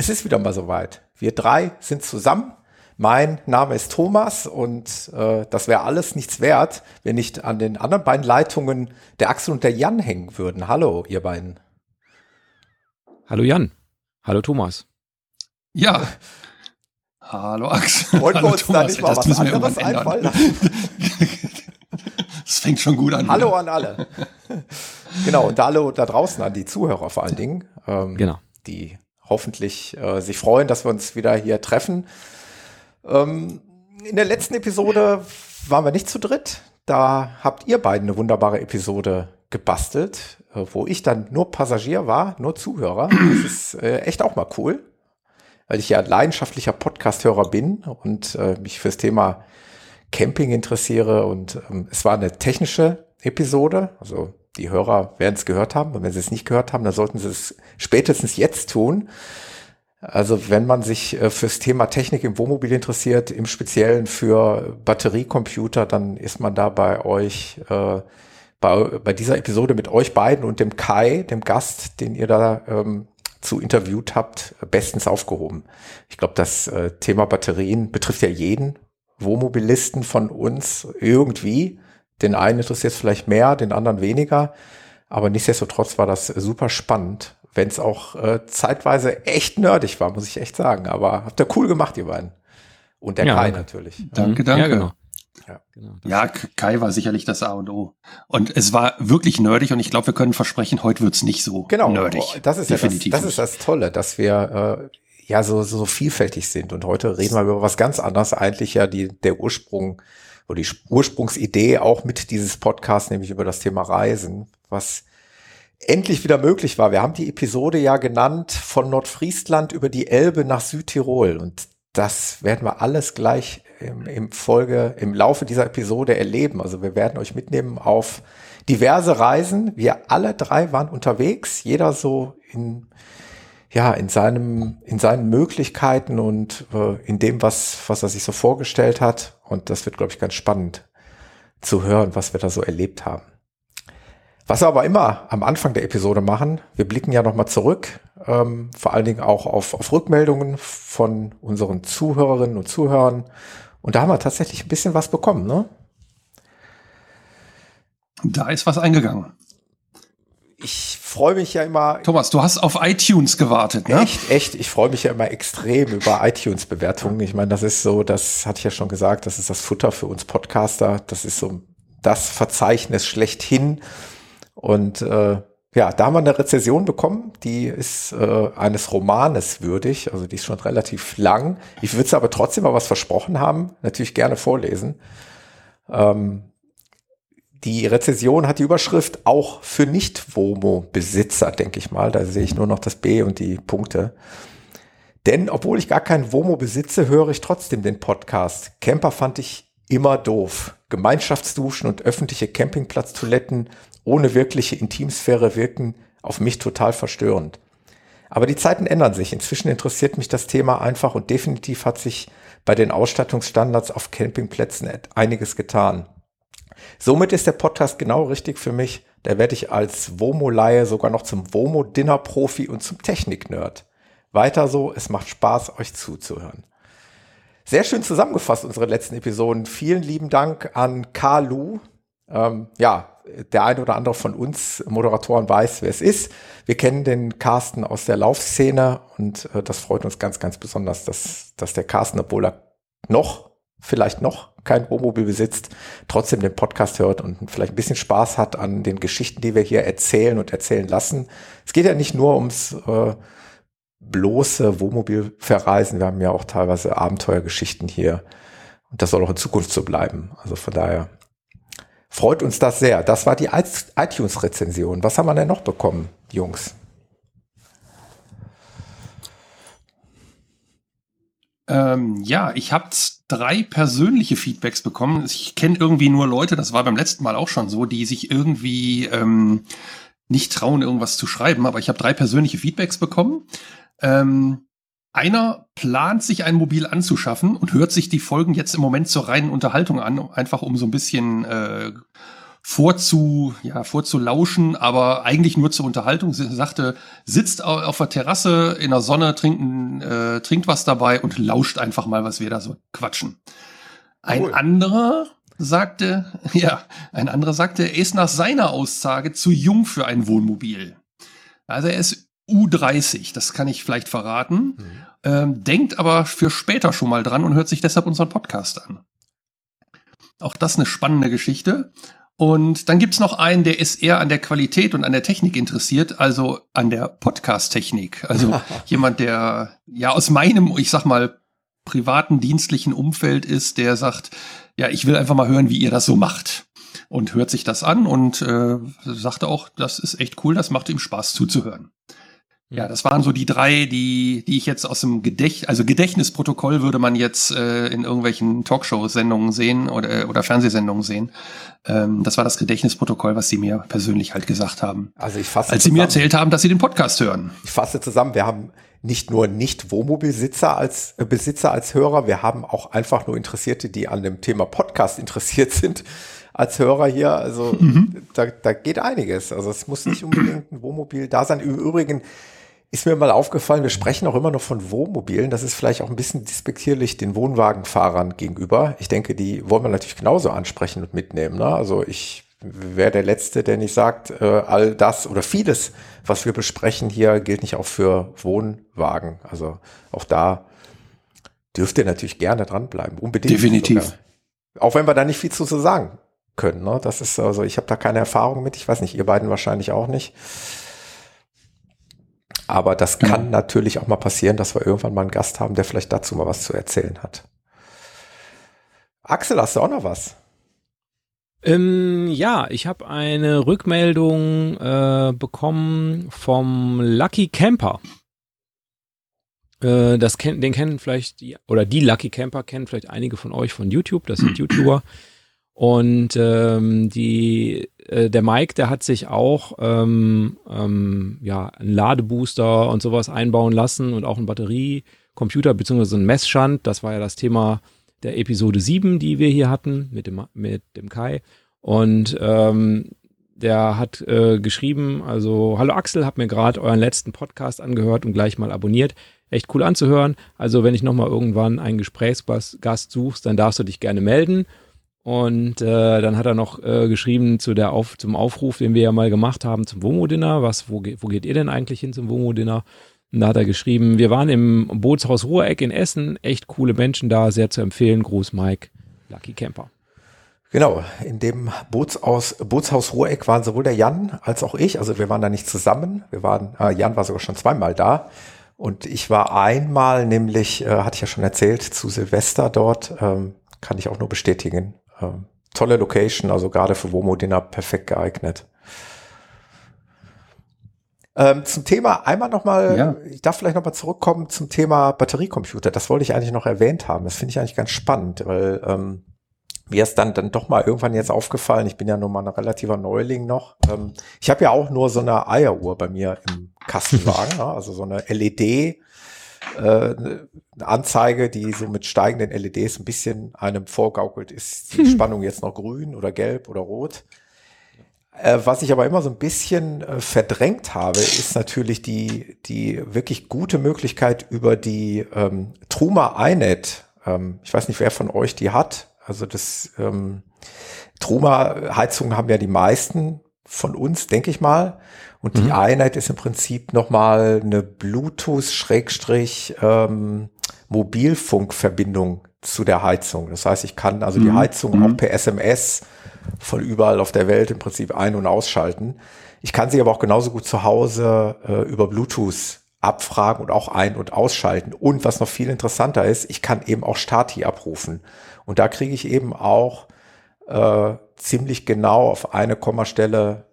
Es ist wieder mal soweit. Wir drei sind zusammen. Mein Name ist Thomas und äh, das wäre alles nichts wert, wenn nicht an den anderen beiden Leitungen der Axel und der Jan hängen würden. Hallo, ihr beiden. Hallo Jan. Hallo Thomas. Ja. Hallo Axel. Wollen Hallo wir uns da nicht mal was anderes einfallen lassen? Das fängt schon gut an. Hallo an alle. genau, und hallo da draußen an die Zuhörer vor allen Dingen. Ähm, Genau. die hoffentlich äh, sich freuen, dass wir uns wieder hier treffen. Ähm, in der letzten Episode waren wir nicht zu dritt. Da habt ihr beiden eine wunderbare Episode gebastelt, äh, wo ich dann nur Passagier war, nur Zuhörer. Das ist äh, echt auch mal cool, weil ich ja leidenschaftlicher Podcast-Hörer bin und äh, mich fürs Thema Camping interessiere. Und ähm, es war eine technische Episode, also die Hörer werden es gehört haben. Und wenn sie es nicht gehört haben, dann sollten sie es spätestens jetzt tun. Also wenn man sich äh, fürs Thema Technik im Wohnmobil interessiert, im Speziellen für Batteriecomputer, dann ist man da bei euch, äh, bei, bei dieser Episode mit euch beiden und dem Kai, dem Gast, den ihr da ähm, zu interviewt habt, bestens aufgehoben. Ich glaube, das äh, Thema Batterien betrifft ja jeden Wohnmobilisten von uns irgendwie. Den einen interessiert es vielleicht mehr, den anderen weniger. Aber nichtsdestotrotz war das super spannend, wenn es auch äh, zeitweise echt nerdig war, muss ich echt sagen. Aber habt ihr cool gemacht, ihr beiden. Und der Ja, Kai danke. natürlich. Danke, Mhm. danke. Ja, genau. Ja. genau. Ja, Kai war sicherlich das A und O. Und es war wirklich nerdig und ich glaube, wir können versprechen, heute wird's nicht so Genau, nerdig. das ist ja das, Definitiv das ist das Tolle, dass wir äh, ja so, so vielfältig sind. Und heute reden wir über was ganz anderes. Eigentlich ja die, der Ursprung oder die Ursprungsidee auch mit dieses Podcasts, nämlich über das Thema Reisen, was endlich wieder möglich war. Wir haben die Episode ja genannt von Nordfriesland über die Elbe nach Südtirol. Und das werden wir alles gleich im, im Folge, im Laufe dieser Episode erleben. Also wir werden euch mitnehmen auf diverse Reisen. Wir alle drei waren unterwegs, jeder so in, ja, in seinem, in seinen Möglichkeiten und äh, in dem, was, was er sich so vorgestellt hat. Und das wird, glaube ich, ganz spannend zu hören, was wir da so erlebt haben. Was wir aber immer am Anfang der Episode machen, wir blicken ja nochmal zurück, ähm, vor allen Dingen auch auf, auf Rückmeldungen von unseren Zuhörerinnen und Zuhörern. Und da haben wir tatsächlich ein bisschen was bekommen, ne? Da ist was eingegangen. Ich freue mich ja immer Thomas, du hast auf iTunes gewartet, ne? Echt, echt. Ich freue mich ja immer extrem über iTunes-Bewertungen. Ich meine, das ist so, das hatte ich ja schon gesagt, das ist das Futter für uns Podcaster. Das ist so das Verzeichnis schlechthin. Und äh, ja, da haben wir eine Rezession bekommen, die ist äh, eines Romanes würdig, also die ist schon relativ lang. Ich würde es aber trotzdem mal was versprochen haben, natürlich gerne vorlesen. Ähm, die Rezession hat die Überschrift auch für Nicht-Womo-Besitzer, denke ich mal. Da sehe ich nur noch das B und die Punkte. Denn obwohl ich gar kein Womo besitze, höre ich trotzdem den Podcast. Camper fand ich immer doof. Gemeinschaftsduschen und öffentliche Campingplatztoiletten ohne wirkliche Intimsphäre wirken auf mich total verstörend. Aber die Zeiten ändern sich. Inzwischen interessiert mich das Thema einfach und definitiv hat sich bei den Ausstattungsstandards auf Campingplätzen einiges getan. Somit ist der Podcast genau richtig für mich. Da werde ich als Womo-Laie sogar noch zum Womo-Dinner-Profi und zum Technik-Nerd. Weiter so, es macht Spaß, euch zuzuhören. Sehr schön zusammengefasst, unsere letzten Episoden. Vielen lieben Dank an Carlu. Ähm, ja, der eine oder andere von uns Moderatoren weiß, wer es ist. Wir kennen den Carsten aus der Laufszene und äh, das freut uns ganz, ganz besonders, dass, dass der Carsten, obwohl er noch, vielleicht noch kein Wohnmobil besitzt, trotzdem den Podcast hört und vielleicht ein bisschen Spaß hat an den Geschichten, die wir hier erzählen und erzählen lassen. Es geht ja nicht nur ums äh, bloße Wohnmobilverreisen. Wir haben ja auch teilweise Abenteuergeschichten hier. Und das soll auch in Zukunft so bleiben. Also von daher freut uns das sehr. Das war die iTunes-Rezension. Was haben wir denn noch bekommen, Jungs? Ähm, ja, ich habe drei persönliche Feedbacks bekommen. Ich kenne irgendwie nur Leute, das war beim letzten Mal auch schon so, die sich irgendwie ähm, nicht trauen, irgendwas zu schreiben. Aber ich habe drei persönliche Feedbacks bekommen. Ähm, einer plant sich ein Mobil anzuschaffen und hört sich die Folgen jetzt im Moment zur reinen Unterhaltung an, einfach um so ein bisschen äh, vorzu, ja, vorzulauschen, aber eigentlich nur zur Unterhaltung. Sie sagte, sitzt auf der Terrasse in der Sonne, trinkt, äh, trinkt was dabei und lauscht einfach mal, was wir da so quatschen. Ein cool. anderer sagte, ja, ein anderer sagte, er ist nach seiner Aussage zu jung für ein Wohnmobil. Also er ist U30, das kann ich vielleicht verraten, mhm. ähm, denkt aber für später schon mal dran und hört sich deshalb unseren Podcast an. Auch das eine spannende Geschichte. Und dann gibt's noch einen, der ist eher an der Qualität und an der Technik interessiert, also an der Podcast-Technik. Also jemand, der ja aus meinem, ich sag mal, privaten dienstlichen Umfeld ist, der sagt, ja, ich will einfach mal hören, wie ihr das so macht. Und hört sich das an und äh, sagte auch, das ist echt cool, das macht ihm Spaß zuzuhören. Ja, das waren so die drei, die, die ich jetzt aus dem Gedächt, also Gedächtnisprotokoll würde man jetzt äh, in irgendwelchen Talkshow-Sendungen sehen oder, äh, oder Fernsehsendungen sehen. Ähm, das war das Gedächtnisprotokoll, was sie mir persönlich halt gesagt haben. Also ich fasse Als sie mir erzählt haben, dass sie den Podcast hören. Ich fasse zusammen, wir haben nicht nur nicht Wohnmobilsitzer als äh, Besitzer als Hörer, wir haben auch einfach nur Interessierte, die an dem Thema Podcast interessiert sind als Hörer hier. Also mhm. da, da geht einiges. Also es muss nicht unbedingt ein Wohnmobil da sein. Im Übrigen ist mir mal aufgefallen, wir sprechen auch immer noch von Wohnmobilen. Das ist vielleicht auch ein bisschen despektierlich den Wohnwagenfahrern gegenüber. Ich denke, die wollen wir natürlich genauso ansprechen und mitnehmen. Ne? Also ich wäre der Letzte, der nicht sagt, äh, all das oder vieles, was wir besprechen hier, gilt nicht auch für Wohnwagen. Also auch da dürft ihr natürlich gerne dranbleiben. Unbedingt. Definitiv. Sogar. Auch wenn wir da nicht viel zu sagen können. Ne? Das ist also, ich habe da keine Erfahrung mit. Ich weiß nicht, ihr beiden wahrscheinlich auch nicht. Aber das kann natürlich auch mal passieren, dass wir irgendwann mal einen Gast haben, der vielleicht dazu mal was zu erzählen hat. Axel, hast du auch noch was? Ähm, ja, ich habe eine Rückmeldung äh, bekommen vom Lucky Camper. Äh, das kennt, den kennen vielleicht die, oder die Lucky Camper kennen vielleicht einige von euch von YouTube. Das sind YouTuber. Und ähm, die, äh, der Mike, der hat sich auch ähm, ähm, ja, einen Ladebooster und sowas einbauen lassen und auch einen Batteriecomputer beziehungsweise einen Messschand. Das war ja das Thema der Episode 7, die wir hier hatten mit dem, mit dem Kai. Und ähm, der hat äh, geschrieben, also Hallo Axel, hab mir gerade euren letzten Podcast angehört und gleich mal abonniert. Echt cool anzuhören. Also wenn ich nochmal irgendwann einen Gesprächsgast suchst, dann darfst du dich gerne melden. Und äh, dann hat er noch äh, geschrieben zu der Auf, zum Aufruf, den wir ja mal gemacht haben zum WOMO-Dinner. Was, wo, wo geht ihr denn eigentlich hin zum WOMO-Dinner? Und da hat er geschrieben, wir waren im Bootshaus Ruhreck in Essen, echt coole Menschen da, sehr zu empfehlen. Gruß Mike, Lucky Camper. Genau, in dem Bootshaus, Bootshaus Ruhreck waren sowohl der Jan als auch ich, also wir waren da nicht zusammen. Wir waren, äh, Jan war sogar schon zweimal da. Und ich war einmal, nämlich, äh, hatte ich ja schon erzählt, zu Silvester dort, ähm, kann ich auch nur bestätigen. Tolle Location, also gerade für Womo-Dinner perfekt geeignet. Ähm, zum Thema einmal nochmal, ja. ich darf vielleicht nochmal zurückkommen zum Thema Batteriecomputer. Das wollte ich eigentlich noch erwähnt haben. Das finde ich eigentlich ganz spannend, weil ähm, mir ist dann, dann doch mal irgendwann jetzt aufgefallen, ich bin ja nur mal ein relativer Neuling noch. Ähm, ich habe ja auch nur so eine Eieruhr bei mir im Kastenwagen, ja, also so eine LED äh, eine Anzeige, die so mit steigenden LEDs ein bisschen einem vorgaukelt, ist die hm. Spannung jetzt noch grün oder gelb oder rot. Äh, was ich aber immer so ein bisschen äh, verdrängt habe, ist natürlich die, die wirklich gute Möglichkeit über die ähm, Truma iNet. Ähm, ich weiß nicht, wer von euch die hat. Also das ähm, Truma-Heizungen haben ja die meisten von uns, denke ich mal. Und die mhm. Einheit ist im Prinzip nochmal eine Bluetooth-Mobilfunkverbindung ähm, zu der Heizung. Das heißt, ich kann also mhm. die Heizung mhm. auch per SMS von überall auf der Welt im Prinzip ein- und ausschalten. Ich kann sie aber auch genauso gut zu Hause äh, über Bluetooth abfragen und auch ein- und ausschalten. Und was noch viel interessanter ist, ich kann eben auch Stati abrufen. Und da kriege ich eben auch äh, ziemlich genau auf eine Kommastelle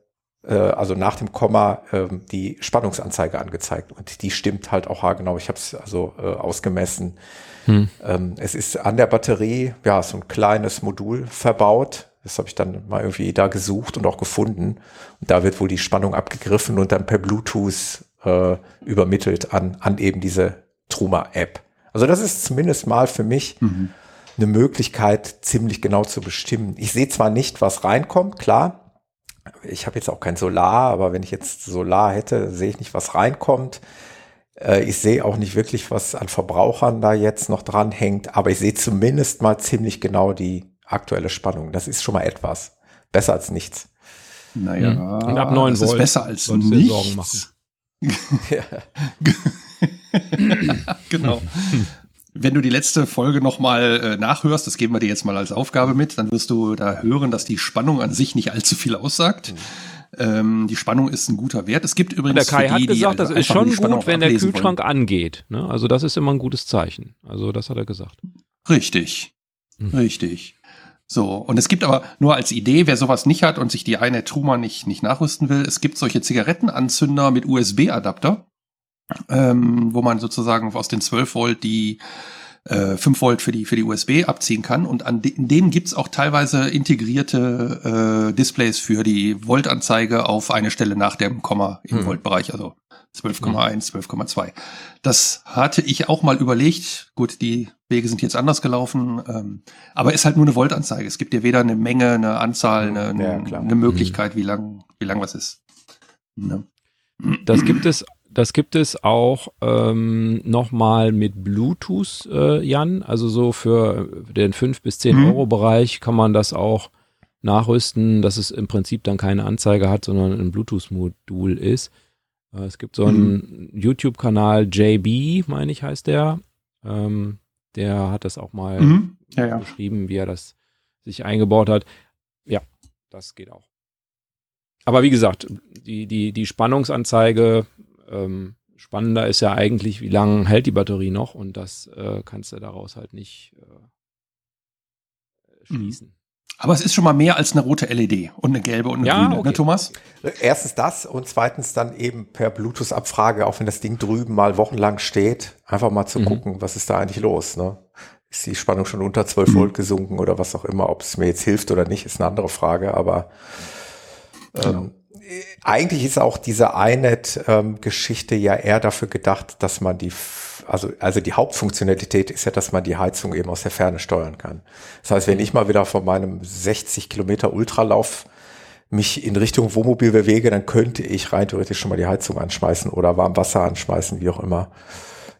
also nach dem Komma, äh, die Spannungsanzeige angezeigt. Und die stimmt halt auch haargenau. Ich habe es also äh, ausgemessen. Hm. Ähm, es ist an der Batterie, ja, so ein kleines Modul verbaut. Das habe ich dann mal irgendwie da gesucht und auch gefunden. Und da wird wohl die Spannung abgegriffen und dann per Bluetooth äh, übermittelt an, an eben diese Truma-App. Also das ist zumindest mal für mich mhm. eine Möglichkeit, ziemlich genau zu bestimmen. Ich sehe zwar nicht, was reinkommt, klar. Ich habe jetzt auch kein Solar, aber wenn ich jetzt Solar hätte, sehe ich nicht, was reinkommt. Äh, ich sehe auch nicht wirklich, was an Verbrauchern da jetzt noch dran hängt, aber ich sehe zumindest mal ziemlich genau die aktuelle Spannung. Das ist schon mal etwas. Besser als nichts. Naja, mhm. und ab 9 das Volt ist besser als nichts. Sorgen machen. genau. Wenn du die letzte Folge nochmal äh, nachhörst, das geben wir dir jetzt mal als Aufgabe mit, dann wirst du da hören, dass die Spannung an sich nicht allzu viel aussagt. Mhm. Ähm, die Spannung ist ein guter Wert. Es gibt übrigens. Der Kai die, hat gesagt, das ist schon gut, wenn der Kühlschrank wollen. angeht. Ne? Also das ist immer ein gutes Zeichen. Also das hat er gesagt. Richtig. Mhm. Richtig. So, und es gibt aber nur als Idee, wer sowas nicht hat und sich die eine Truma nicht, nicht nachrüsten will, es gibt solche Zigarettenanzünder mit USB-Adapter, ähm, wo man sozusagen aus den 12 Volt die äh, 5 Volt für die, für die USB abziehen kann. Und an de in denen gibt's auch teilweise integrierte äh, Displays für die Voltanzeige auf eine Stelle nach dem Komma im hm. Voltbereich, also 12,1, 12,2. Das hatte ich auch mal überlegt. Gut, die Wege sind jetzt anders gelaufen, ähm, aber ist halt nur eine Voltanzeige. Es gibt dir weder eine Menge, eine Anzahl, eine, ja, eine Möglichkeit, mhm. wie lang, wie lang was ist. Ne? Das gibt es, das gibt es auch ähm, nochmal mit Bluetooth, äh, Jan. Also so für den 5 bis 10 mhm. Euro Bereich kann man das auch nachrüsten, dass es im Prinzip dann keine Anzeige hat, sondern ein Bluetooth-Modul ist. Äh, es gibt so einen mhm. YouTube-Kanal, JB, meine ich, heißt der. Ähm, der hat das auch mal mhm. ja, ja. beschrieben, wie er das sich eingebaut hat. Ja, das geht auch. Aber wie gesagt, die, die, die Spannungsanzeige, ähm, spannender ist ja eigentlich, wie lange hält die Batterie noch und das äh, kannst du daraus halt nicht äh, mhm. schließen. Aber es ist schon mal mehr als eine rote LED und eine gelbe und eine ja, grüne, ne, okay. ne, Thomas? Erstens das und zweitens dann eben per Bluetooth-Abfrage, auch wenn das Ding drüben mal wochenlang steht, einfach mal zu mhm. gucken, was ist da eigentlich los. Ne? Ist die Spannung schon unter 12 mhm. Volt gesunken oder was auch immer, ob es mir jetzt hilft oder nicht, ist eine andere Frage, aber ähm, genau. Eigentlich ist auch diese iNet-Geschichte ja eher dafür gedacht, dass man die also, also die Hauptfunktionalität ist ja, dass man die Heizung eben aus der Ferne steuern kann. Das heißt, wenn ich mal wieder von meinem 60 Kilometer Ultralauf mich in Richtung Wohnmobil bewege, dann könnte ich rein theoretisch schon mal die Heizung anschmeißen oder warm Wasser anschmeißen, wie auch immer.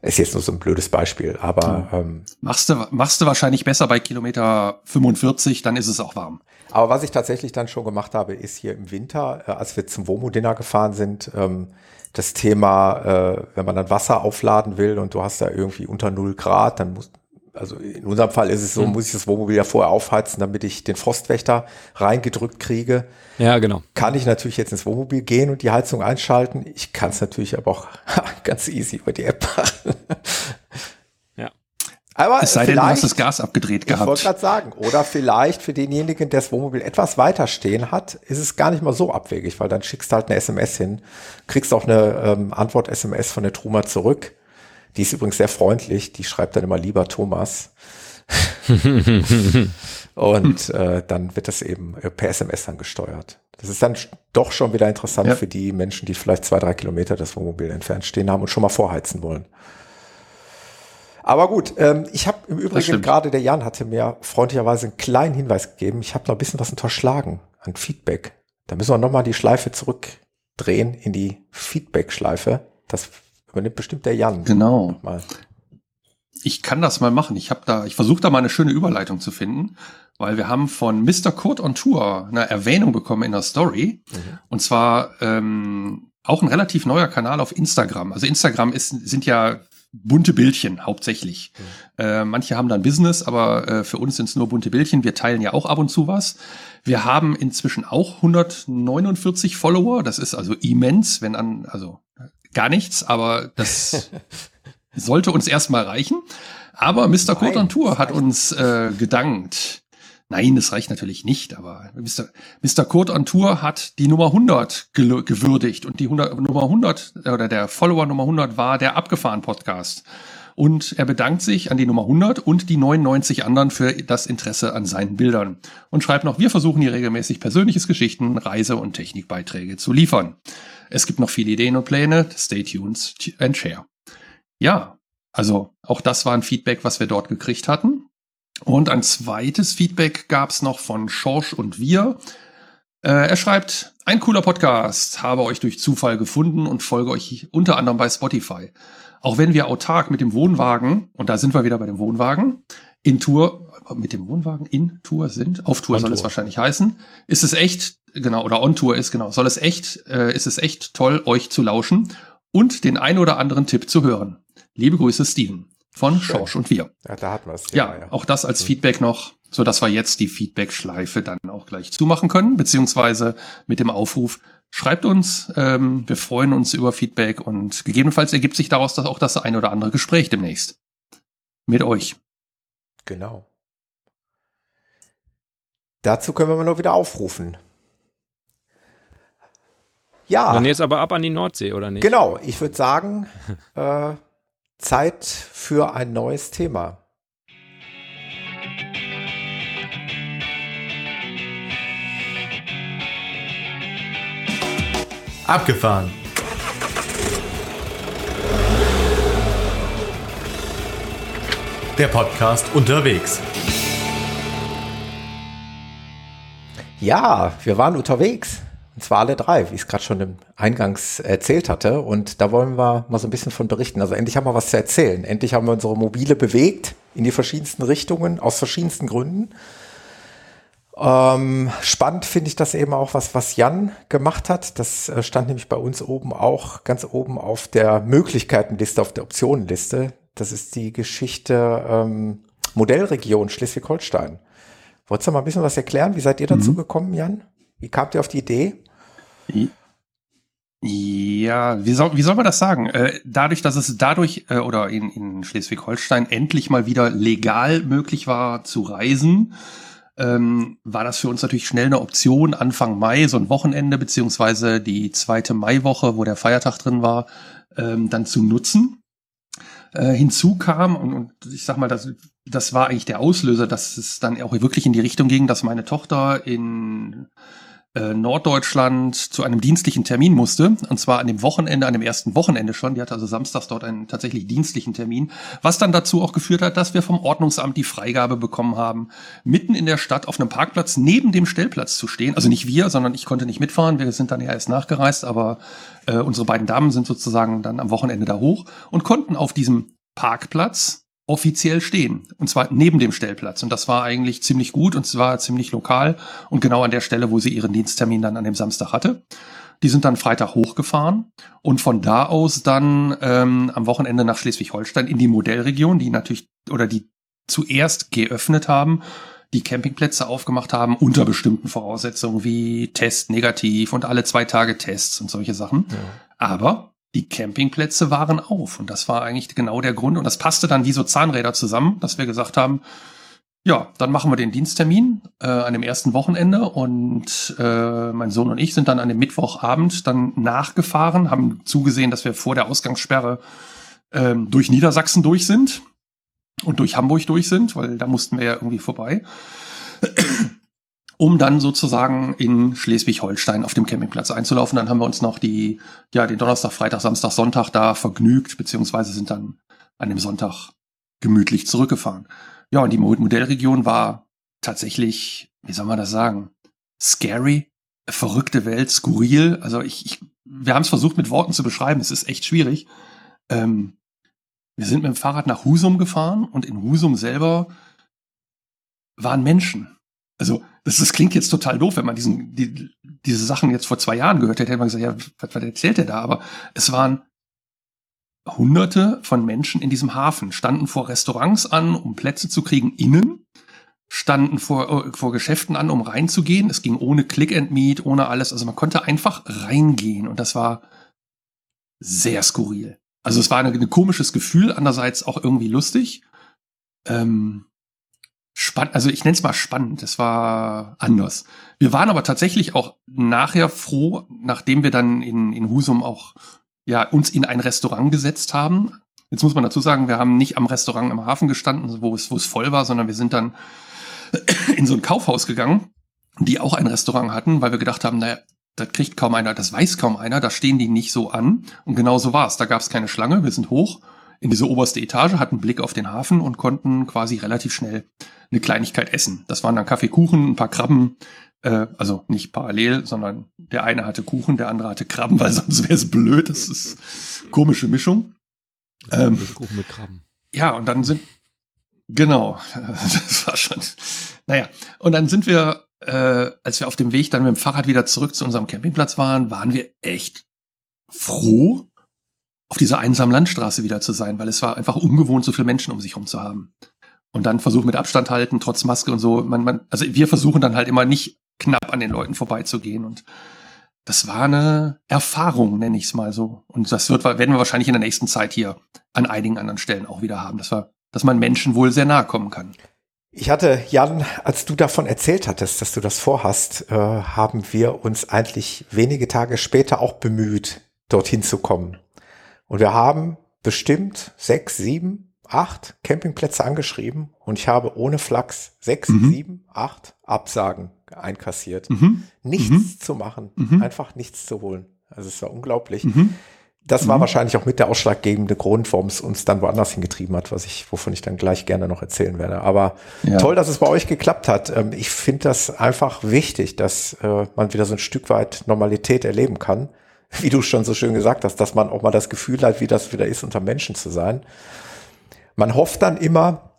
Ist jetzt nur so ein blödes Beispiel, aber ähm, machst du machst du wahrscheinlich besser bei Kilometer 45, dann ist es auch warm. Aber was ich tatsächlich dann schon gemacht habe, ist hier im Winter, äh, als wir zum Womo-Dinner gefahren sind, ähm, das Thema, äh, wenn man dann Wasser aufladen will und du hast da irgendwie unter null Grad, dann muss, also in unserem Fall ist es so, mhm. muss ich das Wohnmobil ja vorher aufheizen, damit ich den Frostwächter reingedrückt kriege. Ja, genau. Kann ich natürlich jetzt ins Wohnmobil gehen und die Heizung einschalten. Ich kann es natürlich aber auch ganz easy über die App machen. Aber es sei denn, du hast das Gas abgedreht gehabt. Ich wollte gerade sagen, oder vielleicht für denjenigen, der das Wohnmobil etwas weiter stehen hat, ist es gar nicht mal so abwegig, weil dann schickst du halt eine SMS hin, kriegst auch eine ähm, Antwort-SMS von der Truma zurück. Die ist übrigens sehr freundlich, die schreibt dann immer lieber Thomas. Und äh, dann wird das eben per SMS dann gesteuert. Das ist dann doch schon wieder interessant ja. für die Menschen, die vielleicht zwei, drei Kilometer das Wohnmobil entfernt stehen haben und schon mal vorheizen wollen. Aber gut, ähm, ich habe im Übrigen gerade, der Jan hatte mir freundlicherweise einen kleinen Hinweis gegeben. Ich habe noch ein bisschen was unterschlagen an Feedback. Da müssen wir nochmal die Schleife zurückdrehen in die Feedback-Schleife. Das übernimmt bestimmt der Jan. Genau. Mal. Ich kann das mal machen. Ich habe da, ich versuche da mal eine schöne Überleitung zu finden, weil wir haben von Mr. Code on Tour eine Erwähnung bekommen in der Story. Mhm. Und zwar ähm, auch ein relativ neuer Kanal auf Instagram. Also Instagram ist, sind ja bunte Bildchen hauptsächlich. Mhm. Äh, manche haben dann Business, aber äh, für uns sind es nur bunte Bildchen. Wir teilen ja auch ab und zu was. Wir haben inzwischen auch 149 Follower. Das ist also immens, wenn an, also gar nichts, aber das sollte uns erstmal reichen. Aber Mr. Code on Tour hat uns äh, gedankt Nein, das reicht natürlich nicht, aber Mr. Mr. Kurt on Tour hat die Nummer 100 gewürdigt und die 100, Nummer 100 oder der Follower Nummer 100 war der Abgefahren Podcast. Und er bedankt sich an die Nummer 100 und die 99 anderen für das Interesse an seinen Bildern. Und schreibt noch, wir versuchen hier regelmäßig persönliches Geschichten, Reise- und Technikbeiträge zu liefern. Es gibt noch viele Ideen und Pläne. Stay tuned and share. Ja, also auch das war ein Feedback, was wir dort gekriegt hatten. Und ein zweites Feedback gab es noch von Schorsch und wir. Äh, er schreibt, ein cooler Podcast, habe euch durch Zufall gefunden und folge euch unter anderem bei Spotify. Auch wenn wir autark mit dem Wohnwagen, und da sind wir wieder bei dem Wohnwagen, in Tour, mit dem Wohnwagen in Tour sind, auf Tour on soll Tour. es wahrscheinlich heißen, ist es echt, genau, oder on Tour ist, genau, soll es echt, äh, ist es echt toll, euch zu lauschen und den ein oder anderen Tipp zu hören. Liebe Grüße, Steven von Schön. Schorsch und wir. Ja, da hatten wir es. Ja, ja, auch das als mhm. Feedback noch, so dass wir jetzt die Feedback-Schleife dann auch gleich zumachen können, beziehungsweise mit dem Aufruf, schreibt uns, ähm, wir freuen uns über Feedback und gegebenenfalls ergibt sich daraus dass auch das ein oder andere Gespräch demnächst. Mit euch. Genau. Dazu können wir mal nur wieder aufrufen. Ja. Dann jetzt aber ab an die Nordsee, oder nicht? Genau, ich würde sagen, äh, Zeit für ein neues Thema. Abgefahren. Der Podcast unterwegs. Ja, wir waren unterwegs. Und zwar alle drei, wie ich es gerade schon im Eingangs erzählt hatte. Und da wollen wir mal so ein bisschen von berichten. Also endlich haben wir was zu erzählen. Endlich haben wir unsere Mobile bewegt in die verschiedensten Richtungen, aus verschiedensten Gründen. Ähm, spannend finde ich das eben auch, was, was Jan gemacht hat. Das äh, stand nämlich bei uns oben auch ganz oben auf der Möglichkeitenliste, auf der Optionenliste. Das ist die Geschichte ähm, Modellregion Schleswig-Holstein. Wolltest du mal ein bisschen was erklären? Wie seid ihr dazu mhm. gekommen, Jan? Wie kamt ihr auf die Idee? Ja, wie soll, wie soll man das sagen? Äh, dadurch, dass es dadurch äh, oder in, in Schleswig-Holstein endlich mal wieder legal möglich war zu reisen, ähm, war das für uns natürlich schnell eine Option, Anfang Mai, so ein Wochenende, beziehungsweise die zweite Maiwoche, wo der Feiertag drin war, ähm, dann zu nutzen. Äh, hinzu kam, und, und ich sag mal, das, das war eigentlich der Auslöser, dass es dann auch wirklich in die Richtung ging, dass meine Tochter in äh, Norddeutschland zu einem dienstlichen Termin musste. Und zwar an dem Wochenende, an dem ersten Wochenende schon. Die hatte also samstags dort einen tatsächlich dienstlichen Termin. Was dann dazu auch geführt hat, dass wir vom Ordnungsamt die Freigabe bekommen haben, mitten in der Stadt auf einem Parkplatz neben dem Stellplatz zu stehen. Also nicht wir, sondern ich konnte nicht mitfahren. Wir sind dann ja erst nachgereist, aber äh, unsere beiden Damen sind sozusagen dann am Wochenende da hoch und konnten auf diesem Parkplatz offiziell stehen. Und zwar neben dem Stellplatz. Und das war eigentlich ziemlich gut und zwar ziemlich lokal und genau an der Stelle, wo sie ihren Diensttermin dann an dem Samstag hatte. Die sind dann Freitag hochgefahren und von da aus dann ähm, am Wochenende nach Schleswig-Holstein in die Modellregion, die natürlich oder die zuerst geöffnet haben, die Campingplätze aufgemacht haben unter bestimmten Voraussetzungen wie Test negativ und alle zwei Tage Tests und solche Sachen. Ja. Aber die Campingplätze waren auf. Und das war eigentlich genau der Grund. Und das passte dann wie so Zahnräder zusammen, dass wir gesagt haben, ja, dann machen wir den Diensttermin äh, an dem ersten Wochenende und äh, mein Sohn und ich sind dann an dem Mittwochabend dann nachgefahren, haben zugesehen, dass wir vor der Ausgangssperre äh, durch Niedersachsen durch sind und durch Hamburg durch sind, weil da mussten wir ja irgendwie vorbei um dann sozusagen in Schleswig-Holstein auf dem Campingplatz einzulaufen. Dann haben wir uns noch die, ja, den Donnerstag, Freitag, Samstag, Sonntag da vergnügt, beziehungsweise sind dann an dem Sonntag gemütlich zurückgefahren. Ja, und die Modellregion war tatsächlich, wie soll man das sagen, scary, verrückte Welt, skurril. Also ich, ich wir haben es versucht mit Worten zu beschreiben, es ist echt schwierig. Ähm, wir sind mit dem Fahrrad nach Husum gefahren und in Husum selber waren Menschen also das, das klingt jetzt total doof, wenn man diesen, die, diese Sachen jetzt vor zwei Jahren gehört hätte, hätte man gesagt, ja, was, was erzählt der da? Aber es waren Hunderte von Menschen in diesem Hafen, standen vor Restaurants an, um Plätze zu kriegen innen, standen vor, vor Geschäften an, um reinzugehen. Es ging ohne Click and Meet, ohne alles. Also man konnte einfach reingehen und das war sehr skurril. Also es war ein, ein komisches Gefühl, andererseits auch irgendwie lustig. Ähm, spannend, also ich nenne es mal spannend, es war anders. Wir waren aber tatsächlich auch nachher froh, nachdem wir dann in, in Husum auch ja, uns in ein Restaurant gesetzt haben. Jetzt muss man dazu sagen, wir haben nicht am Restaurant im Hafen gestanden, wo es, wo es voll war, sondern wir sind dann in so ein Kaufhaus gegangen, die auch ein Restaurant hatten, weil wir gedacht haben, naja, das kriegt kaum einer, das weiß kaum einer, da stehen die nicht so an. Und genau so war es. Da gab es keine Schlange, wir sind hoch in diese oberste Etage, hatten Blick auf den Hafen und konnten quasi relativ schnell eine Kleinigkeit essen. Das waren dann Kaffeekuchen, ein paar Krabben, äh, also nicht parallel, sondern der eine hatte Kuchen, der andere hatte Krabben, weil sonst wäre es blöd. Das ist komische Mischung. Ähm, Kuchen mit Krabben. Ja, und dann sind, genau, das war schon, naja, und dann sind wir äh, als wir auf dem Weg dann mit dem Fahrrad wieder zurück zu unserem Campingplatz waren, waren wir echt froh, auf dieser einsamen Landstraße wieder zu sein, weil es war einfach ungewohnt, so viele Menschen um sich herum zu haben. Und dann versuchen mit Abstand halten, trotz Maske und so. Man, man, also wir versuchen dann halt immer nicht knapp an den Leuten vorbeizugehen. Und das war eine Erfahrung, nenne ich es mal so. Und das wird, werden wir wahrscheinlich in der nächsten Zeit hier an einigen anderen Stellen auch wieder haben. Das war, dass man Menschen wohl sehr nahe kommen kann. Ich hatte, Jan, als du davon erzählt hattest, dass du das vorhast, äh, haben wir uns eigentlich wenige Tage später auch bemüht, dorthin zu kommen. Und wir haben bestimmt sechs, sieben, acht Campingplätze angeschrieben und ich habe ohne Flachs sechs, mhm. sieben, acht Absagen einkassiert. Mhm. Nichts mhm. zu machen, mhm. einfach nichts zu holen. Also es war unglaublich. Mhm das war mhm. wahrscheinlich auch mit der ausschlaggebende Grund, warum es uns dann woanders hingetrieben hat, was ich, wovon ich dann gleich gerne noch erzählen werde. Aber ja. toll, dass es bei euch geklappt hat. Ähm, ich finde das einfach wichtig, dass äh, man wieder so ein Stück weit Normalität erleben kann. Wie du schon so schön gesagt hast, dass man auch mal das Gefühl hat, wie das wieder ist, unter Menschen zu sein. Man hofft dann immer,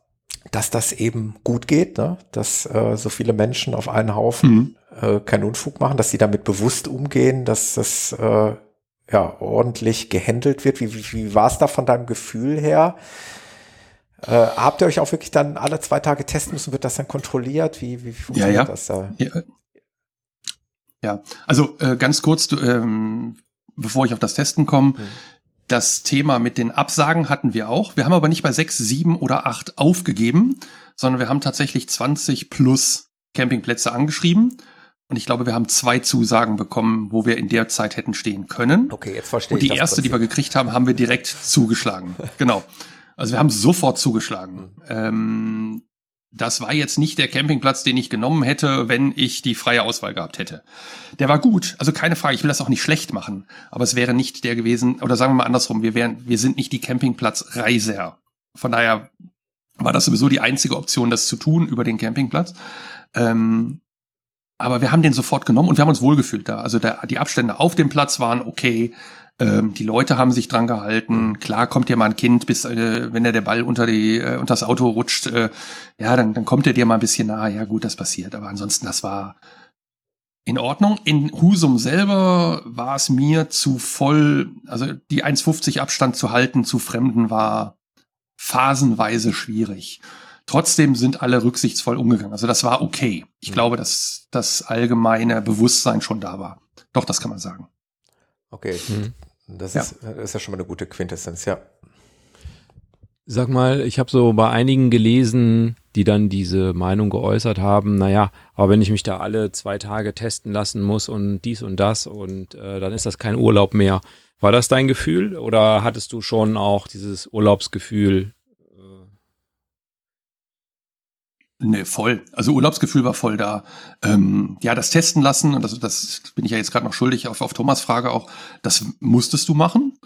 dass das eben gut geht, ne? dass äh, so viele Menschen auf einen Haufen mhm. äh, keinen Unfug machen, dass sie damit bewusst umgehen, dass das äh, ja, ordentlich gehandelt wird. Wie, wie, wie war es da von deinem Gefühl her? Äh, habt ihr euch auch wirklich dann alle zwei Tage testen müssen? Wird das dann kontrolliert? Wie, wie funktioniert ja, ja. das da? Ja, ja. also äh, ganz kurz, du, ähm, bevor ich auf das Testen komme, hm. das Thema mit den Absagen hatten wir auch. Wir haben aber nicht bei sechs, sieben oder acht aufgegeben, sondern wir haben tatsächlich 20 plus Campingplätze angeschrieben und ich glaube, wir haben zwei Zusagen bekommen, wo wir in der Zeit hätten stehen können. Okay, jetzt verstehe ich. Und die erste, die wir gekriegt haben, haben wir direkt zugeschlagen. Genau. Also wir haben sofort zugeschlagen. Ähm, das war jetzt nicht der Campingplatz, den ich genommen hätte, wenn ich die freie Auswahl gehabt hätte. Der war gut, also keine Frage, ich will das auch nicht schlecht machen, aber es wäre nicht der gewesen, oder sagen wir mal andersrum, wir wären, wir sind nicht die Campingplatzreiser. Von daher war das sowieso die einzige Option, das zu tun über den Campingplatz. Ähm, aber wir haben den sofort genommen und wir haben uns wohlgefühlt da. Also der, die Abstände auf dem Platz waren okay. Ähm, die Leute haben sich dran gehalten. Klar kommt dir mal ein Kind, bis äh, wenn der der Ball unter die äh, unter das Auto rutscht, äh, ja, dann, dann kommt er dir mal ein bisschen nahe. Ja, gut, das passiert. Aber ansonsten, das war in Ordnung. In Husum selber war es mir zu voll, also die 1,50 Abstand zu halten zu Fremden war phasenweise schwierig. Trotzdem sind alle rücksichtsvoll umgegangen. Also das war okay. Ich mhm. glaube, dass das allgemeine Bewusstsein schon da war. Doch, das kann man sagen. Okay. Mhm. Das, ja. Ist, das ist ja schon mal eine gute Quintessenz, ja. Sag mal, ich habe so bei einigen gelesen, die dann diese Meinung geäußert haben, naja, aber wenn ich mich da alle zwei Tage testen lassen muss und dies und das und äh, dann ist das kein Urlaub mehr. War das dein Gefühl oder hattest du schon auch dieses Urlaubsgefühl Ne, voll. Also Urlaubsgefühl war voll da. Ähm, ja, das testen lassen, und das, das bin ich ja jetzt gerade noch schuldig auf, auf Thomas Frage auch, das musstest du machen.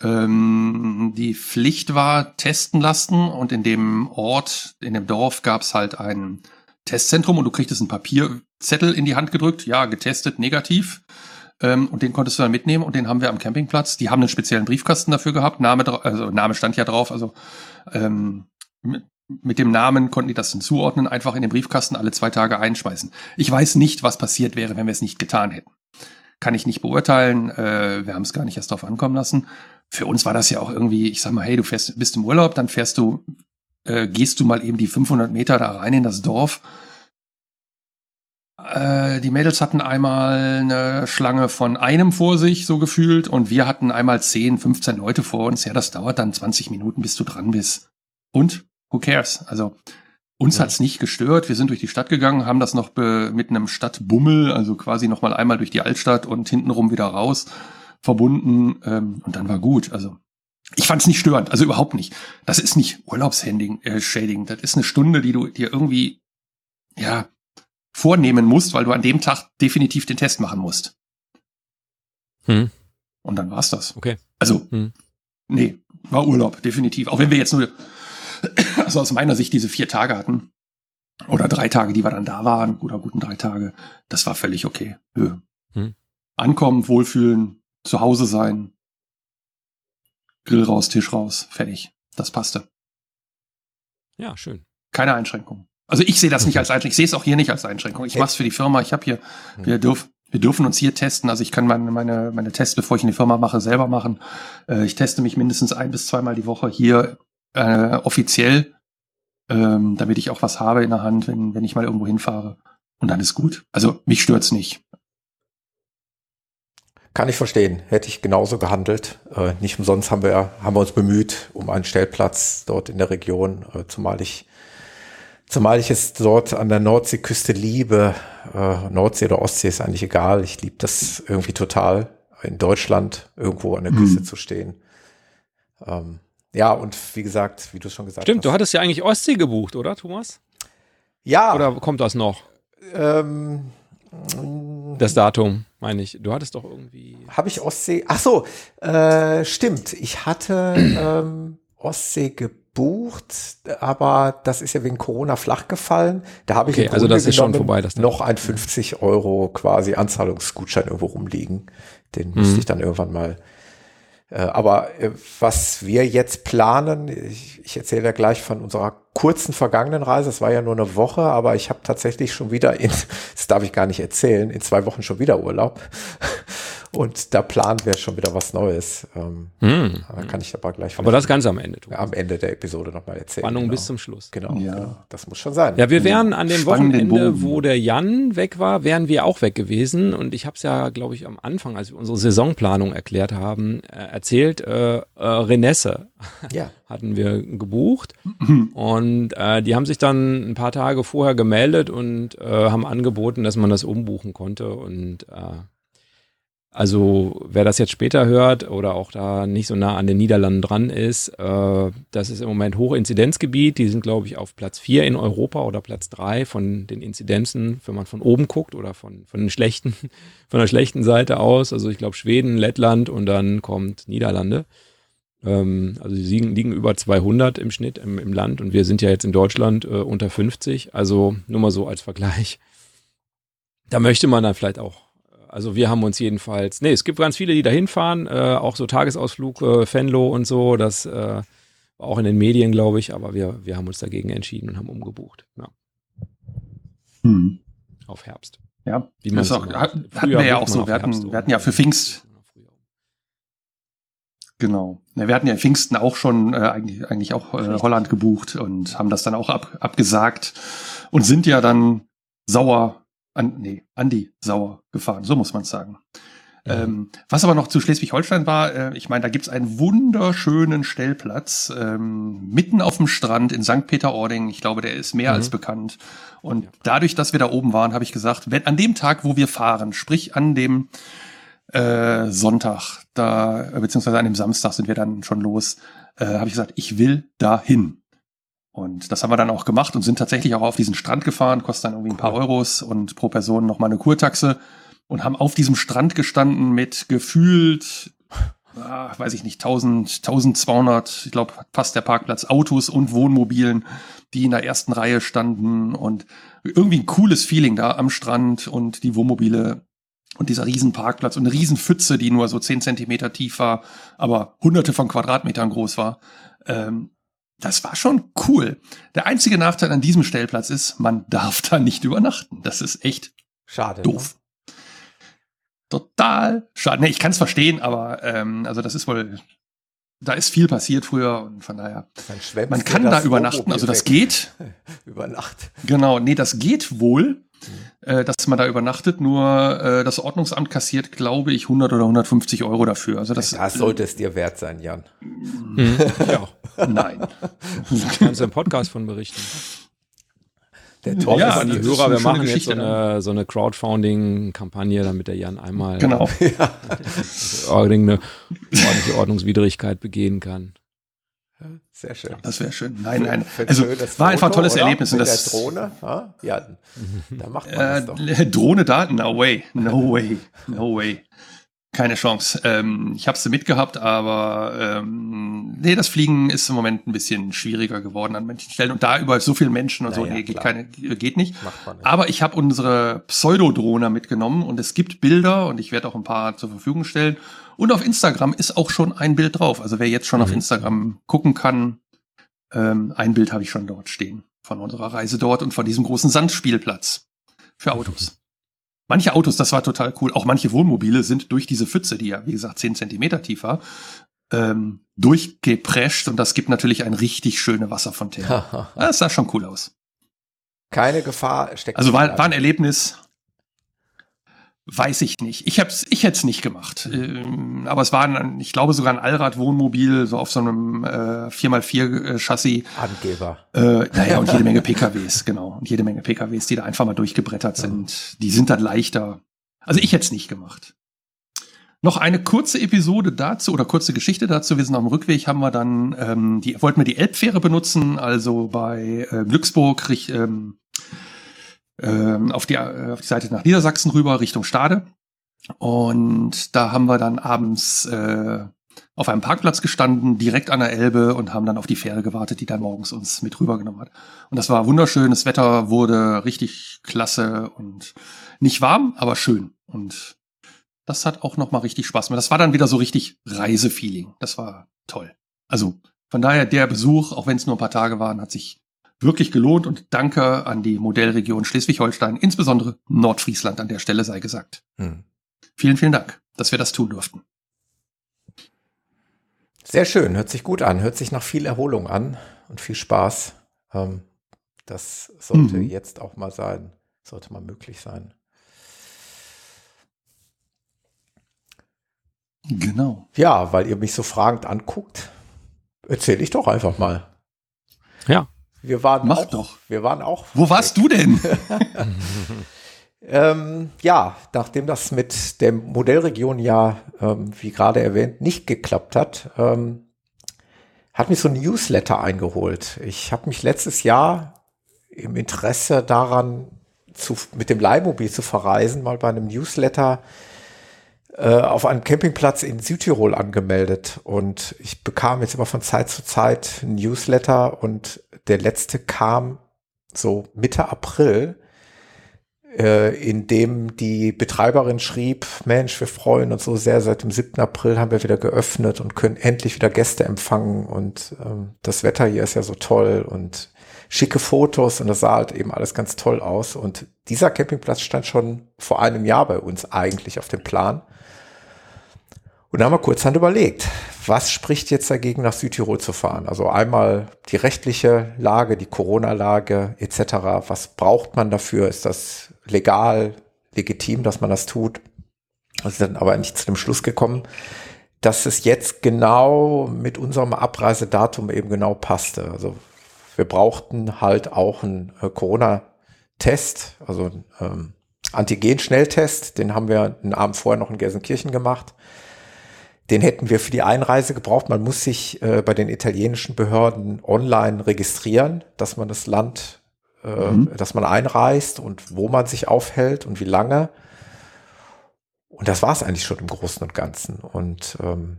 Ähm, die Pflicht war testen lassen und in dem Ort, in dem Dorf gab es halt ein Testzentrum und du kriegtest einen Papierzettel in die Hand gedrückt, ja, getestet, negativ. Ähm, und den konntest du dann mitnehmen und den haben wir am Campingplatz. Die haben einen speziellen Briefkasten dafür gehabt, Name, also Name stand ja drauf, also ähm, mit dem Namen konnten die das dann zuordnen, einfach in den Briefkasten alle zwei Tage einschmeißen. Ich weiß nicht, was passiert wäre, wenn wir es nicht getan hätten. Kann ich nicht beurteilen. Äh, wir haben es gar nicht erst darauf ankommen lassen. Für uns war das ja auch irgendwie, ich sag mal, hey, du fährst, bist im Urlaub, dann fährst du, äh, gehst du mal eben die 500 Meter da rein in das Dorf. Äh, die Mädels hatten einmal eine Schlange von einem vor sich, so gefühlt, und wir hatten einmal 10, 15 Leute vor uns. Ja, das dauert dann 20 Minuten, bis du dran bist. Und who cares? Also Uns hat's nicht gestört. Wir sind durch die Stadt gegangen, haben das noch mit einem Stadtbummel, also quasi noch mal einmal durch die Altstadt und hintenrum wieder raus verbunden. Ähm, und dann war gut. Also ich fand's nicht störend, also überhaupt nicht. Das ist nicht Urlaubsschädigend. Äh, das ist eine Stunde, die du dir irgendwie ja vornehmen musst, weil du an dem Tag definitiv den Test machen musst. Hm. Und dann war's das. Okay. Also, hm. nee, war Urlaub, definitiv. Auch wenn wir jetzt nur, also aus meiner Sicht diese vier Tage hatten. Oder drei Tage, die wir dann da waren, oder guten drei Tage, das war völlig okay. Hm. Ankommen, wohlfühlen, zu Hause sein, Grill raus, Tisch raus, fertig. Das passte. Ja, schön. Keine Einschränkung. Also ich sehe das nicht als Einschränkung. Ich sehe es auch hier nicht als Einschränkung. Ich mache es für die Firma. Ich habe hier, wir dürfen, wir dürfen uns hier testen. Also ich kann meine, meine, meine Tests, bevor ich in die Firma mache, selber machen. Äh, ich teste mich mindestens ein bis zweimal die Woche hier äh, offiziell, ähm, damit ich auch was habe in der Hand, wenn, wenn ich mal irgendwo hinfahre. Und dann ist gut. Also mich stört's nicht. Kann ich verstehen. Hätte ich genauso gehandelt. Äh, nicht umsonst haben wir, haben wir uns bemüht um einen Stellplatz dort in der Region, äh, zumal ich, zumal ich es dort an der Nordseeküste liebe. Äh, Nordsee oder Ostsee ist eigentlich egal. Ich liebe das irgendwie total, in Deutschland irgendwo an der Küste mhm. zu stehen. Ähm, ja, und wie gesagt, wie du schon gesagt Stimmt, hast. Stimmt, du hattest ja eigentlich Ostsee gebucht, oder, Thomas? Ja. Oder kommt das noch? Ähm, das Datum, meine ich. Du hattest doch irgendwie. Habe ich Ostsee? Ach so, äh, stimmt. Ich hatte ähm, Ostsee gebucht, aber das ist ja wegen Corona flach gefallen. Da habe ich okay, also das ist schon vorbei, das noch ein 50 Euro quasi Anzahlungsgutschein irgendwo rumliegen. Den mhm. müsste ich dann irgendwann mal aber äh, was wir jetzt planen, ich, ich erzähle ja gleich von unserer kurzen vergangenen Reise, es war ja nur eine Woche, aber ich habe tatsächlich schon wieder in, das darf ich gar nicht erzählen, in zwei Wochen schon wieder Urlaub. Und da planen wir schon wieder was Neues. Ähm, hm. Da kann ich aber gleich. Aber das ganz am Ende. Thomas. Am Ende der Episode nochmal erzählen. Spannung genau. bis zum Schluss. Genau, ja. genau. Das muss schon sein. Ja, wir wären an dem Spannenden Wochenende, Bogen. wo der Jan weg war, wären wir auch weg gewesen. Und ich habe es ja, glaube ich, am Anfang, als wir unsere Saisonplanung erklärt haben, äh, erzählt. Äh, äh, Renesse ja. hatten wir gebucht. und äh, die haben sich dann ein paar Tage vorher gemeldet und äh, haben angeboten, dass man das umbuchen konnte. Und äh, also wer das jetzt später hört oder auch da nicht so nah an den Niederlanden dran ist, äh, das ist im Moment Hochinzidenzgebiet. Die sind, glaube ich, auf Platz 4 in Europa oder Platz 3 von den Inzidenzen, wenn man von oben guckt oder von, von, den schlechten, von der schlechten Seite aus. Also ich glaube Schweden, Lettland und dann kommt Niederlande. Ähm, also sie liegen, liegen, über 200 im Schnitt im, im, Land und wir sind ja jetzt in Deutschland äh, unter 50. Also nur mal so als Vergleich. Da möchte man dann vielleicht auch also wir haben uns jedenfalls, nee, es gibt ganz viele, die da hinfahren, äh, auch so Tagesausflug, äh, Fenlo und so, das äh, war auch in den Medien, glaube ich, aber wir, wir haben uns dagegen entschieden und haben umgebucht. Ja. Hm. Auf Herbst. Ja, Wie man auch, hatten wir ja auch so, wir hatten, wir hatten ja für Pfingst, Genau. Ja, wir hatten ja Pfingsten auch schon äh, eigentlich, eigentlich auch äh, Holland gebucht und haben das dann auch ab, abgesagt und sind ja dann sauer an, nee, Andi Sauer gefahren, so muss man sagen. Ja. Ähm, was aber noch zu Schleswig-Holstein war, äh, ich meine, da gibt's einen wunderschönen Stellplatz ähm, mitten auf dem Strand in St. Peter-Ording. Ich glaube, der ist mehr mhm. als bekannt. Und ja. dadurch, dass wir da oben waren, habe ich gesagt, wenn an dem Tag, wo wir fahren, sprich an dem äh, Sonntag, da beziehungsweise an dem Samstag sind wir dann schon los, äh, habe ich gesagt, ich will dahin. Und das haben wir dann auch gemacht und sind tatsächlich auch auf diesen Strand gefahren, kostet dann irgendwie ein paar Euros und pro Person nochmal eine Kurtaxe und haben auf diesem Strand gestanden mit gefühlt, ah, weiß ich nicht, 1000, 1200, ich glaube fast der Parkplatz, Autos und Wohnmobilen, die in der ersten Reihe standen und irgendwie ein cooles Feeling da am Strand und die Wohnmobile und dieser riesen Parkplatz und eine riesen Pfütze, die nur so 10 Zentimeter tief war, aber hunderte von Quadratmetern groß war. Ähm, das war schon cool. Der einzige Nachteil an diesem Stellplatz ist, man darf da nicht übernachten. Das ist echt schade. Ne? Doof. Ne? Total schade. Nee, ich kann es verstehen, aber ähm, also das ist wohl, da ist viel passiert früher und von daher. Man kann da übernachten, also das geht. Über Nacht. Genau, nee, das geht wohl äh, dass man da übernachtet. Nur äh, das Ordnungsamt kassiert, glaube ich, 100 oder 150 Euro dafür. Also das, das sollte es dir wert sein, Jan. Mhm. Ja. Nein. Da kannst du im Podcast von berichten. Der Talk ja, an die Hörer, wir machen jetzt so eine, so eine Crowdfunding-Kampagne, damit der Jan einmal genau. eine ordentliche Ordnungswidrigkeit begehen kann. Sehr schön. Das wäre schön. Nein, nein. Also war einfach ein tolles Erlebnis. Mit das, der Drohne, ja, da macht man äh, das doch. Drohne Daten, no way, no way, no way. Keine Chance. Ähm, ich habe sie mitgehabt, aber ähm, nee, das Fliegen ist im Moment ein bisschen schwieriger geworden an manchen Stellen. Und da überall so viele Menschen und naja, so, nee, geht, keine, geht nicht. nicht. Aber ich habe unsere Pseudodrohne mitgenommen und es gibt Bilder und ich werde auch ein paar zur Verfügung stellen. Und auf Instagram ist auch schon ein Bild drauf. Also wer jetzt schon mhm. auf Instagram gucken kann, ähm, ein Bild habe ich schon dort stehen von unserer Reise dort und von diesem großen Sandspielplatz für Autos. Manche Autos, das war total cool, auch manche Wohnmobile sind durch diese Pfütze, die ja, wie gesagt, zehn Zentimeter tief war, ähm, durchgeprescht und das gibt natürlich ein richtig schöne Wasserfontäne. das sah schon cool aus. Keine Gefahr steckt. Also war, war ein Erlebnis. Weiß ich nicht. Ich hab's, ich hätte es nicht gemacht. Ähm, aber es war, ein, ich glaube, sogar ein Allrad-Wohnmobil, so auf so einem äh, 4x4-Chassis. Angeber. Äh, naja, und jede Menge PKWs, genau. Und jede Menge PKWs, die da einfach mal durchgebrettert sind. Die sind dann leichter. Also ich hätte es nicht gemacht. Noch eine kurze Episode dazu oder kurze Geschichte dazu. Wir sind auf dem Rückweg, haben wir dann, ähm, die, wollten wir die Elbfähre benutzen, also bei äh, Glücksburg, ähm, ähm, auf, die, äh, auf die Seite nach Niedersachsen rüber, Richtung Stade. Und da haben wir dann abends äh, auf einem Parkplatz gestanden, direkt an der Elbe und haben dann auf die Fähre gewartet, die dann morgens uns mit rübergenommen hat. Und das war wunderschön. Das Wetter wurde richtig klasse und nicht warm, aber schön. Und das hat auch nochmal richtig Spaß gemacht. Das war dann wieder so richtig Reisefeeling. Das war toll. Also von daher der Besuch, auch wenn es nur ein paar Tage waren, hat sich wirklich gelohnt und danke an die Modellregion Schleswig-Holstein, insbesondere Nordfriesland an der Stelle sei gesagt. Hm. Vielen, vielen Dank, dass wir das tun durften. Sehr schön, hört sich gut an, hört sich nach viel Erholung an und viel Spaß. Ähm, das sollte mhm. jetzt auch mal sein, sollte mal möglich sein. Genau. Ja, weil ihr mich so fragend anguckt, erzähle ich doch einfach mal. Ja. Wir waren Mach auch, doch. Wir waren auch. Wo warst du denn? ähm, ja, nachdem das mit der Modellregion ja, ähm, wie gerade erwähnt, nicht geklappt hat, ähm, hat mich so ein Newsletter eingeholt. Ich habe mich letztes Jahr im Interesse daran, zu, mit dem Leihmobil zu verreisen, mal bei einem Newsletter äh, auf einem Campingplatz in Südtirol angemeldet und ich bekam jetzt immer von Zeit zu Zeit ein Newsletter und der letzte kam so Mitte April, äh, in dem die Betreiberin schrieb, Mensch, wir freuen uns so sehr, seit dem 7. April haben wir wieder geöffnet und können endlich wieder Gäste empfangen und ähm, das Wetter hier ist ja so toll und schicke Fotos und das sah halt eben alles ganz toll aus und dieser Campingplatz stand schon vor einem Jahr bei uns eigentlich auf dem Plan. Und da haben wir kurzhand überlegt, was spricht jetzt dagegen, nach Südtirol zu fahren? Also einmal die rechtliche Lage, die Corona-Lage etc. Was braucht man dafür? Ist das legal, legitim, dass man das tut? Also dann aber nicht zu dem Schluss gekommen, dass es jetzt genau mit unserem Abreisedatum eben genau passte. Also wir brauchten halt auch einen äh, Corona-Test, also einen ähm, Antigen-Schnelltest. Den haben wir einen Abend vorher noch in Gelsenkirchen gemacht den hätten wir für die Einreise gebraucht. Man muss sich äh, bei den italienischen Behörden online registrieren, dass man das Land, äh, mhm. dass man einreist und wo man sich aufhält und wie lange. Und das war es eigentlich schon im Großen und Ganzen. Und ähm,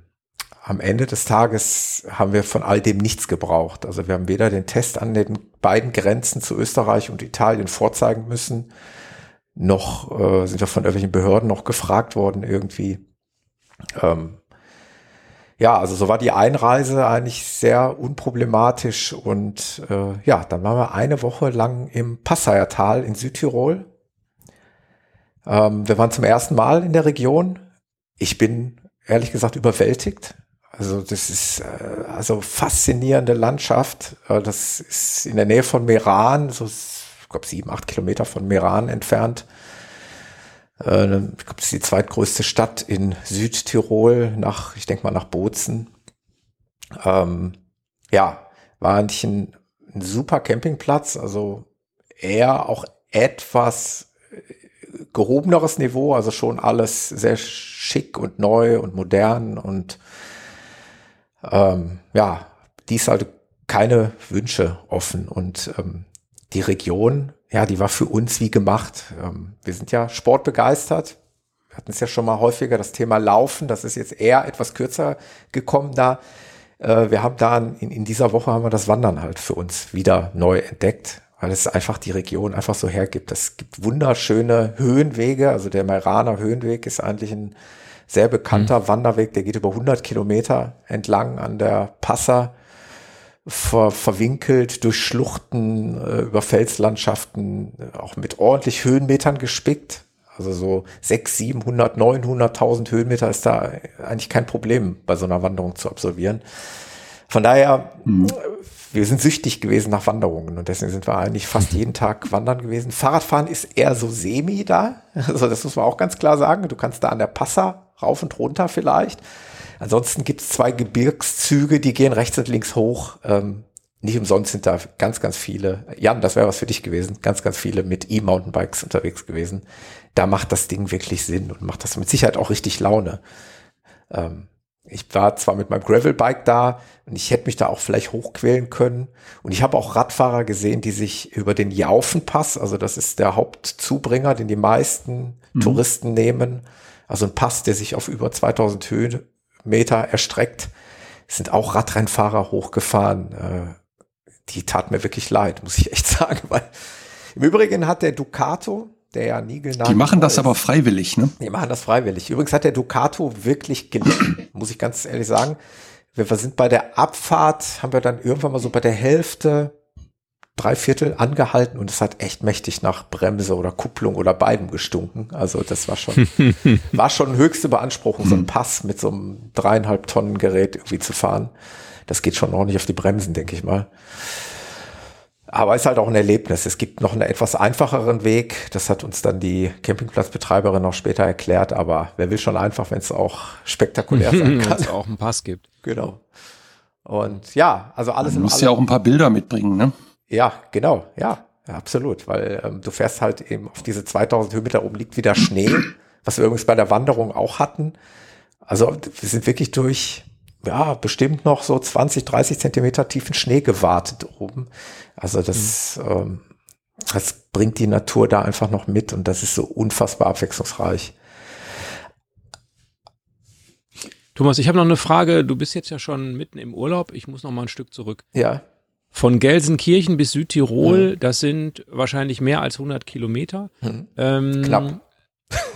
am Ende des Tages haben wir von all dem nichts gebraucht. Also wir haben weder den Test an den beiden Grenzen zu Österreich und Italien vorzeigen müssen, noch äh, sind wir von irgendwelchen Behörden noch gefragt worden irgendwie. Ähm, ja, also so war die Einreise eigentlich sehr unproblematisch und äh, ja, dann waren wir eine Woche lang im Passaiertal in Südtirol. Ähm, wir waren zum ersten Mal in der Region. Ich bin ehrlich gesagt überwältigt. Also das ist äh, also faszinierende Landschaft. Äh, das ist in der Nähe von Meran, so ich glaube sieben, acht Kilometer von Meran entfernt. Äh, ich glaube, das ist die zweitgrößte Stadt in Südtirol nach, ich denke mal, nach Bozen. Ähm, ja, war eigentlich ein, ein super Campingplatz, also eher auch etwas gehobeneres Niveau, also schon alles sehr schick und neu und modern und ähm, ja, dies halt keine Wünsche offen und ähm, die Region, ja, die war für uns wie gemacht. Ähm, wir sind ja sportbegeistert. Wir hatten es ja schon mal häufiger, das Thema Laufen, das ist jetzt eher etwas kürzer gekommen da. Äh, wir haben da in, in dieser Woche haben wir das Wandern halt für uns wieder neu entdeckt weil es einfach die Region einfach so hergibt. Es gibt wunderschöne Höhenwege. Also der Meiraner Höhenweg ist eigentlich ein sehr bekannter mhm. Wanderweg. Der geht über 100 Kilometer entlang an der Passer, ver verwinkelt durch Schluchten, äh, über Felslandschaften, auch mit ordentlich Höhenmetern gespickt. Also so 6, 700, 900.000 Höhenmeter ist da eigentlich kein Problem bei so einer Wanderung zu absolvieren. Von daher mhm wir sind süchtig gewesen nach Wanderungen und deswegen sind wir eigentlich fast jeden Tag wandern gewesen. Fahrradfahren ist eher so semi da. Also das muss man auch ganz klar sagen. Du kannst da an der Passa rauf und runter vielleicht. Ansonsten gibt es zwei Gebirgszüge, die gehen rechts und links hoch. Ähm, nicht umsonst sind da ganz, ganz viele. Jan, das wäre was für dich gewesen. Ganz, ganz viele mit E-Mountainbikes unterwegs gewesen. Da macht das Ding wirklich Sinn und macht das mit Sicherheit auch richtig Laune. Ähm, ich war zwar mit meinem Gravelbike da und ich hätte mich da auch vielleicht hochquälen können. Und ich habe auch Radfahrer gesehen, die sich über den Jaufenpass, also das ist der Hauptzubringer, den die meisten mhm. Touristen nehmen, also ein Pass, der sich auf über 2000 Höhenmeter erstreckt, sind auch Radrennfahrer hochgefahren. Äh, die tat mir wirklich leid, muss ich echt sagen, weil im Übrigen hat der Ducato, der ja niegelnagel Die machen das ist. aber freiwillig, ne? Die machen das freiwillig. Übrigens hat der Ducato wirklich gelitten, muss ich ganz ehrlich sagen. Wir sind bei der Abfahrt, haben wir dann irgendwann mal so bei der Hälfte, drei Viertel angehalten und es hat echt mächtig nach Bremse oder Kupplung oder beidem gestunken. Also das war schon, war schon höchste Beanspruchung, so ein Pass mit so einem dreieinhalb Tonnen Gerät irgendwie zu fahren. Das geht schon ordentlich auf die Bremsen, denke ich mal. Aber es ist halt auch ein Erlebnis. Es gibt noch einen etwas einfacheren Weg. Das hat uns dann die Campingplatzbetreiberin noch später erklärt. Aber wer will schon einfach, wenn es auch spektakulär sein kann. Wenn es auch einen Pass gibt. Genau. Und ja, also alles Du musst ja auch ein paar Bilder mitbringen, ne? Ja, genau. Ja, absolut. Weil ähm, du fährst halt eben auf diese 2000 Höhenmeter oben liegt wieder Schnee, was wir übrigens bei der Wanderung auch hatten. Also wir sind wirklich durch ja, bestimmt noch so 20, 30 Zentimeter tiefen Schnee gewartet oben. Also das, mhm. ähm, das bringt die Natur da einfach noch mit und das ist so unfassbar abwechslungsreich. Thomas, ich habe noch eine Frage. Du bist jetzt ja schon mitten im Urlaub. Ich muss noch mal ein Stück zurück. Ja. Von Gelsenkirchen bis Südtirol, mhm. das sind wahrscheinlich mehr als 100 Kilometer. Mhm. Ähm, Knapp.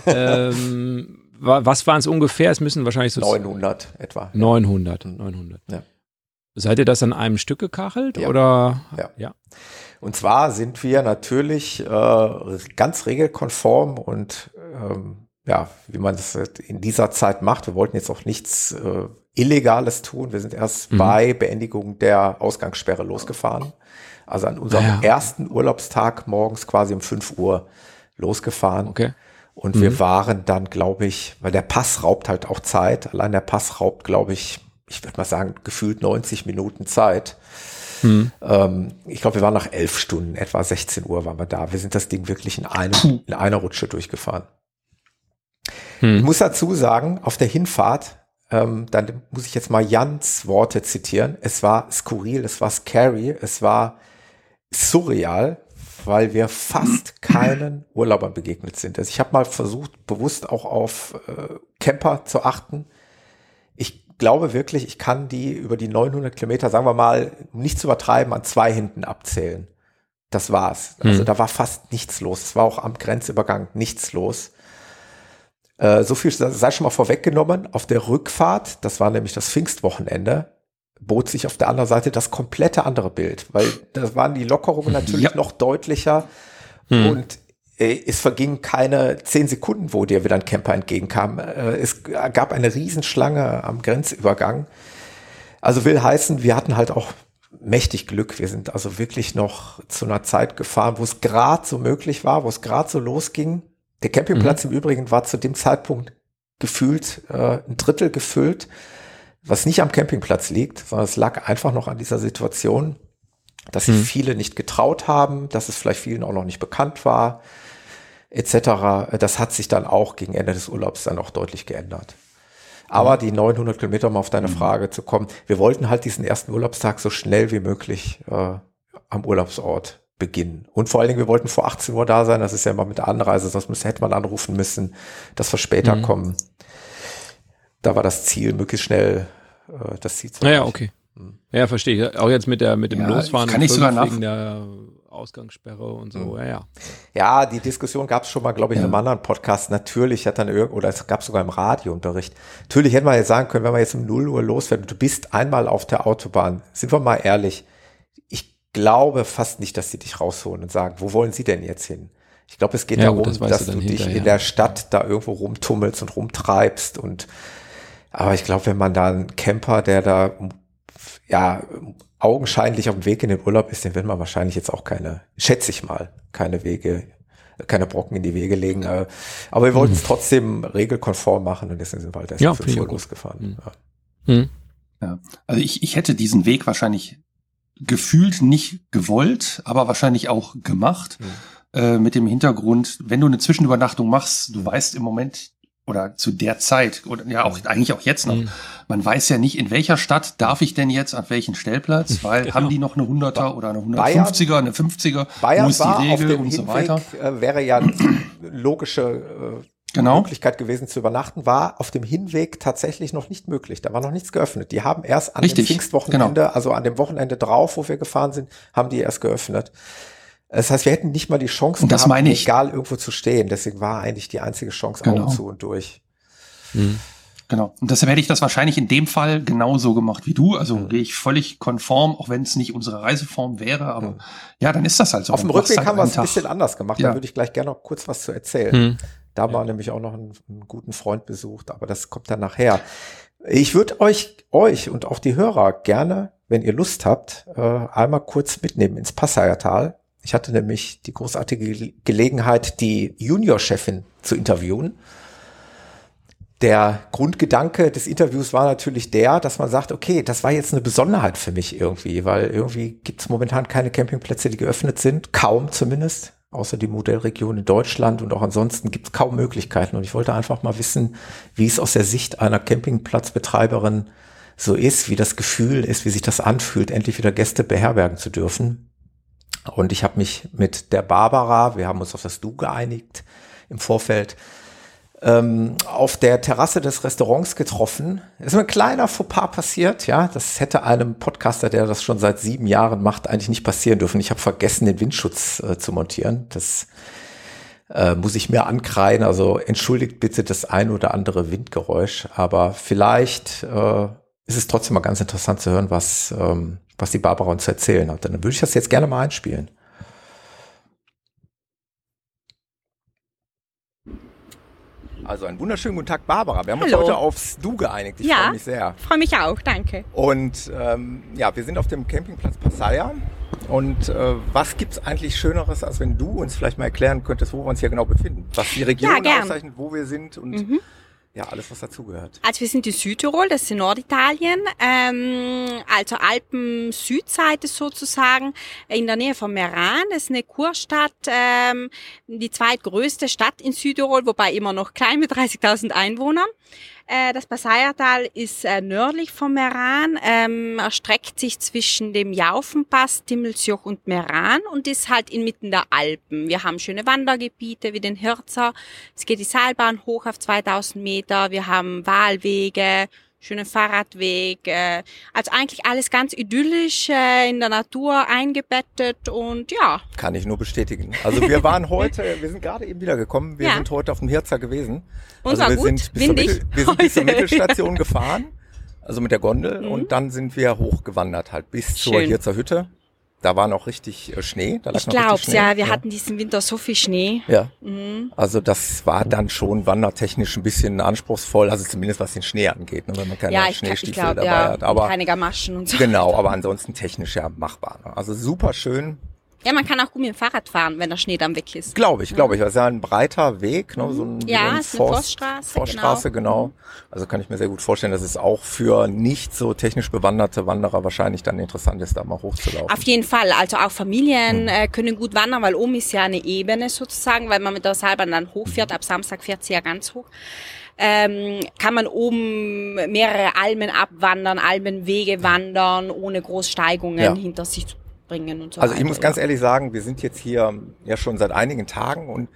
ähm, was waren es ungefähr? Es müssen wahrscheinlich so 900 etwa. 900, 900. Ja. Seid ihr das an einem Stück gekachelt ja. oder? Ja. ja. Und zwar sind wir natürlich äh, ganz regelkonform und ähm, ja, wie man das in dieser Zeit macht. Wir wollten jetzt auch nichts äh, Illegales tun. Wir sind erst mhm. bei Beendigung der Ausgangssperre losgefahren. Also an unserem ja. ersten Urlaubstag morgens quasi um 5 Uhr losgefahren. Okay. Und mhm. wir waren dann, glaube ich, weil der Pass raubt halt auch Zeit. Allein der Pass raubt, glaube ich, ich würde mal sagen, gefühlt 90 Minuten Zeit. Mhm. Ähm, ich glaube, wir waren nach elf Stunden, etwa 16 Uhr waren wir da. Wir sind das Ding wirklich in, einem, in einer Rutsche durchgefahren. Mhm. Ich muss dazu sagen, auf der Hinfahrt, ähm, dann muss ich jetzt mal Jans Worte zitieren. Es war skurril, es war scary, es war surreal, weil wir fast keinen Urlaubern begegnet sind. Also ich habe mal versucht, bewusst auch auf äh, Camper zu achten. Ich glaube wirklich, ich kann die über die 900 Kilometer, sagen wir mal, nicht zu übertreiben, an zwei Hinten abzählen. Das war's. Also mhm. da war fast nichts los. Es war auch am Grenzübergang nichts los. Äh, so viel sei schon mal vorweggenommen. Auf der Rückfahrt, das war nämlich das Pfingstwochenende, bot sich auf der anderen Seite das komplette andere Bild, weil da waren die Lockerungen natürlich ja. noch deutlicher hm. und äh, es vergingen keine zehn Sekunden, wo dir wieder ein Camper entgegenkam. Äh, es gab eine Riesenschlange am Grenzübergang. Also will heißen, wir hatten halt auch mächtig Glück. Wir sind also wirklich noch zu einer Zeit gefahren, wo es gerade so möglich war, wo es gerade so losging. Der Campingplatz mhm. im Übrigen war zu dem Zeitpunkt gefühlt äh, ein Drittel gefüllt was nicht am Campingplatz liegt, sondern es lag einfach noch an dieser Situation. dass sich viele nicht getraut haben, dass es vielleicht vielen auch noch nicht bekannt war, etc. Das hat sich dann auch gegen Ende des Urlaubs dann auch deutlich geändert. Aber die 900 Kilometer, um auf deine Frage zu kommen, wir wollten halt diesen ersten Urlaubstag so schnell wie möglich äh, am Urlaubsort beginnen. Und vor allen Dingen, wir wollten vor 18 Uhr da sein. Das ist ja immer mit der Anreise, sonst müsste, hätte man anrufen müssen, dass wir später Mhm. kommen. Da war das Ziel, möglichst schnell äh, das Ziel zu Naja, okay. Ja, verstehe ich. Auch jetzt mit der mit dem Ja, Losfahren kann ich sogar nach- wegen der Ausgangssperre und so. Ja, ja. Ja, die Diskussion gab es schon mal, glaube ich, in einem Ja. anderen Podcast. Natürlich hat dann irgend oder es gab sogar im Radiounterricht. Natürlich hätte man jetzt sagen können, wenn wir jetzt um 0 Uhr loswerden, du bist einmal auf der Autobahn. Sind wir mal ehrlich. Ich glaube fast nicht, dass sie dich rausholen und sagen, wo wollen sie denn jetzt hin? Ich glaube, es geht Ja, darum, gut, das dass du du dich hinterher. in der Stadt da irgendwo rumtummelst und rumtreibst und aber ich glaube, wenn man da einen Camper, der da ja augenscheinlich auf dem Weg in den Urlaub ist, den wird man wahrscheinlich jetzt auch keine, schätze ich mal, keine Wege, keine Brocken in die Wege legen. äh, Aber wir wollten es trotzdem regelkonform machen und deswegen sind wir halt erst Ja, finde 5 ich Uhr auch gut. losgefahren. Mhm. Ja. Hm. Ja. Also ich, ich hätte diesen Weg wahrscheinlich gefühlt nicht gewollt, aber wahrscheinlich auch gemacht. Äh, mit dem Hintergrund, wenn du eine Zwischenübernachtung machst, du weißt im Moment oder zu der Zeit oder ja auch eigentlich auch jetzt noch, Mhm. man weiß ja nicht, in welcher Stadt darf ich denn jetzt an welchen Stellplatz, weil Genau. haben die noch eine 100er oder eine Bayern- 150er, eine 50er, Bayern wo ist die Regel und so Hinweg, weiter. äh, wäre ja logische äh, Genau. Möglichkeit gewesen zu übernachten, war auf dem Hinweg tatsächlich noch nicht möglich. Da war noch nichts geöffnet. Die haben erst an Richtig, dem Pfingstwochenende, genau. also an dem Wochenende drauf, wo wir gefahren sind, haben die erst geöffnet. Das heißt, wir hätten nicht mal die Chance Und das meine ich. egal irgendwo zu stehen. Deswegen war eigentlich die einzige Chance Genau. Augen zu und durch. Hm. Genau. Und deshalb hätte ich das wahrscheinlich in dem Fall genauso gemacht wie du. Also Mhm. gehe ich völlig konform, auch wenn es nicht unsere Reiseform wäre. Aber Mhm. ja, dann ist das halt so. Auf dem Rückweg halt haben wir es ein bisschen anders gemacht. Ja. Da würde ich gleich gerne noch kurz was zu erzählen. Da haben wir nämlich auch noch einen, einen guten Freund besucht, aber das kommt dann nachher. Ich würde euch, euch und auch die Hörer gerne, wenn ihr Lust habt, äh, einmal kurz mitnehmen ins Passaiertal. Ich hatte nämlich die großartige Ge- Gelegenheit, die Juniorchefin zu interviewen. Der Grundgedanke des Interviews war natürlich der, dass man sagt, okay, das war jetzt eine Besonderheit für mich irgendwie, weil irgendwie gibt es momentan keine Campingplätze, die geöffnet sind, kaum zumindest, außer die Modellregion in Deutschland und auch ansonsten gibt es kaum Möglichkeiten. Und ich wollte einfach mal wissen, wie es aus der Sicht einer Campingplatzbetreiberin so ist, wie das Gefühl ist, wie sich das anfühlt, endlich wieder Gäste beherbergen zu dürfen. Und ich habe mich mit der Barbara, wir haben uns auf das Du geeinigt im Vorfeld, ähm, auf der Terrasse des Restaurants getroffen. Ist ein kleiner Fauxpas passiert, ja. Das hätte einem Podcaster, der das schon seit sieben Jahren macht, eigentlich nicht passieren dürfen. Ich habe vergessen, den Windschutz äh, zu montieren. Das äh, muss ich mir ankreien. Also entschuldigt bitte das ein oder andere Windgeräusch. Aber vielleicht äh, ist es trotzdem mal ganz interessant zu hören, was, ähm, was die Barbara uns erzählen hat. Dann würde ich das jetzt gerne mal einspielen. Also einen wunderschönen guten Tag, Barbara. Wir haben uns Hallo. heute aufs Du geeinigt. Ich Ja. freue mich sehr. Freue mich auch, danke. Und ähm, ja, wir sind auf dem Campingplatz Passaya. Und äh, was gibt's eigentlich Schöneres, als wenn du uns vielleicht mal erklären könntest, wo wir uns hier genau befinden? Was die Region Ja, auszeichnet, wo wir sind und Mhm. Ja, alles, was dazugehört. Also wir sind in Südtirol, das ist in Norditalien, ähm, also Alpen-Südseite sozusagen, in der Nähe von Meran. Das ist eine Kurstadt, ähm, die zweitgrößte Stadt in Südtirol, wobei immer noch klein mit 30.000 Einwohnern. Äh, das Passaiertal ist äh, nördlich von Meran, ähm, erstreckt sich zwischen dem Jaufenpass, Timmelsjoch und Meran und ist halt inmitten der Alpen. Wir haben schöne Wandergebiete wie den Hirzer. Es geht die Seilbahn hoch auf 2000 Meter. Wir haben Wahlwege, schönen Fahrradweg. Äh, also eigentlich alles ganz idyllisch äh, in der Natur eingebettet und ja, Kann ich nur bestätigen. Also wir waren heute, wir sind gerade eben wieder gekommen, wir Ja. sind heute auf dem Hirzer gewesen. Und also war wir gut, sind bis zur, windig Mittel, wir sind bis zur heute. Mittelstation gefahren, also mit der Gondel Mhm. und dann sind wir hochgewandert halt bis zur Schön. Hirzer Hütte. Da war noch richtig äh, Schnee. Da lag ich Schnee. ja. Wir hatten diesen Winter so viel Schnee. Ja, Mhm. also das war dann schon wandertechnisch ein bisschen anspruchsvoll, also zumindest was den Schnee angeht, ne, wenn man keine Ja, ich, ich Schneestiefel glaube, dabei ja. hat. Aber keine Gamaschen und so. genau, aber ansonsten technisch ja machbar. Ne? Also super schön. Ja, man kann auch gut mit dem Fahrrad fahren, wenn der Schnee dann weg ist. Glaube ich, glaube ich. Das ist ja ein breiter Weg, ne? so ein, Ja, so ein ist eine Forststraße, Forststraße, genau. Also kann ich mir sehr gut vorstellen, dass es auch für nicht so technisch bewanderte Wanderer wahrscheinlich dann interessant ist, da mal hochzulaufen. Auf jeden Fall. Also auch Familien äh, können gut wandern, weil oben ist ja eine Ebene sozusagen, weil man mit der Seilbahn dann hochfährt. Ab Samstag fährt sie ja ganz hoch. Ähm, kann man oben mehrere Almen abwandern, Almenwege wandern, ohne Großsteigungen Ja. hinter sich zu bringen und so Also ich muss ganz ehrlich sagen, wir sind jetzt hier ja schon seit einigen Tagen und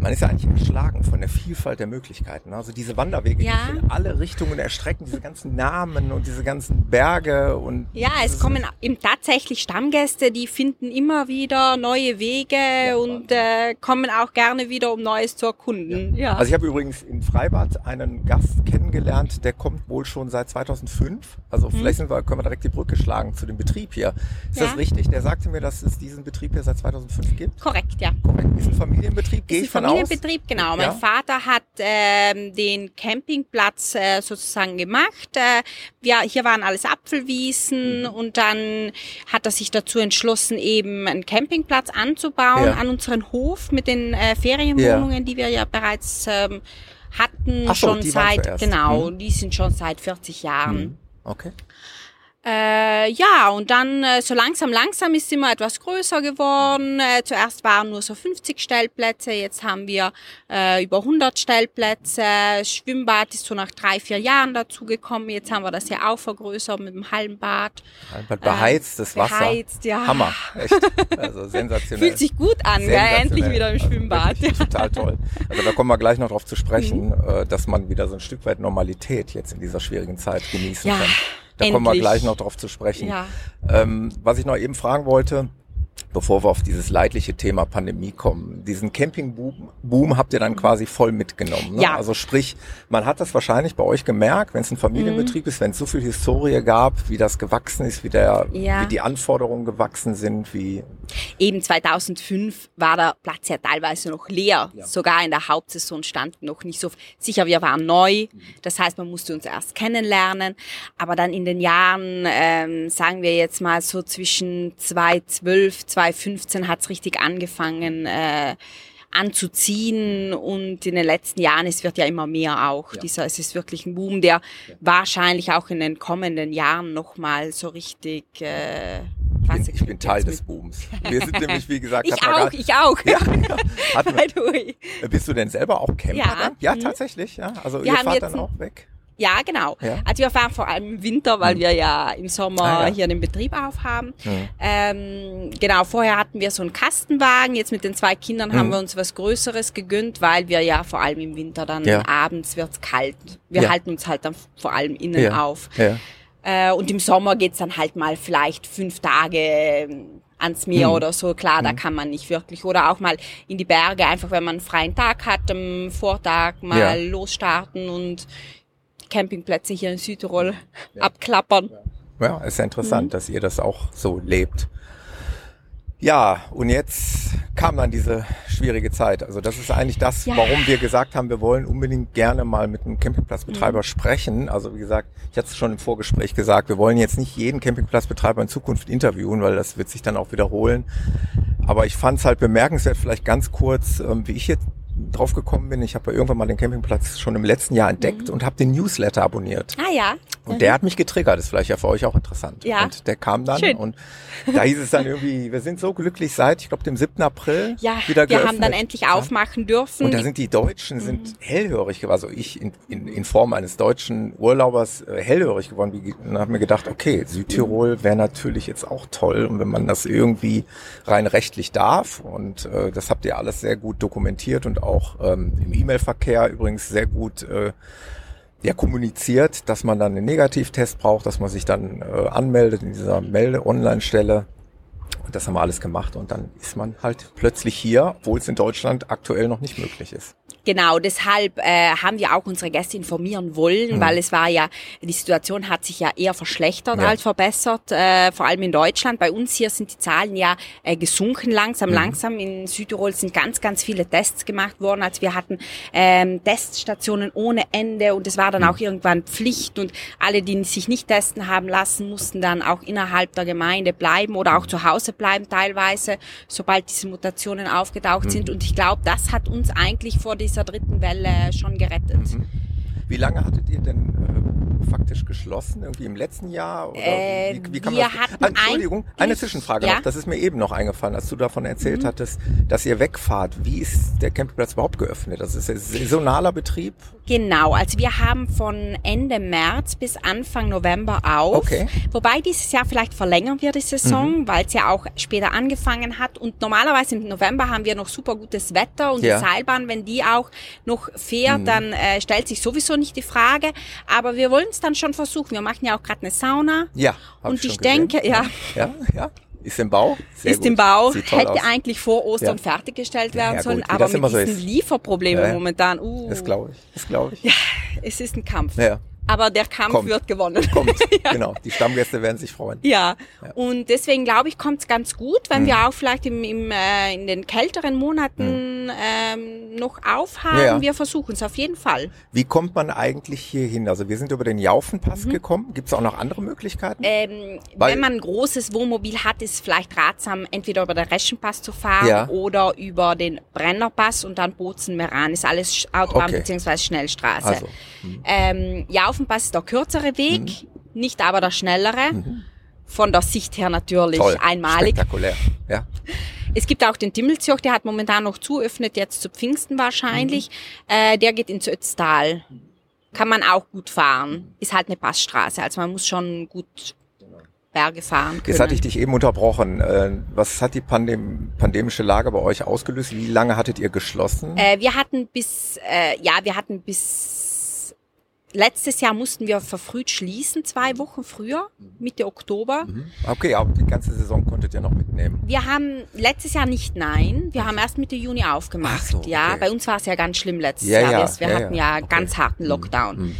man ist ja eigentlich erschlagen von der Vielfalt der Möglichkeiten. Also diese Wanderwege, Ja. die sich in alle Richtungen erstrecken, diese ganzen Namen und diese ganzen Berge und Ja, es kommen eben tatsächlich Stammgäste, die finden immer wieder neue Wege und äh, kommen auch gerne wieder, um Neues zu erkunden. Ja. Also ich habe übrigens in Freibad einen Gast kennengelernt, der kommt wohl schon seit 2005. Also vielleicht sind wir, können wir direkt die Brücke schlagen zu dem Betrieb hier. Ist. Ja. das richtig? Der sagte mir, dass es diesen Betrieb hier seit 2005 gibt. Korrekt, ja. Korrekt. Ist ein Familienbetrieb, gehe ich von aus. Familienbetrieb, genau. Mein Ja. Vater hat ähm, den Campingplatz äh, sozusagen gemacht. Äh, wir, hier waren alles Apfelwiesen Mhm. und dann hat er sich dazu entschlossen, eben einen Campingplatz anzubauen Ja. an unseren Hof mit den äh, Ferienwohnungen, die wir ja bereits ähm, hatten, Ach so, schon seit, genau, Mhm. die sind schon seit 40 Jahren. Mhm. Okay. Äh, ja, und dann äh, so langsam, langsam ist immer etwas größer geworden. Äh, zuerst waren nur so 50 Stellplätze, jetzt haben wir äh, über 100 Stellplätze. Das Schwimmbad ist so nach drei, vier Jahren dazugekommen. Jetzt haben wir das ja auch vergrößert mit dem Hallenbad. Ein beheiztes Wasser. Äh, Beheizt, ja. Hammer, echt. Also sensationell. Fühlt sich gut an, gell? Endlich wieder im Also Schwimmbad. wirklich Total toll. Also da kommen wir gleich noch drauf zu sprechen, Mhm. äh, dass man wieder so ein Stück weit Normalität jetzt in dieser schwierigen Zeit genießen Ja, kann. Da kommen wir endlich. gleich noch drauf zu sprechen. Ja. Ähm, was ich noch eben fragen wollte, bevor wir auf dieses leidliche Thema Pandemie kommen, diesen Campingboom Boom habt ihr dann quasi voll mitgenommen. Ne? Ja. Also sprich, man hat das wahrscheinlich bei euch gemerkt, wenn es ein Familienbetrieb Mhm. ist, wenn es so viel Historie gab, wie das gewachsen ist, wie, der, Ja. wie die Anforderungen gewachsen sind, wie Eben 2005 war der Platz ja teilweise noch leer. Sogar in der Hauptsaison standen noch nicht so. Sicher, wir waren neu. Das heißt, man musste uns erst kennenlernen. Aber dann in den Jahren, ähm, sagen wir jetzt mal so zwischen 2012, 2015 hat's richtig angefangen. Äh, anzuziehen und in den letzten Jahren, es wird ja immer mehr auch. Dieser, es ist wirklich ein Boom, der wahrscheinlich auch in den kommenden Jahren nochmal so richtig, äh, bin, ich bin Teil des Booms. Wir sind nämlich, wie gesagt, Ich auch, gar- ich auch. Ja, the way. bist du denn selber auch Camper Ja. dann? Ja, Mhm. tatsächlich, ja. Also Wir ihr haben fahrt dann auch weg. Ja, genau. Ja. Also wir fahren vor allem im Winter, weil wir ja im Sommer Ah, ja. hier den Betrieb aufhaben. Mhm. Ähm, genau, vorher hatten wir so einen Kastenwagen. Jetzt mit den zwei Kindern haben Mhm. wir uns was Größeres gegönnt, weil wir ja vor allem im Winter dann Ja. abends wird's kalt. Wir Ja. halten uns halt dann vor allem innen Ja. auf. Ja. Äh, und im Sommer geht's dann halt mal vielleicht fünf Tage ähm, ans Meer Hm. oder so. Klar, da kann man nicht wirklich. Oder auch mal in die Berge, einfach wenn man einen freien Tag hat, am Vortag mal Ja. losstarten und Campingplätze hier in Südtirol abklappern. Ja, ist ja interessant, Mhm. dass ihr das auch so lebt. Ja, und jetzt kam dann diese schwierige Zeit. Also das ist eigentlich das, Ja. warum wir gesagt haben, wir wollen unbedingt gerne mal mit einem Campingplatzbetreiber Mhm. sprechen. Also wie gesagt, ich hatte es schon im Vorgespräch gesagt, wir wollen jetzt nicht jeden Campingplatzbetreiber in Zukunft interviewen, weil das wird sich dann auch wiederholen. Aber ich fand es halt bemerkenswert, vielleicht ganz kurz, ähm, wie ich jetzt drauf gekommen bin. Ich habe ja irgendwann mal den Campingplatz schon im letzten Jahr entdeckt und habe den Newsletter abonniert. Ah ja. Und der hat mich getriggert, ist vielleicht ja für euch auch interessant. Ja. Und der kam dann Schön. und da hieß es dann irgendwie, wir sind so glücklich seit, ich glaube, dem 7. April Ja, wieder wir geöffnet. haben dann endlich aufmachen dürfen. Und da sind die Deutschen sind hellhörig geworden, also ich in, in, in Form eines deutschen Urlaubers äh, hellhörig geworden. Wie- Und habe mir gedacht, okay, Südtirol wäre natürlich jetzt auch toll und wenn man das irgendwie rein rechtlich darf und äh, das habt ihr alles sehr gut dokumentiert und auch ähm, im E-Mail-Verkehr übrigens sehr gut äh, ja, kommuniziert, dass man dann einen Negativtest braucht, dass man sich dann äh, anmeldet in dieser Melde-Online-Stelle. Und das haben wir alles gemacht und dann ist man halt plötzlich hier, obwohl es in Deutschland aktuell noch nicht möglich ist. Genau, deshalb äh, haben wir auch unsere Gäste informieren wollen, Mhm. weil es war ja, die Situation hat sich ja eher verschlechtert Ja. als verbessert, äh, vor allem in Deutschland. Bei uns hier sind die Zahlen ja äh, gesunken langsam, Mhm. langsam. In Südtirol sind ganz, ganz viele Tests gemacht worden, als wir hatten ähm, Teststationen ohne Ende und es war Mhm. dann auch irgendwann Pflicht und alle, die sich nicht testen haben lassen, mussten dann auch innerhalb der Gemeinde bleiben oder Mhm. auch zu Hause bleiben teilweise, sobald diese Mutationen aufgetaucht Mhm. sind. Und ich glaube, das hat uns eigentlich vor dieser dritten Welle schon gerettet. Mhm. Wie lange hattet ihr denn äh, faktisch geschlossen? Irgendwie im letzten Jahr? Oder Äh, wie, wie kann wir man das? hatten Ah, Entschuldigung, eine Zwischenfrage ja. Mhm. noch. Das ist mir eben noch eingefallen, als du davon erzählt hattest, dass ihr wegfahrt. Wie ist der Campingplatz überhaupt geöffnet? Das ist ein saisonaler Betrieb? Genau, also wir haben von Ende März bis Anfang November auf. Okay. Wobei dieses Jahr vielleicht verlängern wir die Saison, Mhm. weil es ja auch später angefangen hat. Und normalerweise im November haben wir noch super gutes Wetter und Ja. die Seilbahn, wenn die auch noch fährt, Mhm. dann äh, stellt sich sowieso nicht die Frage. Aber wir wollen es dann schon versuchen. Wir machen ja auch gerade eine Sauna. Ja. Und ich gesehen. denke, ja. Ja, ja. Ist im Bau? Sehr ist gut. im Bau, hätte aus. eigentlich vor Ostern Ja. fertiggestellt Ja, werden ja, sollen, aber mit so diesen ist. Lieferproblemen Ja, ja. momentan, uh, Das glaube ich. Das glaube ich. es ist ein Kampf. Ja. Aber der Kampf Kommt. wird gewonnen. Kommt. Genau. Die Stammgäste werden sich freuen. Ja. Ja. und deswegen glaube ich, kommt es ganz gut, wenn Mhm. wir auch vielleicht im, im, äh, in den kälteren Monaten ähm, noch aufhaben. Ja, ja. Wir versuchen es auf jeden Fall. Wie kommt man eigentlich hier hin? Also wir sind über den Jaufenpass gekommen. Gibt es auch noch andere Möglichkeiten? Mhm. Ähm, wenn man ein großes Wohnmobil hat, ist es vielleicht ratsam, entweder über den Reschenpass zu fahren Ja. oder über den Brennerpass und dann Bozen-Meran. Ist alles Autobahn Okay. beziehungsweise Schnellstraße. Also, Ähm, Jaufenpass ist der kürzere Weg, Mhm. nicht aber der schnellere. Von der Sicht her natürlich toll. einmalig. Spektakulär. Ja. Es gibt auch den Timmelsjoch, der hat momentan noch zu, öffnet jetzt zu Pfingsten wahrscheinlich. Äh, der geht ins Ötztal. Kann man auch gut fahren. Ist halt eine Passstraße, also man muss schon gut Berge fahren können. Jetzt hatte ich dich eben unterbrochen. Äh, Was hat die Pandem pandemische Lage bei euch ausgelöst? Wie lange hattet ihr geschlossen? äh, wir hatten bis, äh, ja, wir hatten bis letztes Jahr mussten wir verfrüht schließen, zwei Wochen früher, Mitte Oktober. Mhm. Okay, aber die ganze Saison konntet ihr noch mitnehmen. Wir haben letztes Jahr nicht nein, wir haben erst Mitte Juni aufgemacht. Ach so, Ja, okay. bei uns war es ja ganz schlimm letztes Ja, Jahr. ja, wir wir ja, hatten ja. ja, Okay. ganz harten Lockdown. Mhm.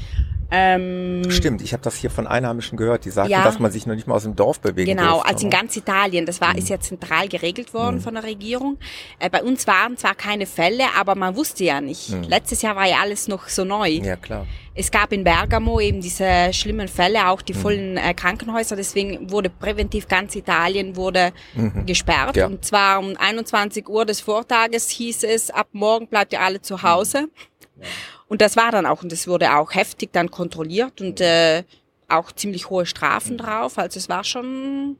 Ähm, Stimmt, ich habe das hier von Einheimischen gehört. Die sagten, Ja. dass man sich noch nicht mal aus dem Dorf bewegen Genau, durfte, also in ganz Italien. Das war, ist ja zentral geregelt worden von der Regierung. Äh, bei uns waren zwar keine Fälle, aber man wusste ja nicht. Letztes Jahr war ja alles noch so neu. Ja, klar. Es gab in Bergamo eben diese schlimmen Fälle, auch die vollen äh, Krankenhäuser. Deswegen wurde präventiv ganz Italien wurde gesperrt. Ja. Und zwar um 21 Uhr des Vortages hieß es, ab morgen bleibt ihr alle zu Hause. Und das war dann auch, und das wurde auch heftig dann kontrolliert und äh, auch ziemlich hohe Strafen drauf. Also es war schon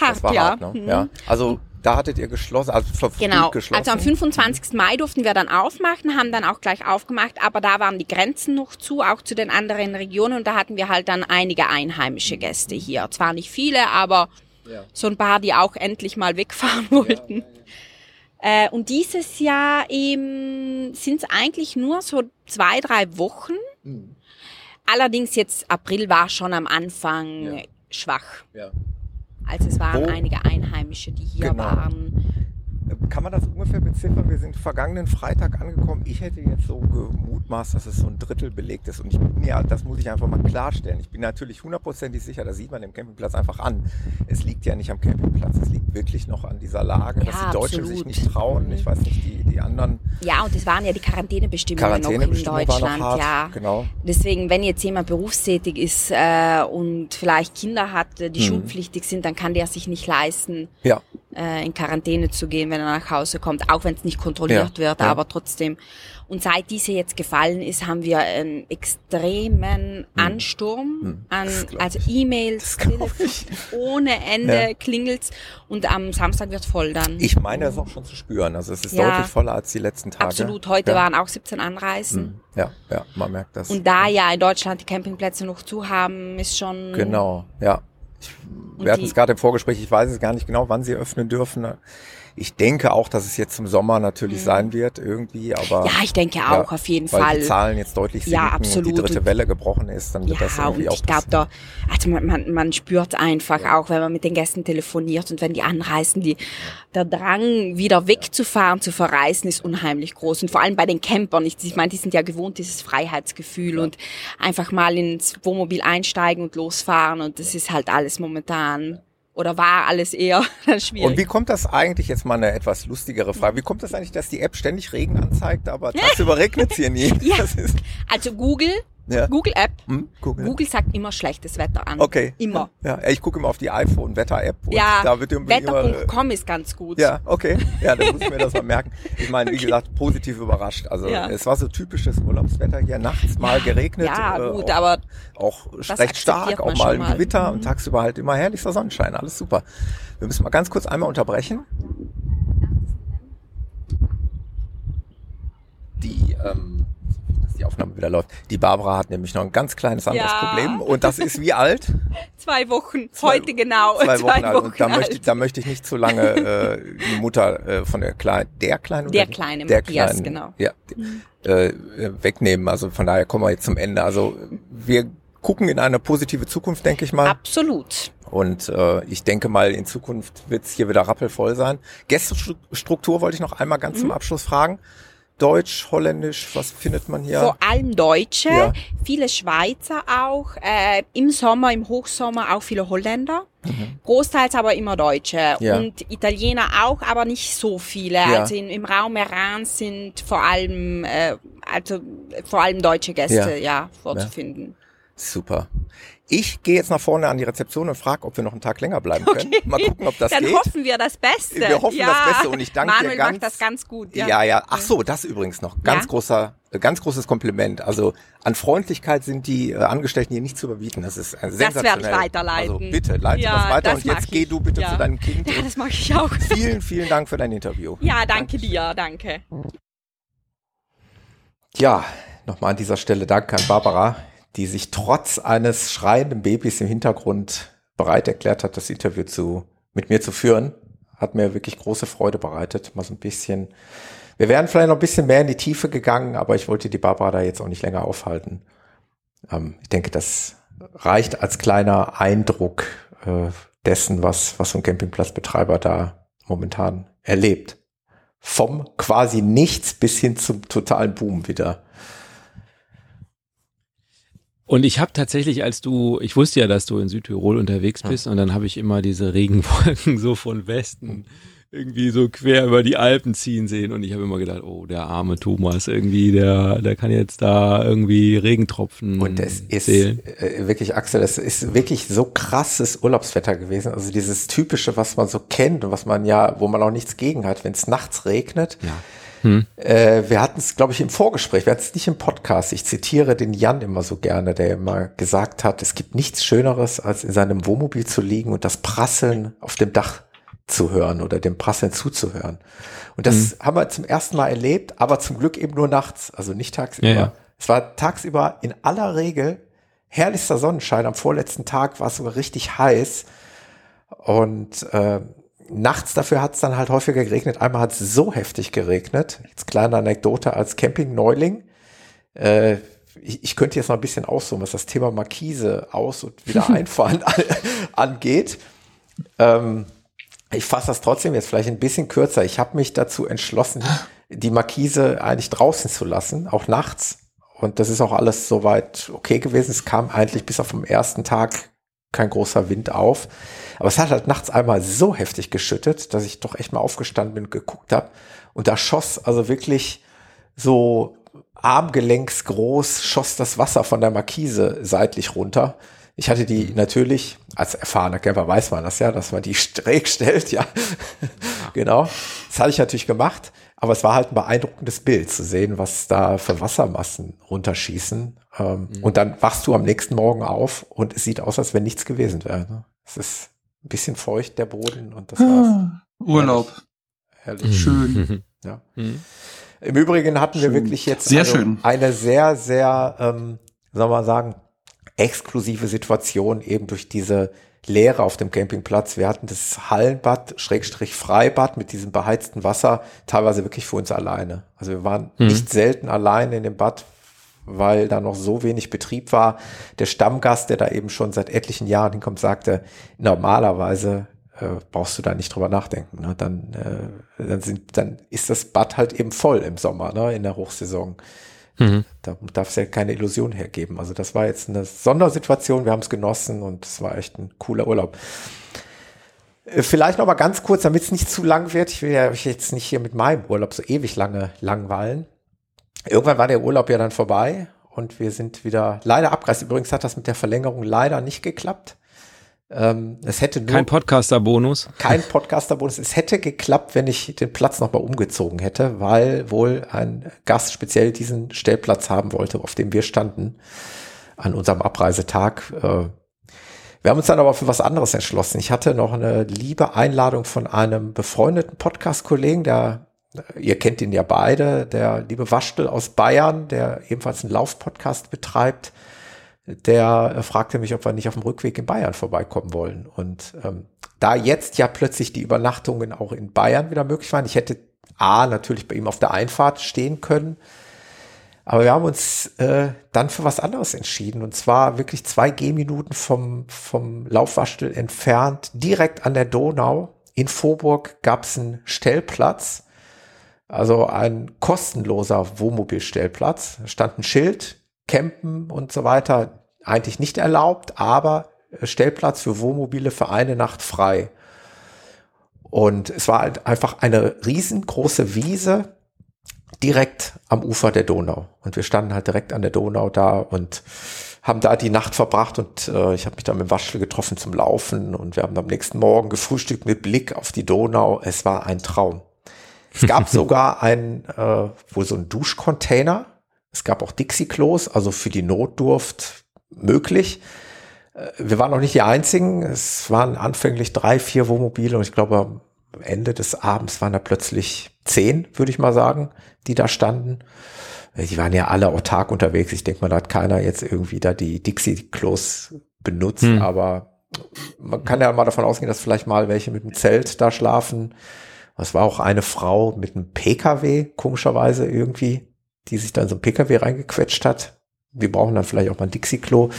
hart, war ja. hart, ne? Mhm. ja. Also da hattet ihr geschlossen, also Genau, geschlossen. also am 25. Mai durften wir dann aufmachen, haben dann auch gleich aufgemacht, aber da waren die Grenzen noch zu, auch zu den anderen Regionen und da hatten wir halt dann einige einheimische Gäste hier. Zwar nicht viele, aber Ja. so ein paar, die auch endlich mal wegfahren wollten. Äh, und dieses Jahr eben sind es eigentlich nur so zwei, drei Wochen. Mhm. Allerdings jetzt April war schon am Anfang Ja. schwach. Ja. Also es waren Wo- einige Einheimische, die hier Genau. waren. Kann man das ungefähr beziffern? Wir sind vergangenen Freitag angekommen. Ich hätte jetzt so gemutmaßt, dass es so ein Drittel belegt ist. Und ich bin ja, das muss ich einfach mal klarstellen. Ich bin natürlich hundertprozentig sicher, das sieht man dem Campingplatz einfach an. Es liegt ja nicht am Campingplatz, es liegt wirklich noch an dieser Lage, dass Ja, die Deutschen absolut. sich nicht trauen. Ich weiß nicht, die, die anderen Ja, und es waren ja die Quarantänebestimmungen noch in Deutschland, hart. ja. Genau. Deswegen, wenn jetzt jemand berufstätig ist äh, und vielleicht Kinder hat, äh, die Mhm. schulpflichtig sind, dann kann der sich nicht leisten, Ja. Äh, in Quarantäne zu gehen, wenn er nach Hause kommt, auch wenn es nicht kontrolliert Ja, wird, ja. aber trotzdem. Und seit diese jetzt gefallen ist, haben wir einen extremen Ansturm Hm. an also. E-Mails, ohne Ende Ja. klingelt's und am Samstag wird voll dann. Ich meine, das ist auch schon zu spüren. Also es ist Ja. deutlich voller als die letzten Tage. Absolut. Heute ja. waren auch 17 Anreisen. Hm. Ja, ja, man merkt das. Und da ja in Deutschland die Campingplätze noch zu haben, ist schon. Genau, ja. Ich, wir hatten es gerade im Vorgespräch, ich weiß es gar nicht genau, wann sie öffnen dürfen. Ich denke auch, dass es jetzt zum Sommer natürlich sein wird irgendwie, aber Mhm. Ja, ich denke auch, auf jeden weil Fall. die Zahlen jetzt deutlich sinken Ja, absolut. und die dritte Welle gebrochen ist, dann wird das Ja, irgendwie und auch ich glaube, da, also man, man, man spürt einfach auch, wenn man mit den Gästen telefoniert und wenn die anreisen, die, der Drang, wieder wegzufahren, zu verreisen, ist unheimlich groß. Und vor allem bei den Campern. Ich, ich meine, die sind ja gewohnt, dieses Freiheitsgefühl und einfach mal ins Wohnmobil einsteigen und losfahren. Und das ist halt alles momentan, oder war alles eher schwierig. Und wie kommt das eigentlich, jetzt mal eine etwas lustigere Frage, wie kommt das eigentlich, dass die App ständig Regen anzeigt, aber tagsüber regnet es hier nie? Ja. Also Google, ja. Google App, Hm, Google. Google sagt immer schlechtes Wetter an. Okay. Immer. Ja, ich gucke immer auf die iPhone-Wetter-App und Ja, da wird wetter.com ist ganz gut. Ja, okay. Ja, dann muss ich mir das mal merken. Ich meine, wie gesagt, positiv überrascht. Also Ja. es war so typisches Urlaubswetter hier, nachts mal geregnet. Ja, äh, gut, auch, aber auch recht stark, auch mal mal. Gewitter Mhm. und tagsüber halt immer herrlichster Sonnenschein. Alles super. Wir müssen mal ganz kurz einmal unterbrechen. Die, ähm, dass die Aufnahme wieder läuft. Die Barbara hat nämlich noch ein ganz kleines anderes Ja. Problem und das ist wie alt? Zwei Wochen, Zwei- heute genau. Zwei Wochen alt. Und da alt. möchte, ich, da möchte ich nicht zu lange äh, die Mutter äh, von der Kleinen, der Kleinen Der oder Kleine, der Kleinen, genau. Ja, äh, äh, wegnehmen. Also von daher kommen wir jetzt zum Ende. Also wir gucken in eine positive Zukunft, denke ich mal. Absolut. Und äh, ich denke mal, in Zukunft wird es hier wieder rappelvoll sein. Gästestruktur wollte ich noch einmal ganz Mhm. zum Abschluss fragen. Deutsch, Holländisch, was findet man hier? Vor allem Deutsche, Ja. viele Schweizer auch, äh, im Sommer, im Hochsommer auch viele Holländer. Großteils aber immer Deutsche Mhm. Ja. und Italiener auch, aber nicht so viele. Ja. Also in, im Raum Iran sind vor allem, äh, also vor allem deutsche Gäste ja, vorzufinden. Super. Ich gehe jetzt nach vorne an die Rezeption und frage, ob wir noch einen Tag länger bleiben können. Mal gucken, ob das Dann geht. hoffen wir das Beste. Wir hoffen ja. das Beste und ich danke Manuel dir ganz. macht das ganz gut. Ja. Ja, ja, Ach so, das übrigens noch. Ganz Ja? großer, äh, ganz großes Kompliment. Also an Freundlichkeit sind die äh, Angestellten hier nicht zu überbieten. Das ist äh, sensationell. werde ich weiterleiten. Also bitte, leite Ja, das weiter das und jetzt mag geh du bitte zu deinem Kind. Ja, das mache ich auch. vielen, vielen Dank für dein Interview. Ja, danke dir, danke. Ja, nochmal an dieser Stelle Dank an Barbara, die sich trotz eines schreienden Babys im Hintergrund bereit erklärt hat, das Interview zu, mit mir zu führen. Hat mir wirklich große Freude bereitet. Mal so ein bisschen. Wir wären vielleicht noch ein bisschen mehr in die Tiefe gegangen, aber ich wollte die Barbara da jetzt auch nicht länger aufhalten. Ähm, ich denke, das reicht als kleiner Eindruck äh, dessen, was, was so ein Campingplatzbetreiber da momentan erlebt. Vom quasi nichts bis hin zum totalen Boom wieder. Und ich habe tatsächlich, als du, ich wusste ja, dass du in Südtirol unterwegs bist und dann habe ich immer diese Regenwolken so von Westen irgendwie so quer über die Alpen ziehen sehen und ich habe immer gedacht, oh, der arme Thomas irgendwie, der, der kann jetzt da irgendwie Regentropfen Und es ist zählen. äh, wirklich, Axel, es ist wirklich so krasses Urlaubswetter gewesen. Also dieses typische, was man so kennt und was man ja, wo man auch nichts gegen hat, wenn es nachts regnet. Ja. Äh, wir hatten es, glaube ich, im Vorgespräch, wir hatten es nicht im Podcast. Ich zitiere den Jan immer so gerne, der immer gesagt hat, es gibt nichts Schöneres, als in seinem Wohnmobil zu liegen und das Prasseln auf dem Dach zu hören oder dem Prasseln zuzuhören. Und das haben wir zum ersten Mal erlebt, aber zum Glück eben nur nachts, also nicht tagsüber. Ja, ja. Es war tagsüber in aller Regel herrlichster Sonnenschein. Am vorletzten Tag war es sogar richtig heiß. Und äh, nachts dafür hat es dann halt häufiger geregnet. Einmal hat es so heftig geregnet. Jetzt kleine Anekdote als Camping-Neuling. Äh, ich, ich könnte jetzt noch ein bisschen auszoomen, was das Thema Markise aus- und wieder einfahren angeht. Ähm, ich fasse das trotzdem jetzt vielleicht ein bisschen kürzer. Ich habe mich dazu entschlossen, die Markise eigentlich draußen zu lassen, auch nachts. Und das ist auch alles soweit okay gewesen. Es kam eigentlich bis auf den ersten Tag kein großer Wind auf. Aber es hat halt nachts einmal so heftig geschüttet, dass ich doch echt mal aufgestanden bin und geguckt habe. Und da schoss also wirklich so armgelenksgroß, schoss das Wasser von der Markise seitlich runter. Ich hatte die natürlich, als erfahrener Camper weiß man das ja, dass man die schräg stellt, ja. genau. Das hatte ich natürlich gemacht. Aber es war halt ein beeindruckendes Bild zu sehen, was da für Wassermassen runterschießen. Ähm, Und dann wachst du am nächsten Morgen auf und es sieht aus, als wenn nichts gewesen wäre. Ne? Es ist ein bisschen feucht, der Boden, und das war's. Ah, Urlaub. Herrlich. Schön. Ja. Mhm. Im Übrigen hatten wir Schön. wirklich jetzt Sehr also schön. eine sehr, sehr, ähm, soll man sagen, exklusive Situation eben durch diese Leere auf dem Campingplatz. Wir hatten das Hallenbad, Schrägstrich Freibad mit diesem beheizten Wasser, teilweise wirklich für uns alleine. Also wir waren mhm. nicht selten alleine in dem Bad, weil da noch so wenig Betrieb war. Der Stammgast, der da eben schon seit etlichen Jahren hinkommt, sagte, normalerweise äh, brauchst du da nicht drüber nachdenken. Ne? Dann, äh, dann, sind, dann ist das Bad halt eben voll im Sommer, ne? in der Hochsaison. Mhm. Da darf es ja keine Illusion hergeben. Also das war jetzt eine Sondersituation, wir haben es genossen und es war echt ein cooler Urlaub. Äh, vielleicht noch mal ganz kurz, damit es nicht zu lang wird. Ich will ja euch jetzt nicht hier mit meinem Urlaub so ewig lange langweilen. Irgendwann war der Urlaub ja dann vorbei und wir sind wieder leider abgereist. Übrigens hat das mit der Verlängerung leider nicht geklappt. Ähm, es hätte nur kein Podcaster-Bonus. Kein Podcaster-Bonus. Es hätte geklappt, wenn ich den Platz nochmal umgezogen hätte, weil wohl ein Gast speziell diesen Stellplatz haben wollte, auf dem wir standen an unserem Abreisetag. Äh, wir haben uns dann aber für was anderes entschlossen. Ich hatte noch eine liebe Einladung von einem befreundeten Podcast-Kollegen, der, ihr kennt ihn ja beide, der liebe Waschtel aus Bayern, der ebenfalls einen Lauf-Podcast betreibt der äh, fragte mich, ob wir nicht auf dem Rückweg in Bayern vorbeikommen wollen. Und ähm, da jetzt ja plötzlich die Übernachtungen auch in Bayern wieder möglich waren, ich hätte A natürlich bei ihm auf der Einfahrt stehen können, aber wir haben uns äh, dann für was anderes entschieden. Und zwar wirklich zwei Gehminuten vom, vom Laufwaschtel entfernt, direkt an der Donau. In Vorburg gab es einen Stellplatz, also ein kostenloser Wohnmobilstellplatz. Da stand ein Schild, Campen und so weiter eigentlich nicht erlaubt, aber Stellplatz für Wohnmobile für eine Nacht frei. Und es war halt einfach eine riesengroße Wiese direkt am Ufer der Donau. Und wir standen halt direkt an der Donau da und haben da die Nacht verbracht und äh, ich habe mich dann mit Waschel getroffen zum Laufen und wir haben am nächsten Morgen gefrühstückt mit Blick auf die Donau. Es war ein Traum. Es gab sogar ein, äh, wohl so ein Duschcontainer, es gab auch Dixie-Klos, also für die Notdurft möglich. Äh, wir waren noch nicht die einzigen. Es waren anfänglich drei, vier Wohnmobile und ich glaube, am Ende des Abends waren da plötzlich zehn, würde ich mal sagen, die da standen. Die waren ja alle autark unterwegs. Ich denke mal, da hat keiner jetzt irgendwie da die Dixie-Klos benutzt, hm. aber man kann ja mal davon ausgehen, dass vielleicht mal welche mit dem Zelt da schlafen. Es war auch eine Frau mit einem PKW, komischerweise irgendwie die sich dann so ein Pkw reingequetscht hat. Wir brauchen dann vielleicht auch mal ein Dixie-Klo.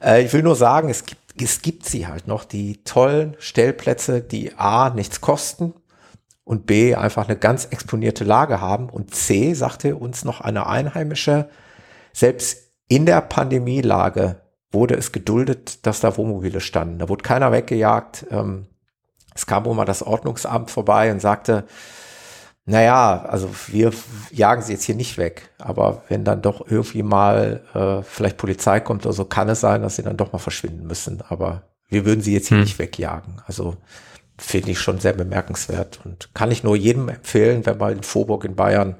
Äh, ich will nur sagen, es gibt, es gibt sie halt noch, die tollen Stellplätze, die A, nichts kosten und B, einfach eine ganz exponierte Lage haben und C, sagte uns noch eine Einheimische, selbst in der Pandemielage wurde es geduldet, dass da Wohnmobile standen. Da wurde keiner weggejagt. Ähm, es kam wohl mal das Ordnungsamt vorbei und sagte, naja, also wir jagen sie jetzt hier nicht weg, aber wenn dann doch irgendwie mal äh, vielleicht Polizei kommt oder so, kann es sein, dass sie dann doch mal verschwinden müssen. Aber wir würden sie jetzt hier hm. nicht wegjagen. Also finde ich schon sehr bemerkenswert und kann ich nur jedem empfehlen, wenn man in Vorburg in Bayern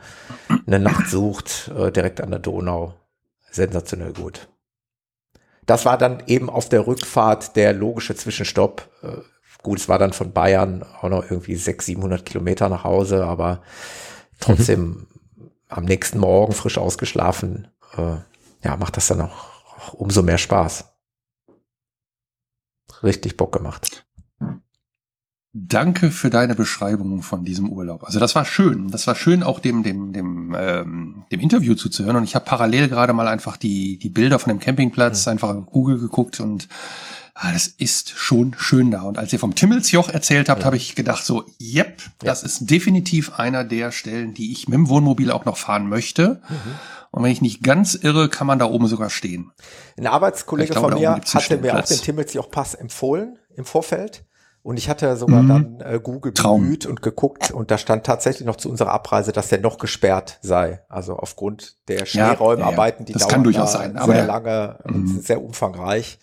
eine Nacht sucht, äh, direkt an der Donau. Sensationell gut. Das war dann eben auf der Rückfahrt der logische Zwischenstopp. Äh, Gut, es war dann von Bayern auch noch irgendwie 600, 700 Kilometer nach Hause, aber trotzdem mhm. am nächsten Morgen frisch ausgeschlafen, äh, ja, macht das dann auch, auch umso mehr Spaß. Richtig Bock gemacht. Danke für deine Beschreibung von diesem Urlaub. Also das war schön. Das war schön, auch dem dem dem ähm, dem Interview zuzuhören. Und ich habe parallel gerade mal einfach die die Bilder von dem Campingplatz mhm. einfach auf Google geguckt und ah, das ist schon schön da. Und als ihr vom Timmelsjoch erzählt habt, ja. habe ich gedacht so, yep, ja. das ist definitiv einer der Stellen, die ich mit dem Wohnmobil auch noch fahren möchte. Mhm. Und wenn ich nicht ganz irre, kann man da oben sogar stehen. Ein Arbeitskollege glaube, von mir hatte mir auch den Timmelsjoch-Pass empfohlen im Vorfeld. Und ich hatte sogar mhm. dann äh, Google Traum. bemüht und geguckt und da stand tatsächlich noch zu unserer Abreise, dass der noch gesperrt sei. Also aufgrund der Schneeräumarbeiten, ja, ja, ja. die dauern durchaus sein, sehr lange und mhm. sehr umfangreich.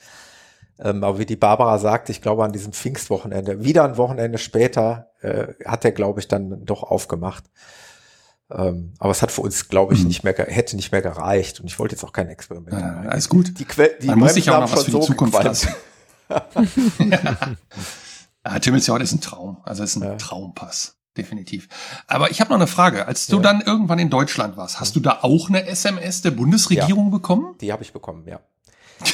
Ähm, aber wie die Barbara sagt, ich glaube an diesem Pfingstwochenende, wieder ein Wochenende später, äh, hat er, glaube ich, dann doch aufgemacht. Ähm, aber es hat für uns, glaube ich, mhm. nicht mehr, hätte nicht mehr gereicht. Und ich wollte jetzt auch kein Experiment. Ja, alles gut. Die, que die Man muss sich auch noch was für die Zukunft lassen. ja. ja, Timmelsjahr ist ein Traum. Also ist ein ja. Traumpass. Definitiv. Aber ich habe noch eine Frage. Als du ja. dann irgendwann in Deutschland warst, hast du da auch eine SMS der Bundesregierung ja, bekommen? Die habe ich bekommen, ja.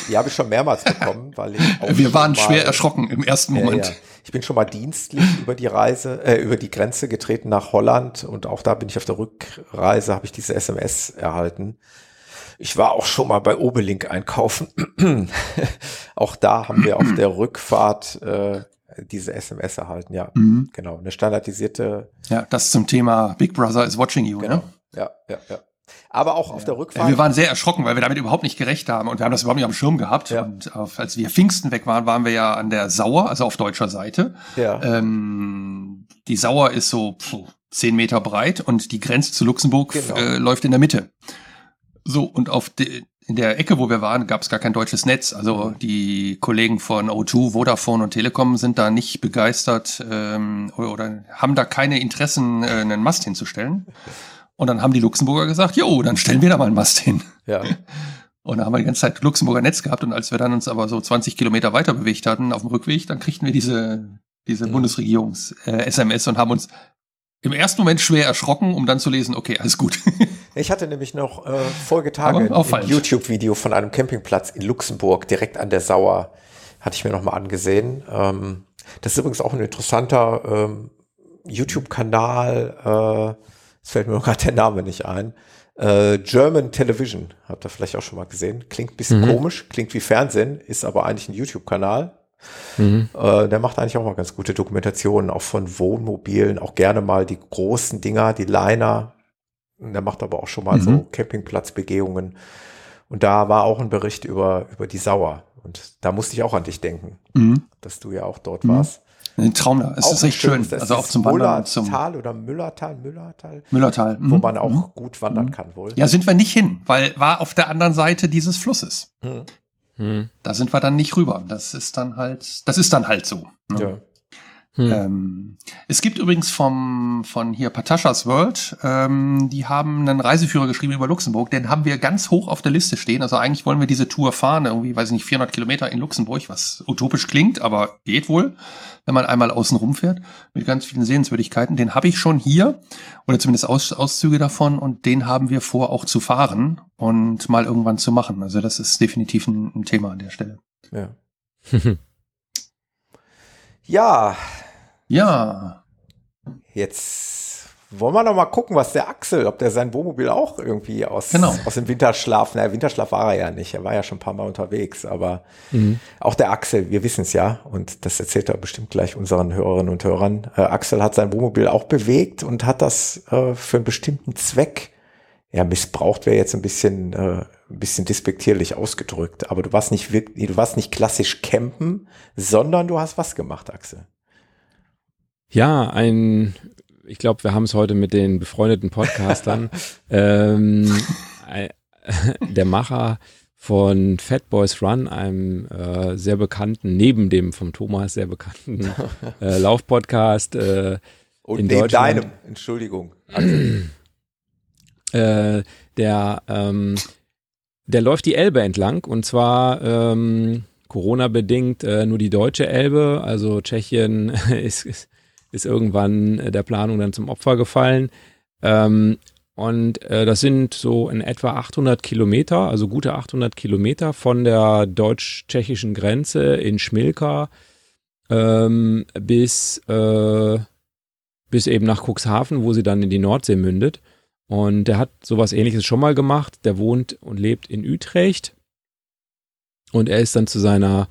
Die habe ich schon mehrmals bekommen, weil ich Wir waren mal- schwer erschrocken im ersten Ja, Moment. ja. Ich bin schon mal dienstlich über die Reise, äh, über die Grenze getreten nach Holland und auch da bin ich auf der Rückreise, habe ich diese SMS erhalten. Ich war auch schon mal bei Obelink einkaufen. auch da haben wir auf der Rückfahrt äh, diese SMS erhalten. Ja, Mhm. genau. Eine standardisierte, Ja, das zum Thema Big Brother is watching you. genau. Ne? Ja, ja, ja. Aber auch auf der Rückfahrt. wir waren sehr erschrocken, weil wir damit überhaupt nicht gerecht haben und wir haben das überhaupt nicht am Schirm gehabt. Ja. Und auf, als wir Pfingsten weg waren, waren wir ja an der Sauer, also auf deutscher Seite. ja. Ähm, die Sauer ist so puh, zehn Meter breit und die Grenze zu Luxemburg Genau. äh, läuft in der Mitte. So, und auf de, in der Ecke, wo wir waren, gab es gar kein deutsches Netz. Also die Kollegen von O2, Vodafone und Telekom sind da nicht begeistert ähm, oder, oder haben da keine Interessen, äh, einen Mast hinzustellen. Und dann haben die Luxemburger gesagt, jo, dann stellen wir da mal einen Mast hin. ja. Und da haben wir die ganze Zeit Luxemburger Netz gehabt und als wir dann uns aber so 20 Kilometer weiter bewegt hatten auf dem Rückweg, dann kriegten wir diese, diese Mhm. Bundesregierungs-SMS und haben uns im ersten Moment schwer erschrocken, um dann zu lesen, okay, alles gut. Ich hatte nämlich noch äh, vorige Tage Aber auch ein. YouTube-Video von einem Campingplatz in Luxemburg, direkt an der Sauer, hatte ich mir nochmal angesehen. Ähm, das ist übrigens auch ein interessanter ähm, YouTube-Kanal, äh, es fällt mir gerade der Name nicht ein. Äh, German Television, habt ihr vielleicht auch schon mal gesehen. Klingt ein bisschen Mhm. komisch, klingt wie Fernsehen, ist aber eigentlich ein YouTube-Kanal. Mhm. Äh, der macht eigentlich auch mal ganz gute Dokumentationen, auch von Wohnmobilen, auch gerne mal die großen Dinger, die Liner. Der macht aber auch schon mal Mhm. so Campingplatzbegehungen. Und da war auch ein Bericht über, über die Sauer. Und da musste ich auch an dich denken, Mhm. dass du ja auch dort warst. Ein Traum da. Es ist echt schön. Das Also auch zum Wandern zum Mullertal oder Müllertal, Müllertal, Müllertal. wo Mhm. man auch Mhm. gut wandern Mhm. kann wohl. Ja, sind wir nicht hin, weil war auf der anderen Seite dieses Flusses. Mhm. Hm. Da sind wir dann nicht rüber. Das ist dann halt, das ist dann halt so. ne? Ja. Hm. Ähm, es gibt übrigens vom, von hier Patashas World, ähm, die haben einen Reiseführer geschrieben über Luxemburg, den haben wir ganz hoch auf der Liste stehen. Also eigentlich wollen wir diese Tour fahren, irgendwie, weiß ich nicht, 400 Kilometer in Luxemburg, was utopisch klingt, aber geht wohl, wenn man einmal außen rumfährt, mit ganz vielen Sehenswürdigkeiten. Den habe ich schon hier, oder zumindest Aus, Auszüge davon, und den haben wir vor, auch zu fahren und mal irgendwann zu machen. Also das ist definitiv ein, ein Thema an der Stelle. Ja. ja, Ja, Jetzt wollen wir noch mal gucken, was der Axel, ob der sein Wohnmobil auch irgendwie aus, Genau. aus dem Winterschlaf, naja, Winterschlaf war er ja nicht, er war ja schon ein paar Mal unterwegs, aber Mhm. auch der Axel, wir wissen es ja, und das erzählt er bestimmt gleich unseren Hörerinnen und Hörern. Äh, Axel hat sein Wohnmobil auch bewegt und hat das äh, für einen bestimmten Zweck, ja, missbraucht wäre jetzt ein bisschen, äh, ein bisschen despektierlich ausgedrückt, aber du warst nicht wirklich, du warst nicht klassisch campen, sondern du hast was gemacht, Axel. Ja, ein, ich glaube, wir haben es heute mit den befreundeten Podcastern. ähm, der Macher von Fat Boys Run, einem äh, sehr bekannten, neben dem vom Thomas sehr bekannten äh, Laufpodcast, äh, Und In neben deinem, Entschuldigung. Axel. äh, der, ähm, der läuft die Elbe entlang und zwar ähm, Corona-bedingt äh, nur die deutsche Elbe, also Tschechien ist, ist, ist irgendwann äh, der Planung dann zum Opfer gefallen. Ähm, und äh, das sind so in etwa 800 Kilometer, also gute 800 Kilometer von der deutsch-tschechischen Grenze in Schmilka ähm, bis, äh, bis eben nach Cuxhaven, wo sie dann in die Nordsee mündet. Und der hat sowas ähnliches schon mal gemacht. Der wohnt und lebt in Utrecht. Und er ist dann zu seiner,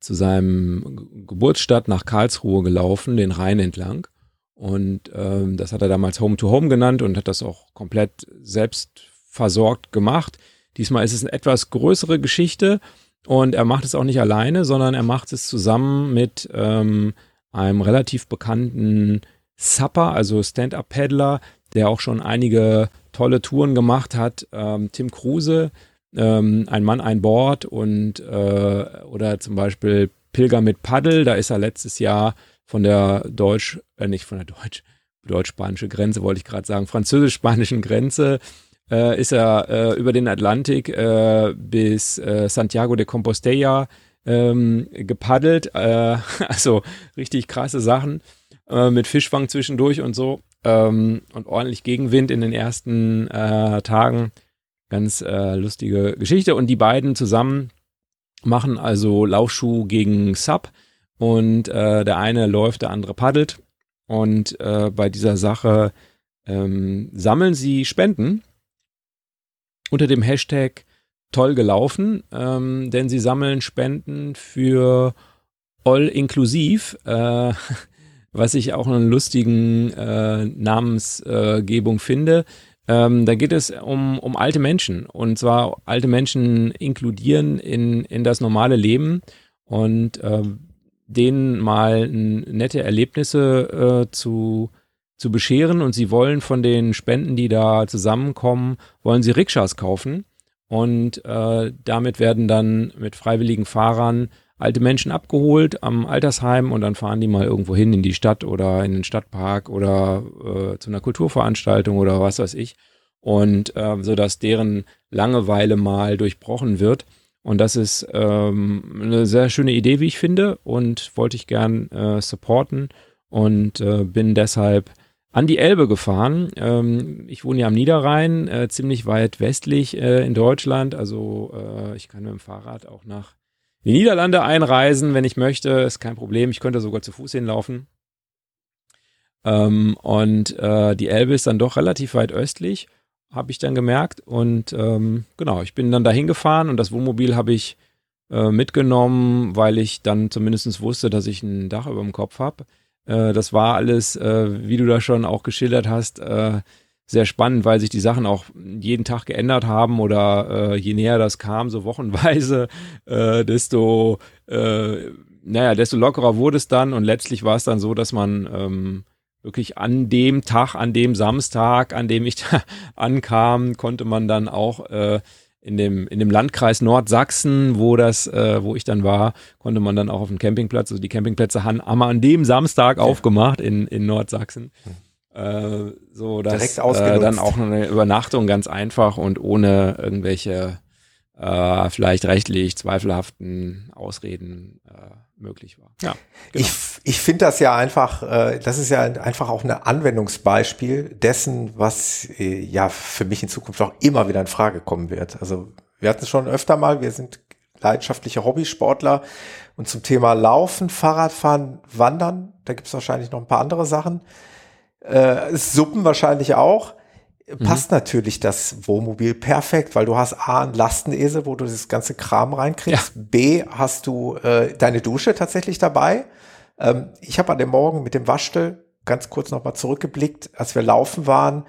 zu seinem Geburtsstadt nach Karlsruhe gelaufen, den Rhein entlang. Und ähm, das hat er damals Home to Home genannt und hat das auch komplett selbst versorgt gemacht. Diesmal ist es eine etwas größere Geschichte und er macht es auch nicht alleine, sondern er macht es zusammen mit ähm, einem relativ bekannten Supper, also Stand-Up-Paddler, der auch schon einige tolle Touren gemacht hat. Ähm, Tim Kruse, ähm, ein Mann, ein Board und äh, oder zum Beispiel Pilger mit Paddel, da ist er letztes Jahr von der Deutsch, äh, nicht von der Deutsch, deutsch-spanische Grenze, wollte ich gerade sagen, französisch-spanischen Grenze, äh, ist er äh, über den Atlantik äh, bis äh, Santiago de Compostela ähm, gepaddelt. Äh, also richtig krasse Sachen äh, mit Fischfang zwischendurch und so. Ähm, und ordentlich Gegenwind in den ersten Tagen. Ganz äh, lustige Geschichte. Und die beiden zusammen machen also Laufschuh gegen Sub und äh, der eine läuft, der andere paddelt. Und äh, bei dieser Sache ähm, sammeln sie Spenden unter dem Hashtag toll gelaufen, ähm, denn sie sammeln Spenden für All Inklusiv, äh, was ich auch einen lustigen äh, Namensgebung finde. Ähm, da geht es um, um alte Menschen. Und zwar alte Menschen inkludieren in, in das normale Leben und äh, denen mal nette Erlebnisse äh, zu, zu bescheren. Und sie wollen von den Spenden, die da zusammenkommen, wollen sie Rikschas kaufen. Und äh, damit werden dann mit freiwilligen Fahrern alte Menschen abgeholt am Altersheim und dann fahren die mal irgendwo hin in die Stadt oder in den Stadtpark oder äh, zu einer Kulturveranstaltung oder was weiß ich. Und äh, so dass deren Langeweile mal durchbrochen wird. Und das ist ähm, eine sehr schöne Idee, wie ich finde, und wollte ich gern äh, supporten und äh, bin deshalb an die Elbe gefahren. Ähm, ich wohne ja am Niederrhein, äh, ziemlich weit westlich äh, in Deutschland. Also äh, ich kann mit dem Fahrrad auch nach die Niederlande einreisen, wenn ich möchte. Ist kein Problem. Ich könnte sogar zu Fuß hinlaufen. Ähm, und äh, die Elbe ist dann doch relativ weit östlich, habe ich dann gemerkt. Und ähm, genau, ich bin dann dahin gefahren und das Wohnmobil habe ich äh, mitgenommen, weil ich dann zumindest wusste, dass ich ein Dach über dem Kopf habe. Äh, das war alles, äh, wie du da schon auch geschildert hast, äh, sehr spannend, weil sich die Sachen auch jeden Tag geändert haben oder äh, je näher das kam, so wochenweise, äh, desto, äh, naja, desto lockerer wurde es dann und letztlich war es dann so, dass man ähm, wirklich an dem Tag, an dem Samstag, an dem ich da ankam, konnte man dann auch äh, in dem, in dem Landkreis Nordsachsen, wo das, äh, wo ich dann war, konnte man dann auch auf dem Campingplatz, also die Campingplätze haben, haben an dem Samstag aufgemacht in, in Nordsachsen. Äh, so dass äh, dann auch eine Übernachtung ganz einfach und ohne irgendwelche äh, vielleicht rechtlich zweifelhaften Ausreden äh, möglich war. Ja, genau. Ich, ich finde das ja einfach, äh, das ist ja einfach auch ein Anwendungsbeispiel dessen, was äh, ja für mich in Zukunft auch immer wieder in Frage kommen wird. Also wir hatten es schon öfter mal, wir sind leidenschaftliche Hobbysportler und zum Thema Laufen, Fahrradfahren, Wandern, da gibt es wahrscheinlich noch ein paar andere Sachen äh, Suppen wahrscheinlich auch. Passt mhm. natürlich das Wohnmobil perfekt, weil du hast A, einen Lastenesel, wo du das ganze Kram reinkriegst. Ja. B, hast du äh, deine Dusche tatsächlich dabei. Ähm, ich habe an dem Morgen mit dem Waschtel ganz kurz nochmal zurückgeblickt, als wir laufen waren.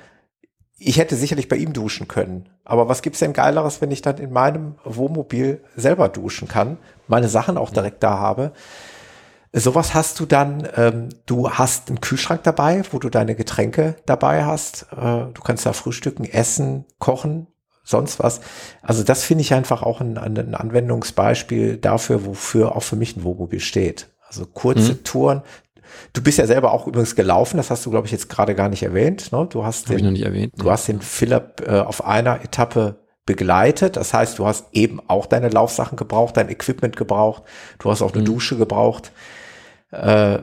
Ich hätte sicherlich bei ihm duschen können. Aber was gibt's denn Geileres, wenn ich dann in meinem Wohnmobil selber duschen kann, meine Sachen auch direkt da habe? Sowas hast du dann, ähm, du hast einen Kühlschrank dabei, wo du deine Getränke dabei hast. Äh, du kannst da frühstücken, essen, kochen, sonst was. Also das finde ich einfach auch ein, ein, Anwendungsbeispiel dafür, wofür auch für mich ein Wohnmobil steht. Also kurze mhm. Touren. Du bist ja selber auch übrigens gelaufen, das hast du, glaube ich, jetzt gerade gar nicht erwähnt. Ne? Du hast Hab den, ich noch erwähnt, du hast den Philipp äh, auf einer Etappe begleitet. Das heißt, du hast eben auch deine Laufsachen gebraucht, dein Equipment gebraucht, du hast auch eine mhm. Dusche gebraucht äh,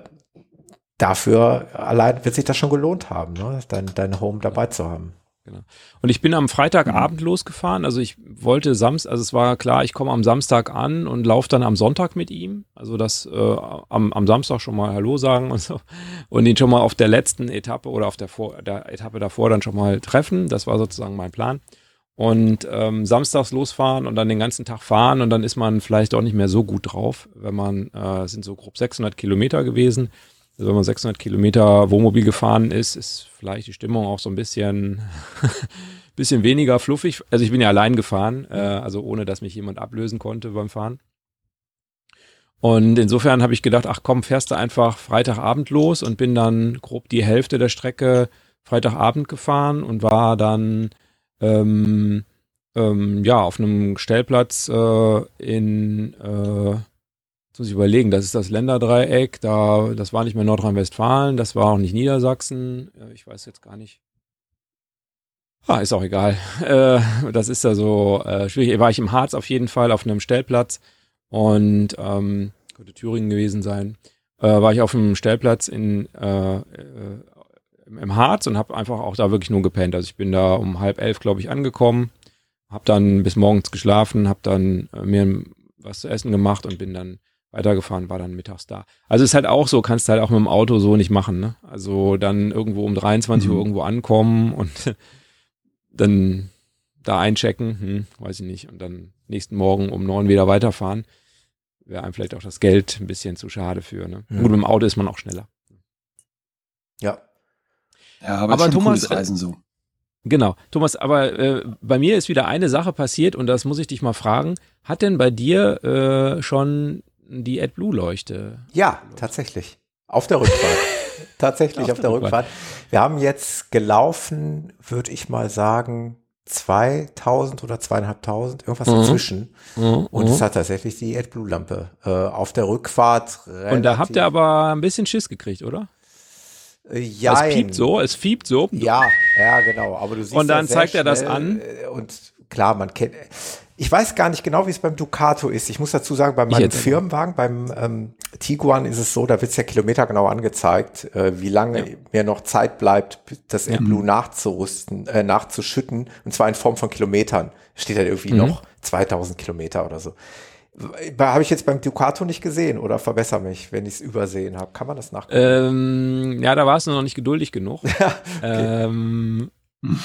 dafür allein wird sich das schon gelohnt haben, ne? dein, dein Home dabei zu haben. Genau. Und ich bin am Freitagabend mhm. losgefahren. Also ich wollte Samstag, also es war klar, ich komme am Samstag an und laufe dann am Sonntag mit ihm. Also das äh, am, am Samstag schon mal Hallo sagen und so. Und ihn schon mal auf der letzten Etappe oder auf der, Vor der Etappe davor dann schon mal treffen. Das war sozusagen mein Plan und ähm, samstags losfahren und dann den ganzen Tag fahren und dann ist man vielleicht auch nicht mehr so gut drauf, wenn man, äh, sind so grob 600 Kilometer gewesen. Also wenn man 600 Kilometer Wohnmobil gefahren ist, ist vielleicht die Stimmung auch so ein bisschen, bisschen weniger fluffig. Also ich bin ja allein gefahren, äh, also ohne dass mich jemand ablösen konnte beim Fahren. Und insofern habe ich gedacht, ach komm, fährst du einfach Freitagabend los und bin dann grob die Hälfte der Strecke Freitagabend gefahren und war dann ähm, ähm, ja, auf einem Stellplatz äh, in, äh, jetzt muss ich überlegen, das ist das Länderdreieck, da, das war nicht mehr Nordrhein-Westfalen, das war auch nicht Niedersachsen, ich weiß jetzt gar nicht. Ah, ist auch egal. Äh, das ist ja so äh, schwierig. War ich im Harz auf jeden Fall auf einem Stellplatz und ähm, könnte Thüringen gewesen sein. Äh, war ich auf einem Stellplatz in äh, äh, im Harz und habe einfach auch da wirklich nur gepennt. Also ich bin da um halb elf, glaube ich, angekommen, habe dann bis morgens geschlafen, habe dann äh, mir was zu essen gemacht und bin dann weitergefahren, war dann mittags da. Also ist halt auch so, kannst halt auch mit dem Auto so nicht machen, ne? Also dann irgendwo um 23 Mhm. Uhr irgendwo ankommen und dann da einchecken, hm, weiß ich nicht, und dann nächsten Morgen um neun wieder weiterfahren. Wäre einem vielleicht auch das Geld ein bisschen zu schade für, ne? Ja. Gut, mit dem Auto ist man auch schneller. Ja. Ja, aber, Aber schon Thomas, cooles Reisen so. Genau, Thomas, aber äh, bei mir ist wieder eine Sache passiert und das muss ich dich mal fragen. Hat denn bei dir äh, schon die AdBlue-Leuchte? Ja, tatsächlich. Auf der Rückfahrt. tatsächlich auf, Auf der der Rückfahrt. Wir haben jetzt gelaufen, würde ich mal sagen, 2000 oder zweieinhalbtausend, irgendwas Mhm. dazwischen. Und Und, es hat tatsächlich die AdBlue-Lampe äh, auf der Rückfahrt. und da habt ihr aber ein bisschen Schiss gekriegt, oder? Ja, Es piept so, es piept so. Ja, ja, genau. Aber du siehst Und dann ja zeigt er das an. äh, Und klar, man kennt. Ich weiß gar nicht genau, wie es beim Ducato ist. Ich muss dazu sagen, bei meinem. Firmenwagen, beim ähm, Tiguan ist es so, da wird es ja kilometergenau angezeigt, äh, wie lange mir noch Zeit bleibt, das AdBlue nachzurüsten, äh, nachzuschütten, und zwar in Form von Kilometern. Steht halt irgendwie Mhm. noch 2000 Kilometer oder so. Habe ich jetzt beim Ducato nicht gesehen oder verbessere mich, wenn ich es übersehen habe. Kann man das nachgucken? Ähm, ja, da warst du noch nicht geduldig genug. ähm,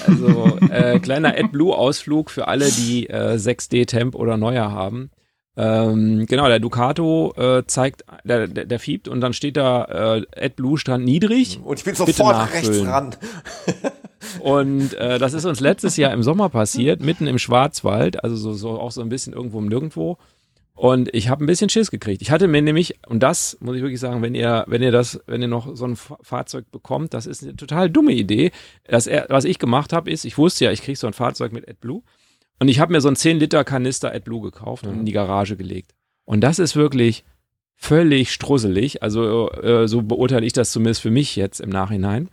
also äh, kleiner AdBlue-Ausflug für alle, die äh, 6D Temp oder neuer haben. Ähm, genau, der Ducato äh, zeigt, der, der, der fiebt und dann steht da äh, AdBlue Stand niedrig. Und ich bin sofort rechts ran. Und äh, das ist uns letztes Jahr im Sommer passiert, mitten im Schwarzwald, also so, so auch so ein bisschen irgendwo im Nirgendwo. Und ich habe ein bisschen Schiss gekriegt. Ich hatte mir nämlich, und das muss ich wirklich sagen, wenn ihr, wenn ihr das, wenn ihr noch so ein Fa- Fahrzeug bekommt, das ist eine total dumme Idee. Das, was ich gemacht habe, ist, ich wusste ja, ich kriege so ein Fahrzeug mit AdBlue. Und ich habe mir so einen 10 Liter Kanister AdBlue gekauft und in die Garage gelegt. Und das ist wirklich völlig strusselig. Also äh, so beurteile ich das zumindest für mich jetzt im Nachhinein.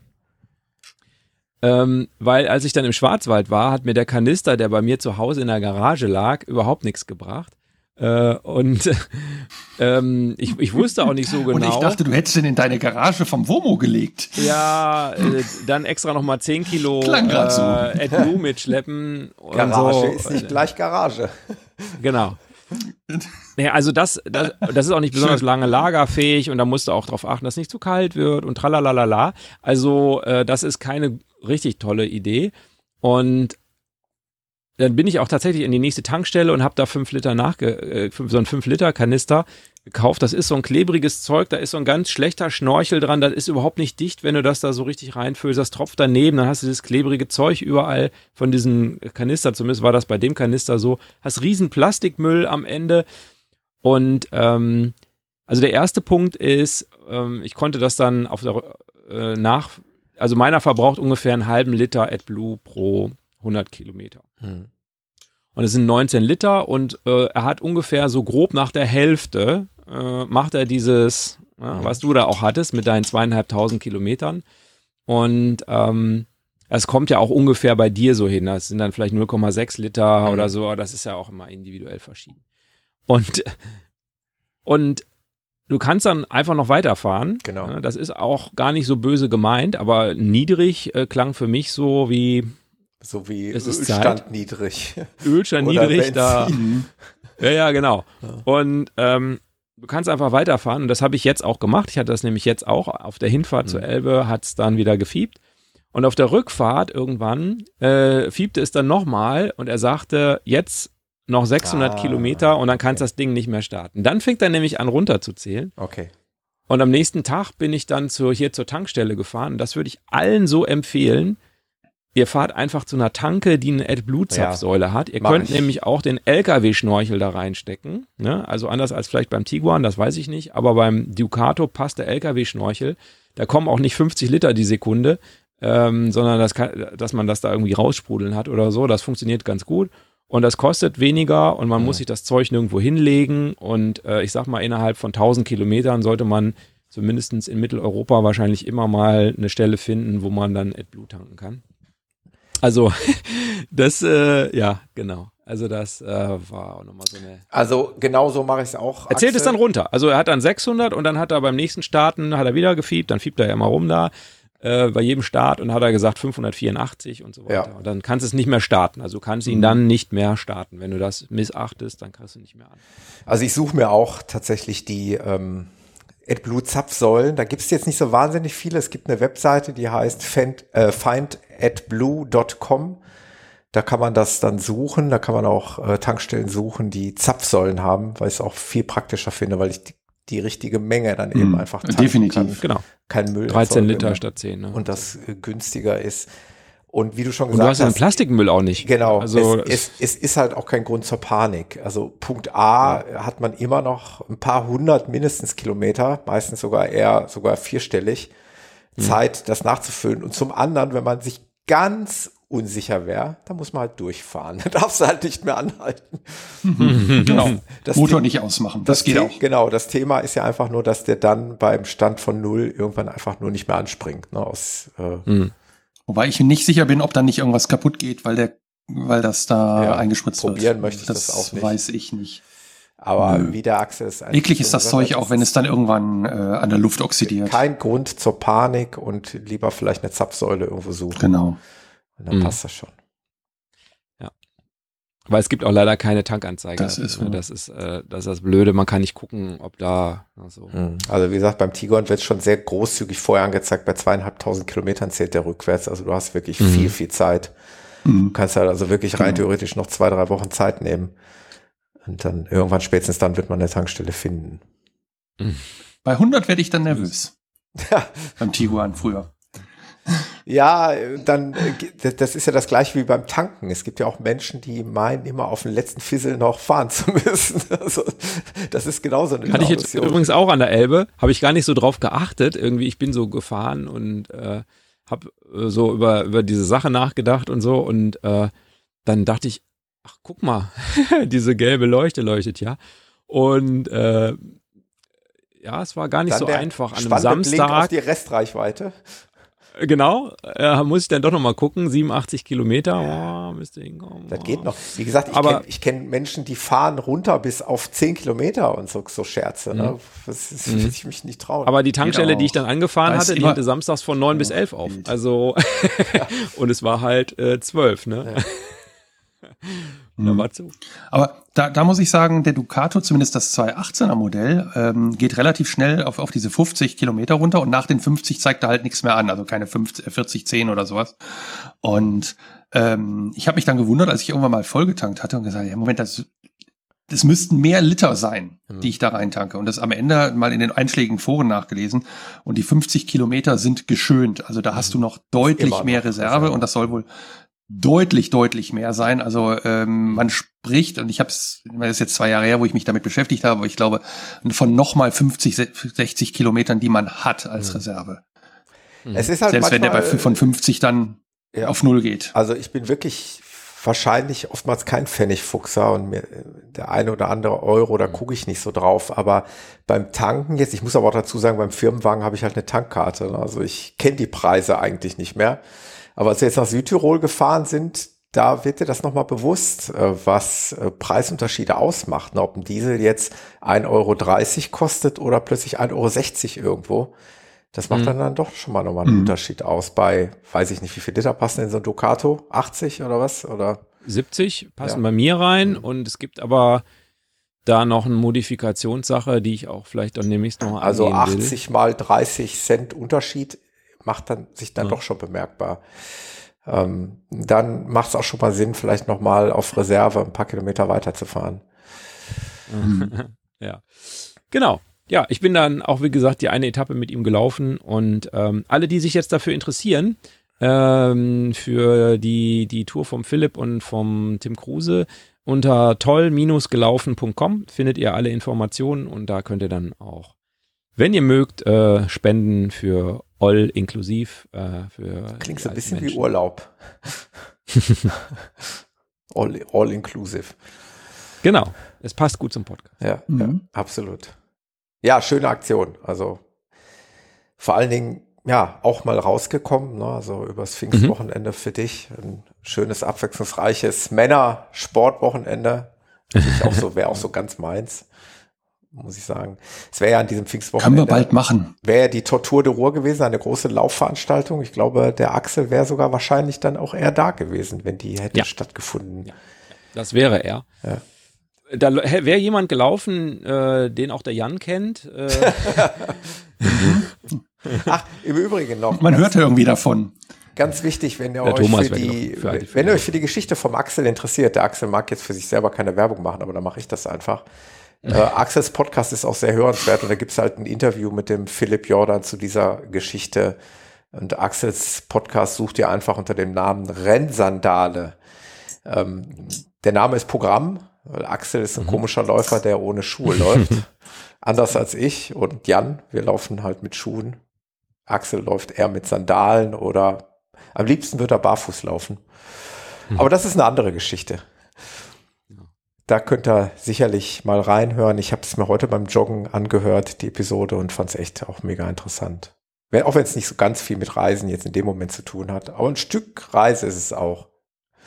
Ähm, weil als ich dann im Schwarzwald war, hat mir der Kanister, der bei mir zu Hause in der Garage lag, überhaupt nichts gebracht. Äh, und ähm, ich, ich wusste auch nicht so genau. Und ich dachte, du hättest den in deine Garage vom Womo gelegt. ja, äh, dann extra nochmal 10 Kilo Klang grad so. äh, AdBlue mitschleppen. und Garage so. ist nicht gleich Garage. Genau. Naja, also das, das, das ist auch nicht besonders lange lagerfähig und da musst du auch darauf achten, dass es nicht zu kalt wird und tralalala. Also äh, das ist keine richtig tolle Idee. Und dann bin ich auch tatsächlich in die nächste Tankstelle und habe da fünf Liter nachge äh, fünf, so ein 5 Liter Kanister gekauft. Das ist so ein klebriges Zeug, da ist so ein ganz schlechter Schnorchel dran, das ist überhaupt nicht dicht, wenn du das da so richtig reinfüllst. Das tropft daneben, dann hast du dieses klebrige Zeug überall von diesen Kanister, zumindest war das bei dem Kanister so. Hast riesen Plastikmüll am Ende. Und ähm, also der erste Punkt ist, ähm, ich konnte das dann auf der äh, nach, also meiner verbraucht ungefähr einen halben Liter AdBlue pro 100 Kilometer. Und es sind 19 Liter und äh, er hat ungefähr so grob nach der Hälfte äh, macht er dieses, ja, was du da auch hattest mit deinen zweieinhalbtausend Kilometern. Und ähm, es kommt ja auch ungefähr bei dir so hin. Das sind dann vielleicht 0,6 Liter Mhm. oder so. Das ist ja auch immer individuell verschieden. Und, und du kannst dann einfach noch weiterfahren. Genau. Das ist auch gar nicht so böse gemeint, aber niedrig äh, klang für mich so wie So wie Es ist Ölstand niedrig. Ölschein Oder niedrig da. Benzin. Ja, ja, genau. Und ähm, du kannst einfach weiterfahren und das habe ich jetzt auch gemacht. Ich hatte das nämlich jetzt auch. Auf der Hinfahrt zur Elbe hat es dann wieder gefiebt. Und auf der Rückfahrt irgendwann äh, fiebte es dann nochmal und er sagte, jetzt noch 600 Ah, Kilometer und dann kannst du das Ding nicht mehr starten. Dann fängt er nämlich an runterzuzählen. Okay. Und am nächsten Tag bin ich dann zur, hier zur Tankstelle gefahren. Und das würde ich allen so empfehlen. Ihr fahrt einfach zu einer Tanke, die eine AdBlue-Zapfsäule hat. Ihr könnt ich. nämlich auch den LKW-Schnorchel da reinstecken. Ne? Also anders als vielleicht beim Tiguan, das weiß ich nicht. Aber beim Ducato passt der LKW-Schnorchel. Da kommen auch nicht 50 Liter die Sekunde, ähm, sondern das kann, dass man das da irgendwie raussprudeln hat oder so. Das funktioniert ganz gut. Und das kostet weniger und man muss sich das Zeug nirgendwo hinlegen. Und äh, ich sag mal, innerhalb von 1000 Kilometern sollte man zumindest in Mitteleuropa wahrscheinlich immer mal eine Stelle finden, wo man dann AdBlue tanken kann. Also, das, äh, ja, genau. Also, das äh, war auch nochmal so eine. Also genau so mache ich es auch. Erzählt es Axel. dann runter. Also, er hat dann 600 und dann hat er beim nächsten Starten, hat er wieder gefiebt, dann fiebt er ja immer rum da. äh, bei jedem Start und hat er gesagt 584 und so weiter. Ja. Und dann kannst du es nicht mehr starten. Also du kannst ihn Mhm. dann nicht mehr starten. Wenn du das missachtest, dann kriegst du nicht mehr an. Also ich suche mir auch tatsächlich die ähm, AdBlue Zapfsäulen. Da gibt es jetzt nicht so wahnsinnig viele. Es gibt eine Webseite, die heißt find, äh, findadblue.com. Da kann man das dann suchen. Da kann man auch äh, Tankstellen suchen, die Zapfsäulen haben, weil ich es auch viel praktischer finde, weil ich die, die richtige Menge dann eben Mhm. einfach tanken Definitiv. kann. Genau. Kein Müll. 13 erzeugen Liter statt 10. Ne? Und das äh, günstiger ist. Und wie du schon Und du gesagt hast ja den hast, Plastikmüll auch nicht. Genau, Also es, es, es ist halt auch kein Grund zur Panik. Also Punkt A hat man immer noch ein paar hundert mindestens Kilometer, meistens sogar eher sogar vierstellig, Mhm. Zeit, das nachzufüllen. Und zum anderen, wenn man sich ganz unsicher wäre, dann muss man halt durchfahren. Da darfst du halt nicht mehr anhalten. Genau. Das Motor The- nicht ausmachen. Das, geht The- auch. Genau, das Thema ist ja einfach nur, dass der dann beim Stand von null irgendwann einfach nur nicht mehr anspringt. Ne, aus, äh, Hm. Wobei ich nicht sicher bin, ob da nicht irgendwas kaputt geht, weil der, weil das da Ja, eingespritzt wird. probieren möchte ich das auch nicht. weiß ich nicht. aber Nö. wie der es eigentlich Eklig ist das Zeug auch, wenn es dann irgendwann äh, an der Luft oxidiert. kein Grund zur Panik und lieber vielleicht eine Zapfsäule irgendwo suchen. Genau. Und dann Mhm. passt das schon. Weil es gibt auch leider keine Tankanzeige. Das ist Ne, so. das ist, äh, das ist das Blöde. Man kann nicht gucken, ob da also, Also wie gesagt, beim Tigon wird schon sehr großzügig vorher angezeigt. Bei zweieinhalbtausend Kilometern zählt der rückwärts. Also du hast wirklich Mhm. viel, viel Zeit. Mhm. Du kannst halt also wirklich rein Genau. theoretisch noch zwei, drei Wochen Zeit nehmen. Und dann irgendwann spätestens dann wird man eine Tankstelle finden. Bei 100 werde ich dann nervös. Ja. Beim Tiguan früher. Ja, dann, äh, das ist ja das gleiche wie beim Tanken. Es gibt ja auch Menschen, die meinen, immer auf den letzten Fissel noch fahren zu müssen. Also, das ist genauso eine Hatte ich jetzt übrigens auch an der Elbe, habe ich gar nicht so drauf geachtet. Irgendwie, ich bin so gefahren und äh, habe äh, so über, über diese Sache nachgedacht und so. Und äh, dann dachte ich, ach guck mal, diese gelbe Leuchte leuchtet ja. Und äh, ja, es war gar nicht Dann so einfach. An einem spannende Blick auf Samstag, die Restreichweite. Genau, äh, muss ich dann doch nochmal gucken, 87 Kilometer, oh, müsste hinkommen. Das oh. geht noch. Wie gesagt, ich Aber- kenne ich kenn Menschen, die fahren runter bis auf 10 Kilometer und so, so Scherze. Ne? Mhm. Das ist, Mhm. will ich mich nicht trauen. Aber die Tankstelle, die ich dann angefahren Da hatte, die hatte samstags von 9 bis 11 auf. Also, und es war halt äh, 12, ne? Da Mhm. war zu. Aber da, da muss ich sagen, der Ducato, zumindest das 218er Modell, ähm, geht relativ schnell auf, auf diese 50 Kilometer runter und nach den 50 zeigt er halt nichts mehr an, also keine 50, äh, 40, 10 oder sowas. Und ähm, ich habe mich dann gewundert, als ich irgendwann mal vollgetankt hatte und gesagt, ja, Moment, das, das müssten mehr Liter sein, Mhm. die ich da reintanke. Und das am Ende mal in den einschlägigen Foren nachgelesen. Und die 50 Kilometer sind geschönt. Also da hast du noch deutlich mehr Reserve. und das soll wohl deutlich, deutlich mehr sein. Also ähm, man spricht, und ich habe es, das ist jetzt zwei Jahre her, wo ich mich damit beschäftigt habe, aber ich glaube, von nochmal 50, 60 Kilometern, die man hat als Mhm. Reserve. es ist halt Selbst wenn der bei manchmal, von 50 dann ja. auf Null geht. Also ich bin wirklich wahrscheinlich oftmals kein Pfennigfuchser und mir der eine oder andere Euro, da gucke ich nicht so drauf. Aber beim Tanken jetzt, ich muss aber auch dazu sagen, beim Firmenwagen habe ich halt eine Tankkarte. Also ich kenne die Preise eigentlich nicht mehr. Aber als wir jetzt nach Südtirol gefahren sind, da wird dir das nochmal bewusst, äh, was äh, Preisunterschiede ausmacht. Ob ein Diesel jetzt 1,30 Euro kostet oder plötzlich 1,60 Euro irgendwo. Das macht Mhm. dann, dann doch schon mal nochmal einen Mhm. Unterschied aus. Bei, weiß ich nicht, wie viel Liter passen in so ein Ducato? 80 oder was? Oder? 70 passen Ja. bei mir rein Mhm. und es gibt aber da noch eine Modifikationssache, die ich auch vielleicht dann demnächst noch Also angehen will. 80 mal 30 Cent Unterschied macht dann sich dann Ja. doch schon bemerkbar. Ähm, dann macht es auch schon mal Sinn, vielleicht nochmal auf Reserve ein paar Kilometer weiterzufahren. ja. Genau. Ja, ich bin dann auch, wie gesagt, die eine Etappe mit ihm gelaufen und ähm, alle, die sich jetzt dafür interessieren, ähm, für die, die Tour vom Philipp und vom Tim Kruse, unter toll-gelaufen.com findet ihr alle Informationen und da könnt ihr dann auch, wenn ihr mögt, äh, spenden für all inklusiv. Äh, für Klingt so ein bisschen wie Menschen. Urlaub. all, all inclusive. Genau, es passt gut zum Podcast. Ja, Mhm. ja, absolut. Ja, schöne Aktion. Also vor allen Dingen, ja, auch mal rausgekommen, ne? also übers Pfingstwochenende für dich. Ein schönes, abwechslungsreiches Männer-Sportwochenende. Auch so, wäre auch so ganz meins. Muss ich sagen. Es wäre ja an diesem Können Pfingstwochenende. wir bald machen. Wäre ja die Tortur de Ruhr gewesen, eine große Laufveranstaltung. Ich glaube, der Axel wäre sogar wahrscheinlich dann auch eher da gewesen, wenn die hätte Ja. stattgefunden. Ja. Das wäre er. Ja. Da wäre jemand gelaufen, äh, den auch der Jan kennt. Äh, Ach, im Übrigen noch. Man hörte irgendwie davon. ganz wichtig, wenn ihr Der euch Thomas für die, für wenn ihr euch für die Geschichte vom Axel interessiert, der Axel mag jetzt für sich selber keine Werbung machen, aber dann mache ich das einfach. Äh, Axels Podcast ist auch sehr hörenswert und da gibt's halt ein Interview mit dem Philipp Jordan zu dieser Geschichte. Und Axels Podcast sucht ihr einfach unter dem Namen Rennsandale. Ähm, der Name ist Programm, weil Axel ist ein komischer Läufer, der ohne Schuhe läuft. Anders als ich und Jan, wir laufen halt mit Schuhen. Axel läuft eher mit Sandalen oder am liebsten wird er barfuß laufen. Aber das ist eine andere Geschichte. Da könnt ihr sicherlich mal reinhören. Ich habe es mir heute beim Joggen angehört, die Episode, und fand es echt auch mega interessant. Wenn- Auch wenn es nicht so ganz viel mit Reisen jetzt in dem Moment zu tun hat. Aber ein Stück Reise ist es auch.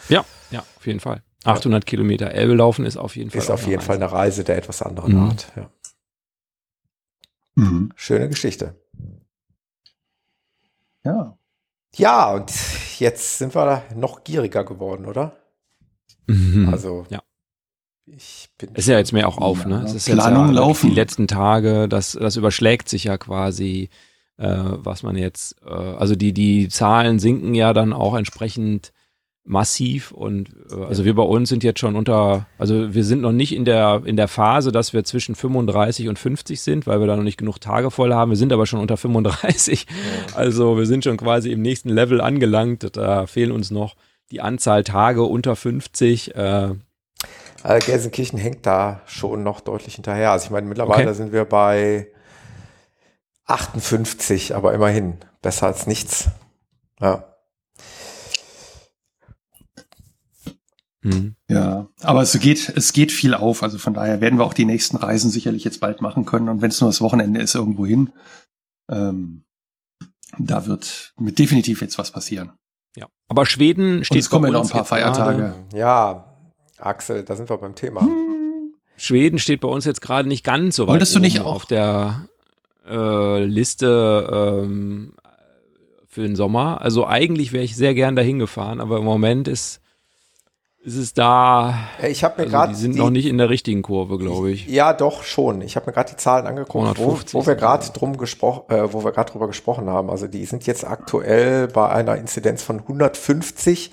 ja, ja, auf jeden Fall. 800 Kilometer Elbe laufen ist auf jeden Fall. Ist auf jeden eine Fall Reise. eine Reise der etwas anderen Mhm. Art. Ja. Mhm. Schöne Geschichte. Ja. Ja, und jetzt sind wir noch gieriger geworden, oder? Mhm. Also, Ja. Ich bin. Ist ja jetzt mehr auch auf, Ja, ne? Es ist Planung ja laufen. Die letzten Tage, das, das überschlägt sich ja quasi, äh, was man jetzt, äh, also die, die Zahlen sinken ja dann auch entsprechend massiv und äh, also wir bei uns sind jetzt schon unter, also wir sind noch nicht in der, in der Phase, dass wir zwischen 35 und 50 sind, weil wir da noch nicht genug Tage voll haben. Wir sind aber schon unter 35. Also wir sind schon quasi im nächsten Level angelangt. Da fehlen uns noch die Anzahl Tage unter 50. Äh, Also Gelsenkirchen hängt da schon noch deutlich hinterher. Also ich meine, mittlerweile Okay. sind wir bei 58, aber immerhin besser als nichts. Ja. hm. Ja, aber es geht, es geht viel auf. Also von daher werden wir auch die nächsten Reisen sicherlich jetzt bald machen können. Und wenn es nur das Wochenende ist, irgendwo hin, ähm, da wird mit definitiv jetzt was passieren. Ja. Aber Schweden Und steht es kommen ja noch ein paar jetzt gerade- Feiertage. Ja, Axel, da sind wir beim Thema. Schweden steht bei uns jetzt gerade nicht ganz so weit Wolltest du nicht auch? auf der äh, Liste ähm, für den Sommer. Also eigentlich wäre ich sehr gern dahin gefahren, aber im Moment ist, ist es da, Ich habe mir also gerade die sind noch nicht in der richtigen Kurve, glaube ich. Ja, doch schon. Ich habe mir gerade die Zahlen angeguckt, wo, 250 wo wir gerade drum gesprochen, äh, wo wir gerade drüber gesprochen haben. Also die sind jetzt aktuell bei einer Inzidenz von 150.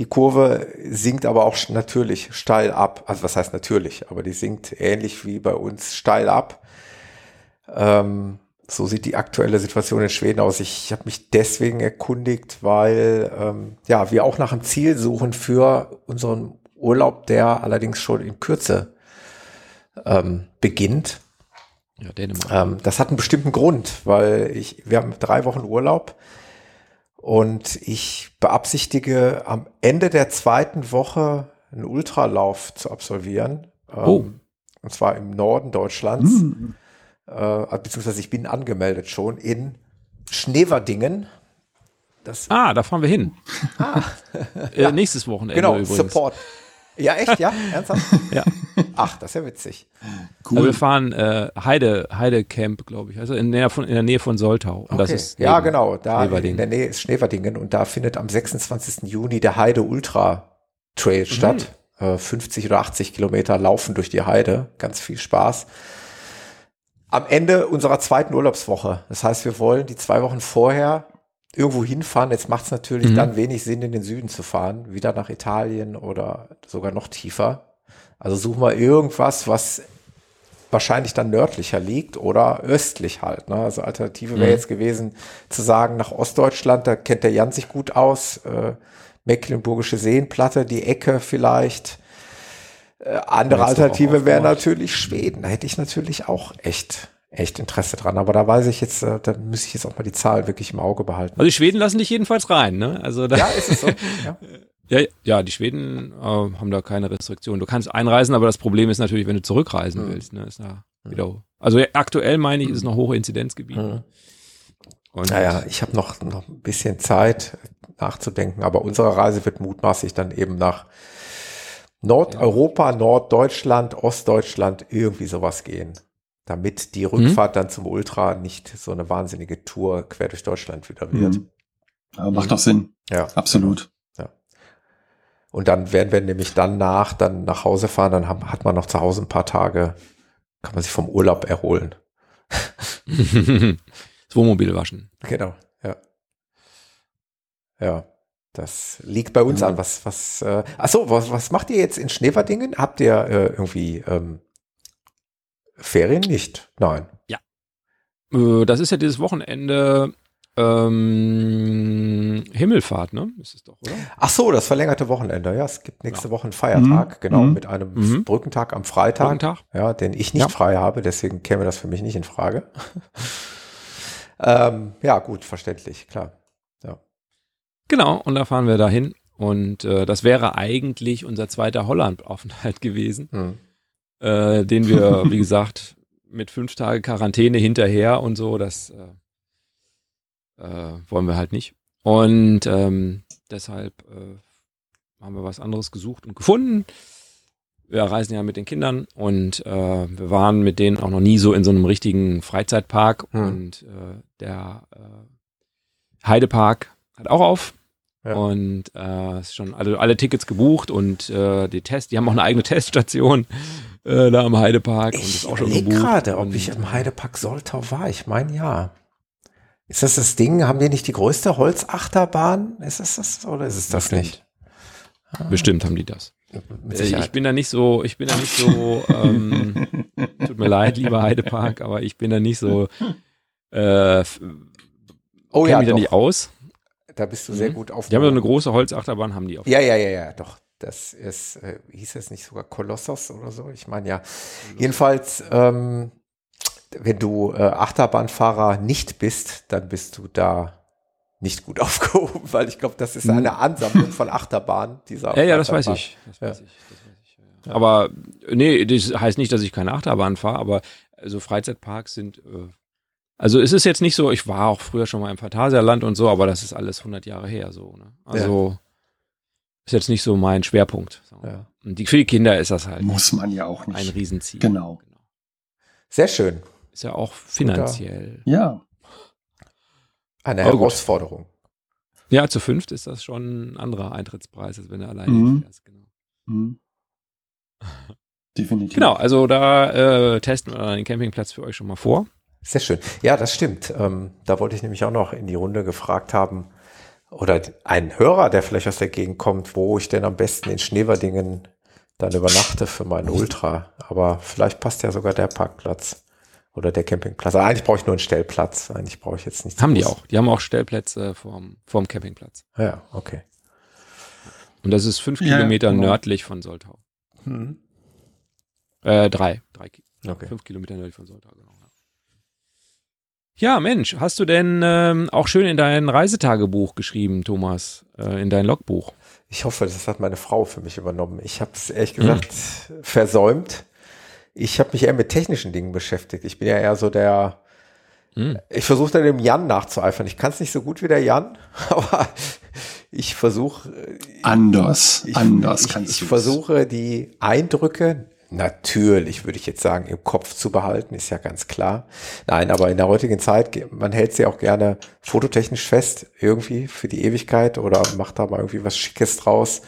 Die Kurve sinkt aber auch natürlich steil ab. Also was heißt natürlich? Aber die sinkt ähnlich wie bei uns steil ab. Ähm, so sieht die aktuelle Situation in Schweden aus. Ich habe mich deswegen erkundigt, weil ähm, ja wir auch nach einem Ziel suchen für unseren Urlaub, der allerdings schon in Kürze ähm, beginnt. Ja, Dänemark. Ähm, das hat einen bestimmten Grund, weil ich, wir haben drei Wochen Urlaub und ich beabsichtige am Ende der zweiten Woche einen Ultralauf zu absolvieren. Ähm, Oh. Und zwar im Norden Deutschlands. Hm. Äh, beziehungsweise ich bin angemeldet schon in Schneverdingen. Das, Ah, da fahren wir hin. äh, nächstes Wochenende genau, übrigens. Support. Ja, echt, ja? Ernsthaft? Ja. Ach, das ist ja witzig. Also wir fahren äh, Heide, Heide Camp, glaube ich. Also in der, von, in der Nähe von Soltau. Und das Okay. ist ja, genau. Da in der Nähe ist Schneverdingen und da findet am 26. Juni der Heide Ultra Trail statt. Äh, 50 oder 80 Kilometer laufen durch die Heide. Ganz viel Spaß. Am Ende unserer zweiten Urlaubswoche. Das heißt, wir wollen die zwei Wochen vorher irgendwo hinfahren. Jetzt macht es natürlich Mhm. dann wenig Sinn, in den Süden zu fahren. Wieder nach Italien oder sogar noch tiefer. Also suchen wir irgendwas, was wahrscheinlich dann nördlicher liegt oder östlich halt. Ne? Also Alternative wäre Mhm. jetzt gewesen zu sagen, nach Ostdeutschland, da kennt der Jan sich gut aus, äh, Mecklenburgische Seenplatte, die Ecke vielleicht. Äh, andere Alternative wäre natürlich Schweden. Da hätte ich natürlich auch echt, echt Interesse dran. Aber da weiß ich jetzt, äh, da müsste ich jetzt auch mal die Zahl wirklich im Auge behalten. Also die Schweden lassen dich jedenfalls rein, ne? Also da, Ja, ist es so? ja. Ja, ja, die Schweden äh, haben da keine Restriktionen. Du kannst einreisen, aber das Problem ist natürlich, wenn du zurückreisen Mhm. willst, ne, ist da wieder. Also ja, aktuell meine ich, ist es noch hohe Inzidenzgebiet. Mhm. Und Naja, ich habe noch, noch ein bisschen Zeit nachzudenken, aber unsere Reise wird mutmaßlich dann eben nach Nordeuropa, Norddeutschland, Ostdeutschland, irgendwie sowas gehen. Damit die Rückfahrt dann zum Ultra nicht so eine wahnsinnige Tour quer durch Deutschland wieder wird. Mhm. Aber macht doch Sinn. Ja, Absolut. Und dann werden wir nämlich dann nach, dann nach Hause fahren, dann haben, hat man noch zu Hause ein paar Tage, kann man sich vom Urlaub erholen. das Wohnmobil waschen. Genau, ja. Ja, das liegt bei uns Mhm. an. Was, was, äh, ach so, was, was macht ihr jetzt in Schneverdingen? Habt ihr äh, irgendwie ähm, Ferien nicht? Nein. Äh, Das ist ja dieses Wochenende ähm, Himmelfahrt, ne? Ist es doch, oder? Ach so, das verlängerte Wochenende. Ja, es gibt nächste Woche einen Feiertag, Mhm. genau, Mhm. mit einem Mhm. Brückentag am Freitag, Brückentag? ja, den ich nicht Ja. frei habe, deswegen käme das für mich nicht in Frage. ähm, ja, gut, verständlich, klar. Genau, und da fahren wir dahin. Und äh, das wäre eigentlich unser zweiter Holland-Aufenthalt gewesen, Hm. Äh, den wir, wie gesagt, mit fünf Tage Quarantäne hinterher und so, das äh, äh, wollen wir halt nicht. Und ähm, deshalb äh, haben wir was anderes gesucht und gefunden. Wir reisen ja mit den Kindern und äh, wir waren mit denen auch noch nie so in so einem richtigen Freizeitpark. Hm. Und äh, der äh, Heidepark hat auch auf. Ja. Und äh, ist schon alle, alle Tickets gebucht und äh, die Test, die haben auch eine eigene Teststation äh, da am Heidepark und Ich ist auch schon gebucht. gerade, ob Und, ich im Heidepark Soltau war. Ich meine, ja. Ist das das Ding? Haben die nicht die größte Holzachterbahn? Ist es das oder ist es das Bestimmt. nicht? Bestimmt haben die das. Äh. Ich bin da nicht so, ich bin da nicht so, ähm, tut mir leid, lieber Heidepark, aber ich bin da nicht so, äh, oh ja, mich da nicht aus. Da bist du sehr Mhm. gut auf. Die haben so eine große Holzachterbahn, haben die auch. Ja, ja, ja, ja, doch. Das ist, äh, hieß es nicht sogar Kolossos oder so? Ich meine ja. Jedenfalls, ähm, wenn du äh, Achterbahnfahrer nicht bist, dann bist du da nicht gut aufgehoben, weil ich glaube, das ist eine Ansammlung von Achterbahnen. Dieser Mhm. Ja, ja, das weiß ich. Das Ja. weiß ich. Das weiß ich. ja, ja. Aber nee, das heißt nicht, dass ich keine Achterbahn fahre, aber so Freizeitparks sind. Äh, also es ist jetzt nicht so, ich war auch früher schon mal im Phantasialand und so, aber das ist alles 100 Jahre her so. Ne? Also ist jetzt nicht so mein Schwerpunkt. wir Ja. Und die, für die Kinder ist das halt Muss man ja auch ein nicht. Riesenziel. Genau. Sehr schön. Ist ja auch finanziell. Ja. Eine Aber gut. Herausforderung. Ja, zu fünft ist das schon ein anderer Eintrittspreis, als wenn du alleine Mhm. fährst. Genau. Mhm. Definitiv. genau, also da äh, testen wir dann den Campingplatz für euch schon mal vor. Sehr schön. Ja, das stimmt. Ähm, da wollte ich nämlich auch noch in die Runde gefragt haben, oder einen Hörer, der vielleicht aus der Gegend kommt, wo ich denn am besten in Schneverdingen dann übernachte für meinen Ultra. Aber vielleicht passt ja sogar der Parkplatz oder der Campingplatz. Aber eigentlich brauche ich nur einen Stellplatz. Eigentlich brauche ich jetzt nichts. Haben die auch. Die haben auch Stellplätze vorm, vorm Campingplatz. Ja, okay. Und das ist fünf Ja, Kilometer genau. nördlich von Soltau. Hm. Äh, drei. drei Okay. Fünf Kilometer nördlich von Soltau, genau. Ja. Mensch, hast du denn ähm, auch schön in dein Reisetagebuch geschrieben, Thomas, äh, in dein Logbuch? Ich hoffe, das hat meine Frau für mich übernommen. Ich habe es ehrlich gesagt versäumt. Ich habe mich eher mit technischen Dingen beschäftigt. Ich bin ja eher so der, Hm. ich versuche dann dem Jan nachzueifern. Ich kann es nicht so gut wie der Jan, aber ich versuche, Anders. ich, anders ich, kannst ich du versuche die Eindrücke natürlich, würde ich jetzt sagen, im Kopf zu behalten, ist ja ganz klar. Nein, aber in der heutigen Zeit, man hält sie auch gerne fototechnisch fest, irgendwie für die Ewigkeit oder macht da mal irgendwie was Schickes draus.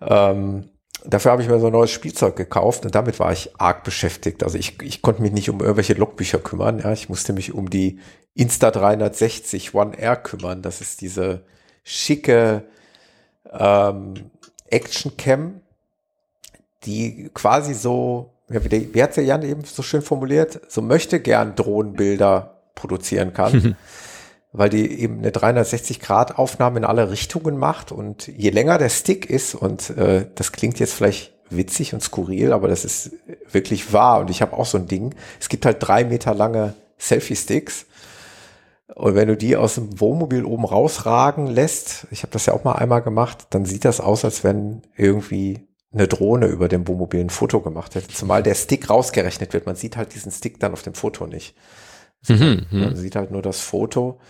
Ähm, dafür habe ich mir so ein neues Spielzeug gekauft und damit war ich arg beschäftigt. Also ich, ich konnte mich nicht um irgendwelche Logbücher kümmern. Ja, ich musste mich um die Insta360 One R kümmern. Das ist diese schicke ähm, Action Cam, die quasi so, wie hat der Jan eben so schön formuliert, so möchte gern Drohnenbilder produzieren kann, weil die eben eine 360-Grad-Aufnahme in alle Richtungen macht. Und je länger der Stick ist, und äh, das klingt jetzt vielleicht witzig und skurril, aber das ist wirklich wahr. Und ich habe auch so ein Ding, es gibt halt drei Meter lange Selfie-Sticks. Und wenn du die aus dem Wohnmobil oben rausragen lässt, ich habe das ja auch mal einmal gemacht, dann sieht das aus, als wenn irgendwie eine Drohne über dem Wohnmobil ein Foto gemacht hätte. Zumal der Stick rausgerechnet wird. Man sieht halt diesen Stick dann auf dem Foto nicht. Mhm, Man sieht halt nur das Foto,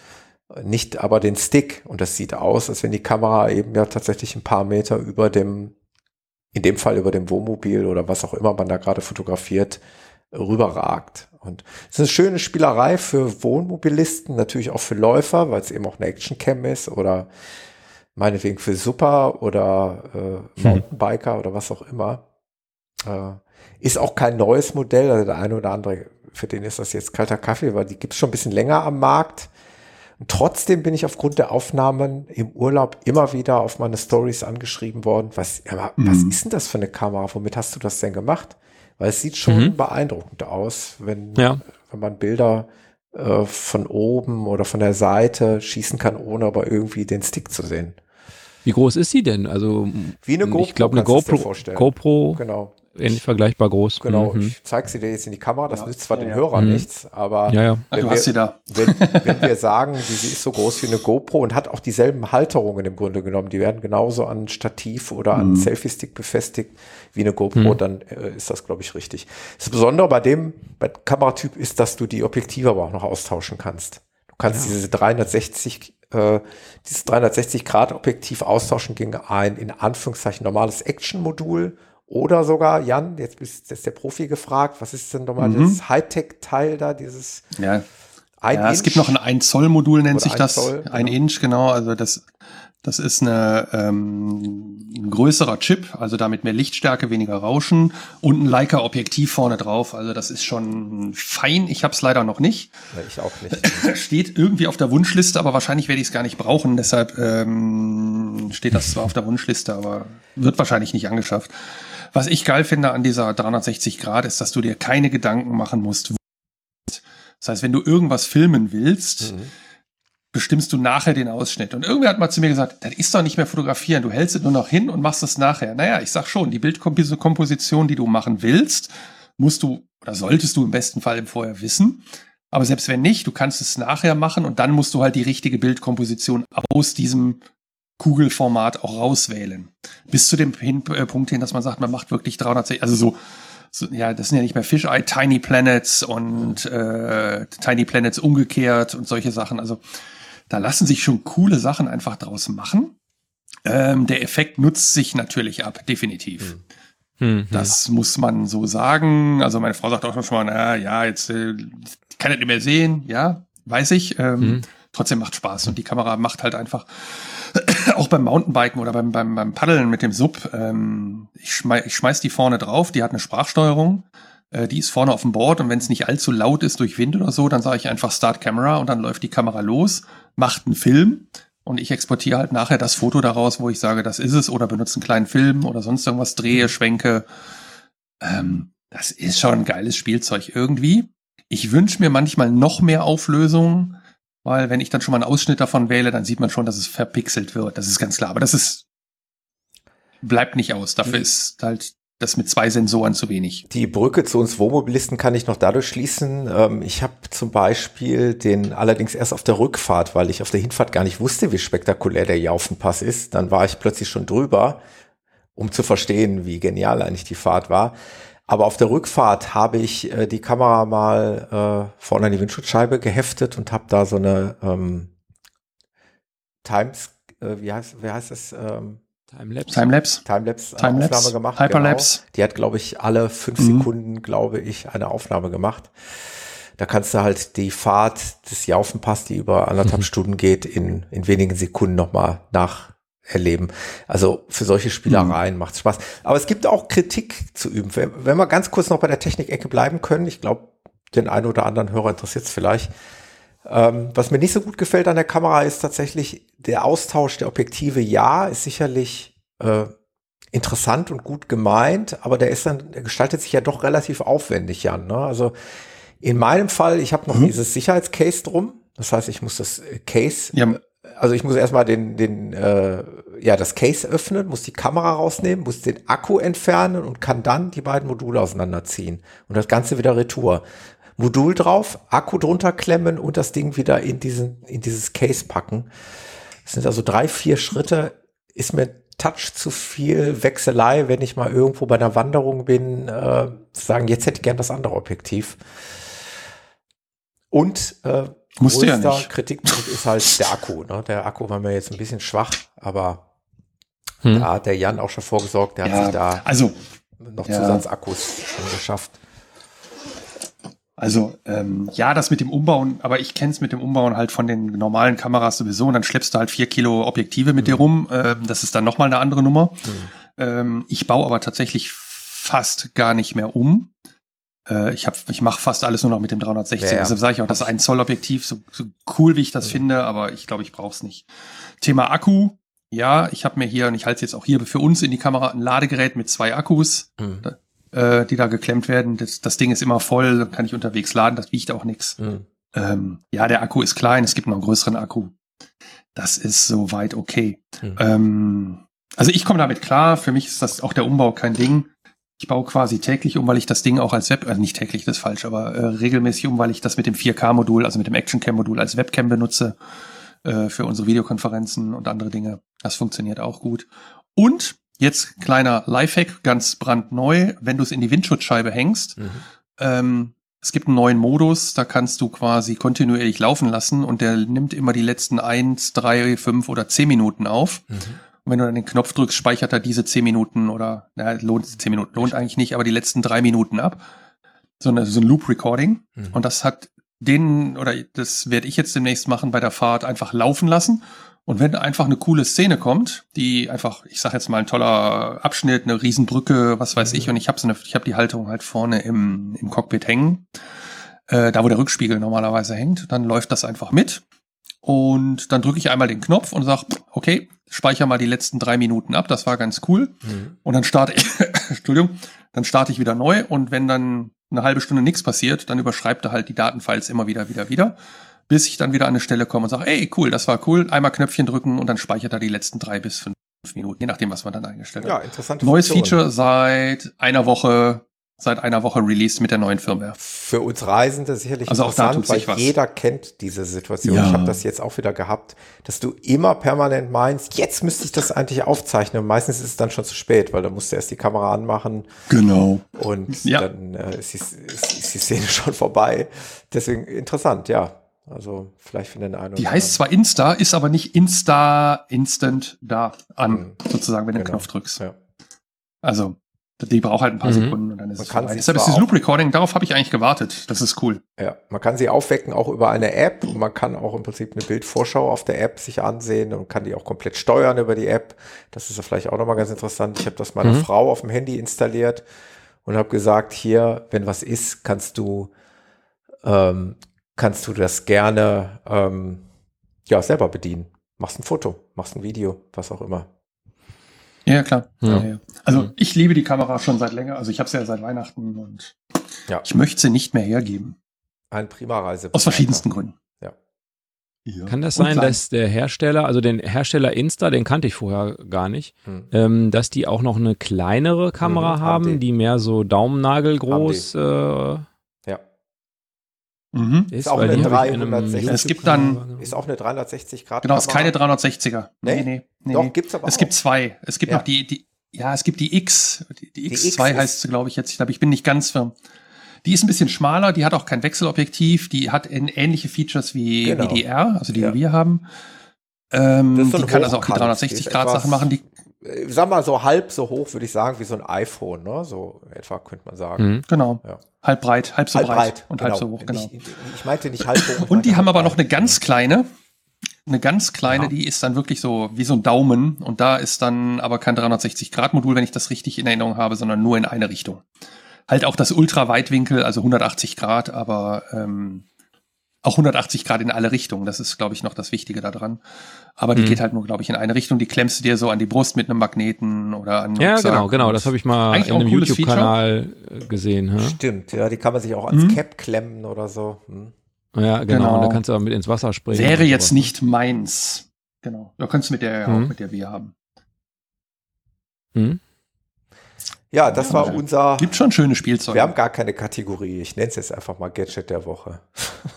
nicht aber den Stick. Und das sieht aus, als wenn die Kamera eben ja tatsächlich ein paar Meter über dem, in dem Fall über dem Wohnmobil oder was auch immer man da gerade fotografiert, rüberragt. Und es ist eine schöne Spielerei für Wohnmobilisten, natürlich auch für Läufer, weil es eben auch eine Action-Cam ist oder meinetwegen für Super oder äh, hm. Mountainbiker hm. oder was auch immer. Äh, ist auch kein neues Modell, also der eine oder andere, für den ist das jetzt kalter Kaffee, weil die gibt es schon ein bisschen länger am Markt. Und trotzdem bin ich aufgrund der Aufnahmen im Urlaub immer wieder auf meine Stories angeschrieben worden. Was, mhm. was ist denn das für eine Kamera? Womit hast du das denn gemacht? Weil es sieht schon mhm. beeindruckend aus, wenn, ja. wenn man Bilder äh, von oben oder von der Seite schießen kann, ohne aber irgendwie den Stick zu sehen. Wie groß ist sie denn? Also wie eine GoPro. Ich glaube eine GoPro. GoPro. Genau ähnlich vergleichbar groß. Genau, mhm. ich zeige sie dir jetzt in die Kamera, das ja. nützt zwar ja, den Hörern mhm. nichts, aber ja, ja. Wenn, Ach, wir, wenn, wenn, wir sagen, sie ist so groß wie eine GoPro und hat auch dieselben Halterungen im Grunde genommen, die werden genauso an Stativ oder an mhm. Selfie-Stick befestigt wie eine GoPro, mhm. dann äh, ist das, glaube ich, richtig. Das Besondere bei dem bei Kameratyp ist, dass du die Objektive aber auch noch austauschen kannst. Du kannst diese 360 äh, dieses 360 Grad Objektiv austauschen gegen ein in Anführungszeichen normales Action-Modul oder sogar, Jan, jetzt ist jetzt der Profi gefragt, was ist denn nochmal mhm. das Hightech-Teil da, dieses Ja, ein ja es gibt noch ein 1 Zoll Modul, nennt sich das. Zoll, ein genau. Inch, genau. Also das, das ist eine, ähm, ein größerer Chip, also damit mehr Lichtstärke, weniger Rauschen und ein Leica-Objektiv vorne drauf. Also das ist schon fein. Ich habe es leider noch nicht. Ja, ich auch nicht. Steht irgendwie auf der Wunschliste, aber wahrscheinlich werde ich es gar nicht brauchen. Deshalb ähm, steht das zwar auf der Wunschliste, aber wird wahrscheinlich nicht angeschafft. Was ich geil finde an dieser 360 Grad ist, dass du dir keine Gedanken machen musst. Das heißt, wenn du irgendwas filmen willst, mhm. bestimmst du nachher den Ausschnitt. Und irgendwer hat mal zu mir gesagt, das ist doch nicht mehr fotografieren, du hältst es nur noch hin und machst es nachher. Naja, ich sag schon, die Bildkomposition, die du machen willst, musst du oder solltest du im besten Fall im Vorher wissen. Aber selbst wenn nicht, du kannst es nachher machen und dann musst du halt die richtige Bildkomposition aus diesem Kugelformat auch rauswählen. Bis zu dem hin, äh, Punkt hin, dass man sagt, man macht wirklich 360, also so, so, ja, das sind ja nicht mehr Fisheye, Tiny Planets und äh, Tiny Planets umgekehrt und solche Sachen. Also da lassen sich schon coole Sachen einfach draus machen. Ähm, der Effekt nutzt sich natürlich ab, definitiv. Mhm. Das muss man so sagen. Also meine Frau sagt auch schon mal, na ja, jetzt äh, kann ich nicht mehr sehen. Ja, weiß ich. Ähm, mhm. Trotzdem macht Spaß und die Kamera macht halt einfach auch beim Mountainbiken oder beim, beim, beim Paddeln mit dem Sub, ähm, ich, schmeiß, ich schmeiß die vorne drauf, die hat eine Sprachsteuerung, äh, die ist vorne auf dem Board und wenn es nicht allzu laut ist durch Wind oder so, dann sage ich einfach Start Camera und dann läuft die Kamera los, macht einen Film und ich exportiere halt nachher das Foto daraus, wo ich sage, das ist es oder benutze einen kleinen Film oder sonst irgendwas, drehe, schwenke. Ähm, das ist schon ein geiles Spielzeug irgendwie. Ich wünsche mir manchmal noch mehr Auflösung, weil wenn ich dann schon mal einen Ausschnitt davon wähle, dann sieht man schon, dass es verpixelt wird. Das ist ganz klar. Aber das ist, bleibt nicht aus. Dafür mhm. ist halt das mit zwei Sensoren zu wenig. Die Brücke zu uns Wohnmobilisten kann ich noch dadurch schließen. Ähm, ich habe zum Beispiel den allerdings erst auf der Rückfahrt, weil ich auf der Hinfahrt gar nicht wusste, wie spektakulär der Jaufenpass ist. Dann war ich plötzlich schon drüber, um zu verstehen, wie genial eigentlich die Fahrt war. Aber auf der Rückfahrt habe ich äh, die Kamera mal äh, vorne an die Windschutzscheibe geheftet und habe da so eine ähm, Times, äh, wie heißt, wie heißt das? Ähm, Timelapse. Timelapse. Timelapse, Time Aufnahme gemacht. Hyperlapse. Genau. Die hat, glaube ich, alle fünf mhm. Sekunden, glaube ich, eine Aufnahme gemacht. Da kannst du halt die Fahrt des Jaufenpass, die über anderthalb mhm. Stunden geht, in, in wenigen Sekunden nochmal nach erleben. Also für solche Spielereien mhm. macht Spaß. Aber es gibt auch Kritik zu üben. Wenn, wenn wir ganz kurz noch bei der Technikecke bleiben können, ich glaube, den einen oder anderen Hörer interessiert es vielleicht. Ähm, was mir nicht so gut gefällt an der Kamera ist tatsächlich der Austausch der Objektive. Ja, ist sicherlich äh, interessant und gut gemeint, aber der ist dann, der gestaltet sich ja doch relativ aufwendig, Jan. Ne? Also in meinem Fall, ich habe noch mhm. dieses Sicherheitscase drum. Das heißt, ich muss das Case ja also ich muss erstmal den, den, äh, ja, das Case öffnen, muss die Kamera rausnehmen, muss den Akku entfernen und kann dann die beiden Module auseinanderziehen und das Ganze wieder retour. Modul drauf, Akku drunter klemmen und das Ding wieder in diesen, in dieses Case packen. Das sind also drei, vier Schritte. Ist mir Touch zu viel Wechselei, wenn ich mal irgendwo bei einer Wanderung bin, äh, sagen, jetzt hätte ich gern das andere Objektiv. Und äh, Musste ja nicht. Kritikpunkt ist halt der Akku. Ne? Der Akku war mir jetzt ein bisschen schwach, aber hm. da hat der Jan auch schon vorgesorgt. Der ja, hat sich da also, noch ja. Zusatzakkus schon geschafft. Also ähm, ja, das mit dem Umbauen, aber ich kenne es mit dem Umbauen halt von den normalen Kameras sowieso und dann schleppst du halt vier Kilo Objektive mit dir rum. Ähm, das ist dann nochmal eine andere Nummer. Ähm, ich baue aber tatsächlich fast gar nicht mehr um. Äh, ich hab, ich mache fast alles nur noch mit dem 360. Ja, ja. Deshalb sage ich auch, das 1 Zoll Objektiv, so, so cool wie ich das finde, aber ich glaube, ich brauche es nicht. Thema Akku. Ja, ich habe mir hier, und ich halte jetzt auch hier für uns in die Kamera, ein Ladegerät mit zwei Akkus Mhm. äh, die da geklemmt werden. Das, das Ding ist immer voll, kann ich unterwegs laden, das wiegt auch nichts. Mhm. Ähm, ja, der Akku ist klein, es gibt noch einen größeren Akku. Das ist soweit okay. Mhm. Ähm, also ich komme damit klar, für mich ist das auch der Umbau kein Ding. Ich baue quasi täglich um, weil ich das Ding auch als Web, also nicht täglich, das ist falsch, aber äh, regelmäßig um, weil ich das mit dem 4K-Modul, also mit dem Action-Cam-Modul als Webcam benutze äh, für unsere Videokonferenzen und andere Dinge. Das funktioniert auch gut. Und jetzt kleiner Lifehack, ganz brandneu, wenn du es in die Windschutzscheibe hängst, Mhm. ähm, es gibt einen neuen Modus, da kannst du quasi kontinuierlich laufen lassen und der nimmt immer die letzten eins, drei, fünf oder zehn Minuten auf. Mhm. Und wenn du dann den Knopf drückst, speichert er diese zehn Minuten oder, na, lohnt, zehn Minuten lohnt eigentlich nicht, aber die letzten drei Minuten ab. So, eine, so ein Loop-Recording. Mhm. Und das hat den, oder das werde ich jetzt demnächst machen bei der Fahrt, einfach laufen lassen. Und wenn einfach eine coole Szene kommt, die einfach, ich sag jetzt mal ein toller Abschnitt, eine Riesenbrücke, was weiß ich, und ich habe so eine, ich habe die Halterung halt vorne im, im Cockpit hängen, äh, da wo der Rückspiegel normalerweise hängt, dann läuft das einfach mit. Und dann drücke ich einmal den Knopf und sag, okay, speicher mal die letzten drei Minuten ab, das war ganz cool. Mhm. Und dann starte ich, Entschuldigung, dann starte ich wieder neu und wenn dann eine halbe Stunde nichts passiert, dann überschreibt er halt die Datenfiles immer wieder, wieder, wieder, bis ich dann wieder an eine Stelle komme und sage, ey, cool, das war cool, einmal Knöpfchen drücken und dann speichert er die letzten drei bis fünf Minuten, je nachdem, was man dann eingestellt Ja, hat. interessante Neues Funktion. Feature seit einer Woche, seit einer Woche released mit der neuen Firmware. Für uns Reisende sicherlich Also interessant, weil jeder kennt diese Situation. Ja. Ich habe das jetzt auch wieder gehabt, dass du immer permanent meinst, jetzt müsste ich das eigentlich aufzeichnen. Und meistens ist es dann schon zu spät, weil dann musst du erst die Kamera anmachen Genau. und Ja. dann äh, ist, die, ist, die Szene schon vorbei. Deswegen interessant, ja. Also vielleicht für den einen Die heißt zwar Insta, ist aber nicht Insta Instant da an, Mhm. sozusagen, wenn du den Genau. Knopf drückst. Ja. Also, die braucht halt ein paar Mhm. Sekunden und dann ist Man es vorbei. Deshalb ist dieses Loop Recording, darauf habe ich eigentlich gewartet. Das ist cool. Ja, man kann sie aufwecken auch über eine App und man kann auch im Prinzip eine Bildvorschau auf der App sich ansehen und kann die auch komplett steuern über die App. Das ist ja vielleicht auch nochmal ganz interessant. Ich habe das meiner Mhm. Frau auf dem Handy installiert und habe gesagt, hier, wenn was ist, kannst du, ähm, kannst du das gerne ähm, ja, selber bedienen. Machst ein Foto, machst ein Video, was auch immer. Ja, klar. Ja. Ja, ja. Also Mhm. ich liebe die Kamera schon seit länger. Also ich habe sie ja seit Weihnachten und Ja. ich möchte sie nicht mehr hergeben. Ein prima Reise. Aus verschiedensten Gründen. Ja. Ja. Kann das Und sein, klein. dass der Hersteller, also den Hersteller Insta, den kannte ich vorher gar nicht, Hm. ähm, dass die auch noch eine kleinere Kamera Mhm, haben haben, die. mehr so Daumennagel groß äh. Mhm. ist? auch weil eine die habe ich in einem 360. Es gibt dann- Ist auch eine 360 Grad. Genau, ist keine Kamera. 360er. Nee? Nee, nee, nee. Doch, nee. gibt's aber Es auch. gibt zwei. Es gibt Ja. noch die, die, ja, es gibt die X. Die, die Die X2 X heißt sie, glaube ich, jetzt. Ich glaube, ich bin nicht ganz firm. Die ist ein bisschen schmaler, die hat auch kein Wechselobjektiv, die hat in ähnliche Features wie, Genau. wie die R, also die, Ja. die wir haben. Ähm, ist die kann also auch die Hochkant, 360 die ist Grad Sachen machen. Die, sag mal so halb so hoch, würde ich sagen, wie so ein iPhone, ne? So etwa könnte man sagen. Mhm. genau. Ja. Halb breit, halb so halb breit, breit und halb so hoch, genau. Nicht, ich meinte nicht halb hoch. ich Und die haben aber noch eine ganz kleine, eine ganz kleine, Ja. die ist dann wirklich so wie so ein Daumen und da ist dann aber kein 360-Grad-Modul, wenn ich das richtig in Erinnerung habe, sondern nur in eine Richtung. Halt auch das Ultraweitwinkel, also 180 Grad, aber ähm, auch 180 Grad in alle Richtungen. Das ist, glaube ich, noch das Wichtige daran. Aber die Mhm. geht halt nur, glaube ich, in eine Richtung. Die klemmst du dir so an die Brust mit einem Magneten oder an Ja, Rucksack. genau, genau. Das habe ich mal Eigentlich in einem YouTube-Kanal äh, gesehen. hä? Stimmt, ja, die kann man sich auch ans Mhm. Cap klemmen oder so. Hm. Ja, genau. Genau. Und da kannst du auch mit ins Wasser springen. Wäre jetzt sowas. nicht meins. Genau. Da könntest du mit der ja Mhm. auch, mit der wir haben. Hm? Ja, das Ja, war ja. unser. Gibt schon schöne Spielzeuge. Wir haben gar keine Kategorie. Ich nenne es jetzt einfach mal Gadget der Woche.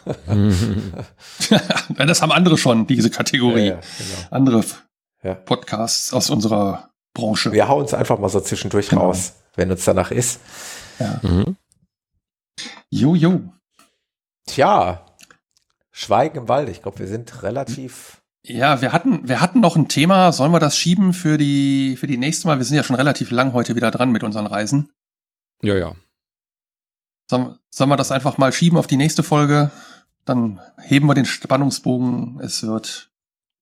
Das haben andere schon, diese Kategorie. Ja, ja, genau. Andere Ja. Podcasts aus unserer Branche. Wir hauen es einfach mal so zwischendurch Genau. raus, wenn uns danach ist. Ja. Mhm. Jo, jo. Tja, Schweigen im Wald. Ich glaube, wir sind relativ. Ja, wir hatten, wir hatten noch ein Thema. Sollen wir das schieben für die, für die nächste Mal? Wir sind ja schon relativ lang heute wieder dran mit unseren Reisen. Ja, ja. Sollen, sollen wir das einfach mal schieben auf die nächste Folge? Dann heben wir den Spannungsbogen. Es wird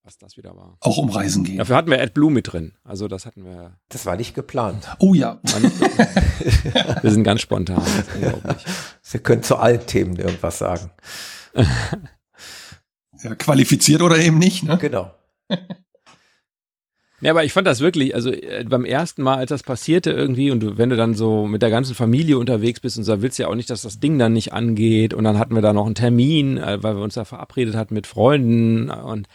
Was das wieder war. auch um Reisen gehen. Dafür hatten wir AdBlue mit drin. Also das hatten wir. Das war nicht geplant. Oh ja. Wir sind ganz spontan. Das ist unglaublich. Sie können zu allen Themen irgendwas sagen. ja. Qualifiziert oder eben nicht, ne? Genau. Ja, aber ich fand das wirklich, also äh, beim ersten Mal, als das passierte irgendwie und du, wenn du dann so mit der ganzen Familie unterwegs bist und so, willst du ja auch nicht, dass das Ding dann nicht angeht und dann hatten wir da noch einen Termin, äh, weil wir uns da verabredet hatten mit Freunden und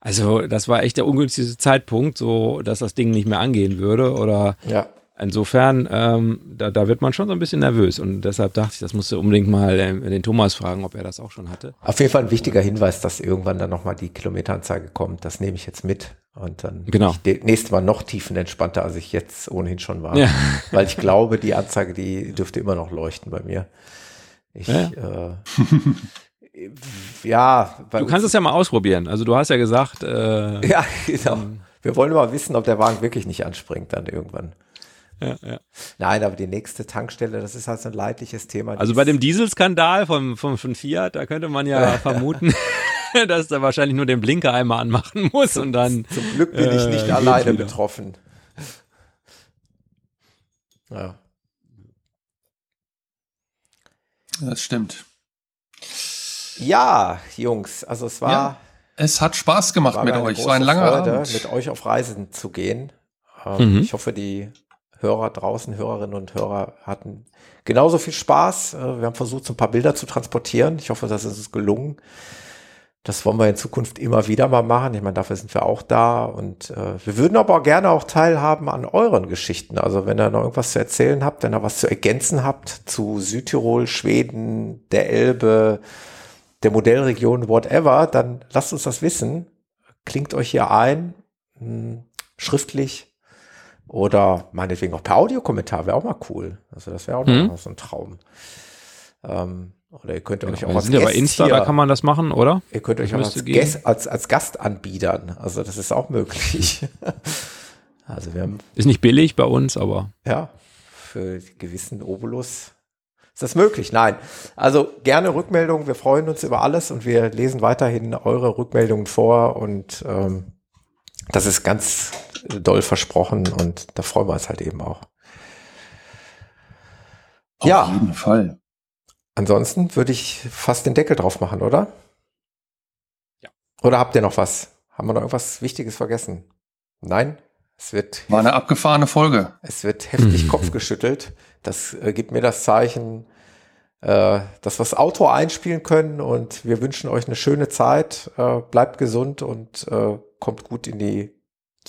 also das war echt der ungünstigste Zeitpunkt, so dass das Ding nicht mehr angehen würde oder Ja. Insofern, ähm, da, da wird man schon so ein bisschen nervös und deshalb dachte ich, das musst du unbedingt mal ähm, den Thomas fragen, ob er das auch schon hatte. Auf jeden Fall ein wichtiger Hinweis, dass irgendwann dann nochmal die Kilometeranzeige kommt. Das nehme ich jetzt mit. Und dann Genau. bin ich nächstes Mal noch tiefenentspannter, als ich jetzt ohnehin schon war. Ja. Weil ich glaube, die Anzeige, die dürfte immer noch leuchten bei mir. Ich, Ja. Äh, ja, Du kannst es ja mal ausprobieren. Also du hast ja gesagt, äh, Ja, genau. Wir wollen mal wissen, ob der Wagen wirklich nicht anspringt dann irgendwann. Ja, ja. Nein, aber die nächste Tankstelle, das ist halt so ein leidliches Thema. Also bei dem Dieselskandal vom, vom, von Fiat, da könnte man ja vermuten, dass er wahrscheinlich nur den Blinker einmal anmachen muss und dann. Zum Glück bin ich äh, nicht geht's alleine wieder. betroffen. Ja. Das stimmt. ja, Jungs, also es war, Ja, Es hat Spaß gemacht war mit euch. So große ein langer Freude, Abend. mit euch auf Reisen zu gehen. Ähm, Mhm. Ich hoffe, die Hörer draußen, Hörerinnen und Hörer hatten genauso viel Spaß. Äh, Wir haben versucht, so ein paar Bilder zu transportieren. Ich hoffe, das ist uns gelungen. Das wollen wir in Zukunft immer wieder mal machen. Ich meine, dafür sind wir auch da. Und äh, wir würden aber auch gerne auch teilhaben an euren Geschichten. Also wenn ihr noch irgendwas zu erzählen habt, wenn ihr was zu ergänzen habt zu Südtirol, Schweden, der Elbe, der Modellregion, whatever, dann lasst uns das wissen. Klingt euch hier ein, mh, schriftlich oder meinetwegen auch per Audiokommentar, wäre auch mal cool. Also das wäre auch Mhm. noch so ein Traum. Ähm, oder ihr könnt euch auch wir als sind ja bei Gast Insta, hier, da kann man das machen, oder? Ihr könnt euch Das auch als. Gast, als, als Gast anbiedern. Also das ist auch möglich. Also wir haben, Ist nicht billig bei uns, aber. ja, für gewissen Obolus ist das möglich. Nein. Also gerne Rückmeldungen. Wir freuen uns über alles und wir lesen weiterhin eure Rückmeldungen vor und ähm, das ist ganz doll versprochen und da freuen wir uns halt eben auch. Auf Ja. jeden Fall. Ansonsten würde ich fast den Deckel drauf machen, oder? Ja. Oder habt ihr noch was? Haben wir noch irgendwas Wichtiges vergessen? Nein? Es wird, War eine abgefahrene Folge. es wird heftig Kopf geschüttelt. Das äh, gibt mir das Zeichen, äh, dass wir das Auto einspielen können und wir wünschen euch eine schöne Zeit. Äh, bleibt gesund und äh, kommt gut in die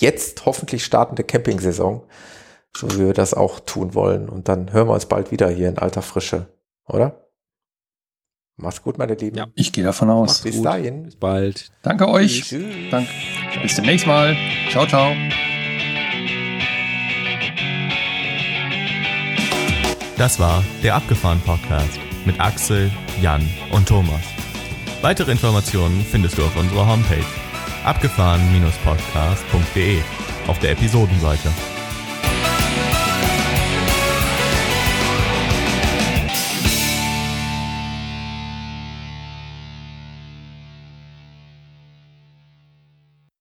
jetzt hoffentlich startende Campingsaison, so wie wir das auch tun wollen. Und dann hören wir uns bald wieder hier in alter Frische, oder? Macht's gut, meine Lieben. Ja. Ich gehe davon aus. Bis gut. dahin. Bis bald. Danke euch. Tschüss. Danke. Bis demnächst mal. Ciao, ciao. Das war der Abgefahren Podcast mit Axel, Jan und Thomas. Weitere Informationen findest du auf unserer Homepage abgefahren-podcast.de auf der Episodenseite.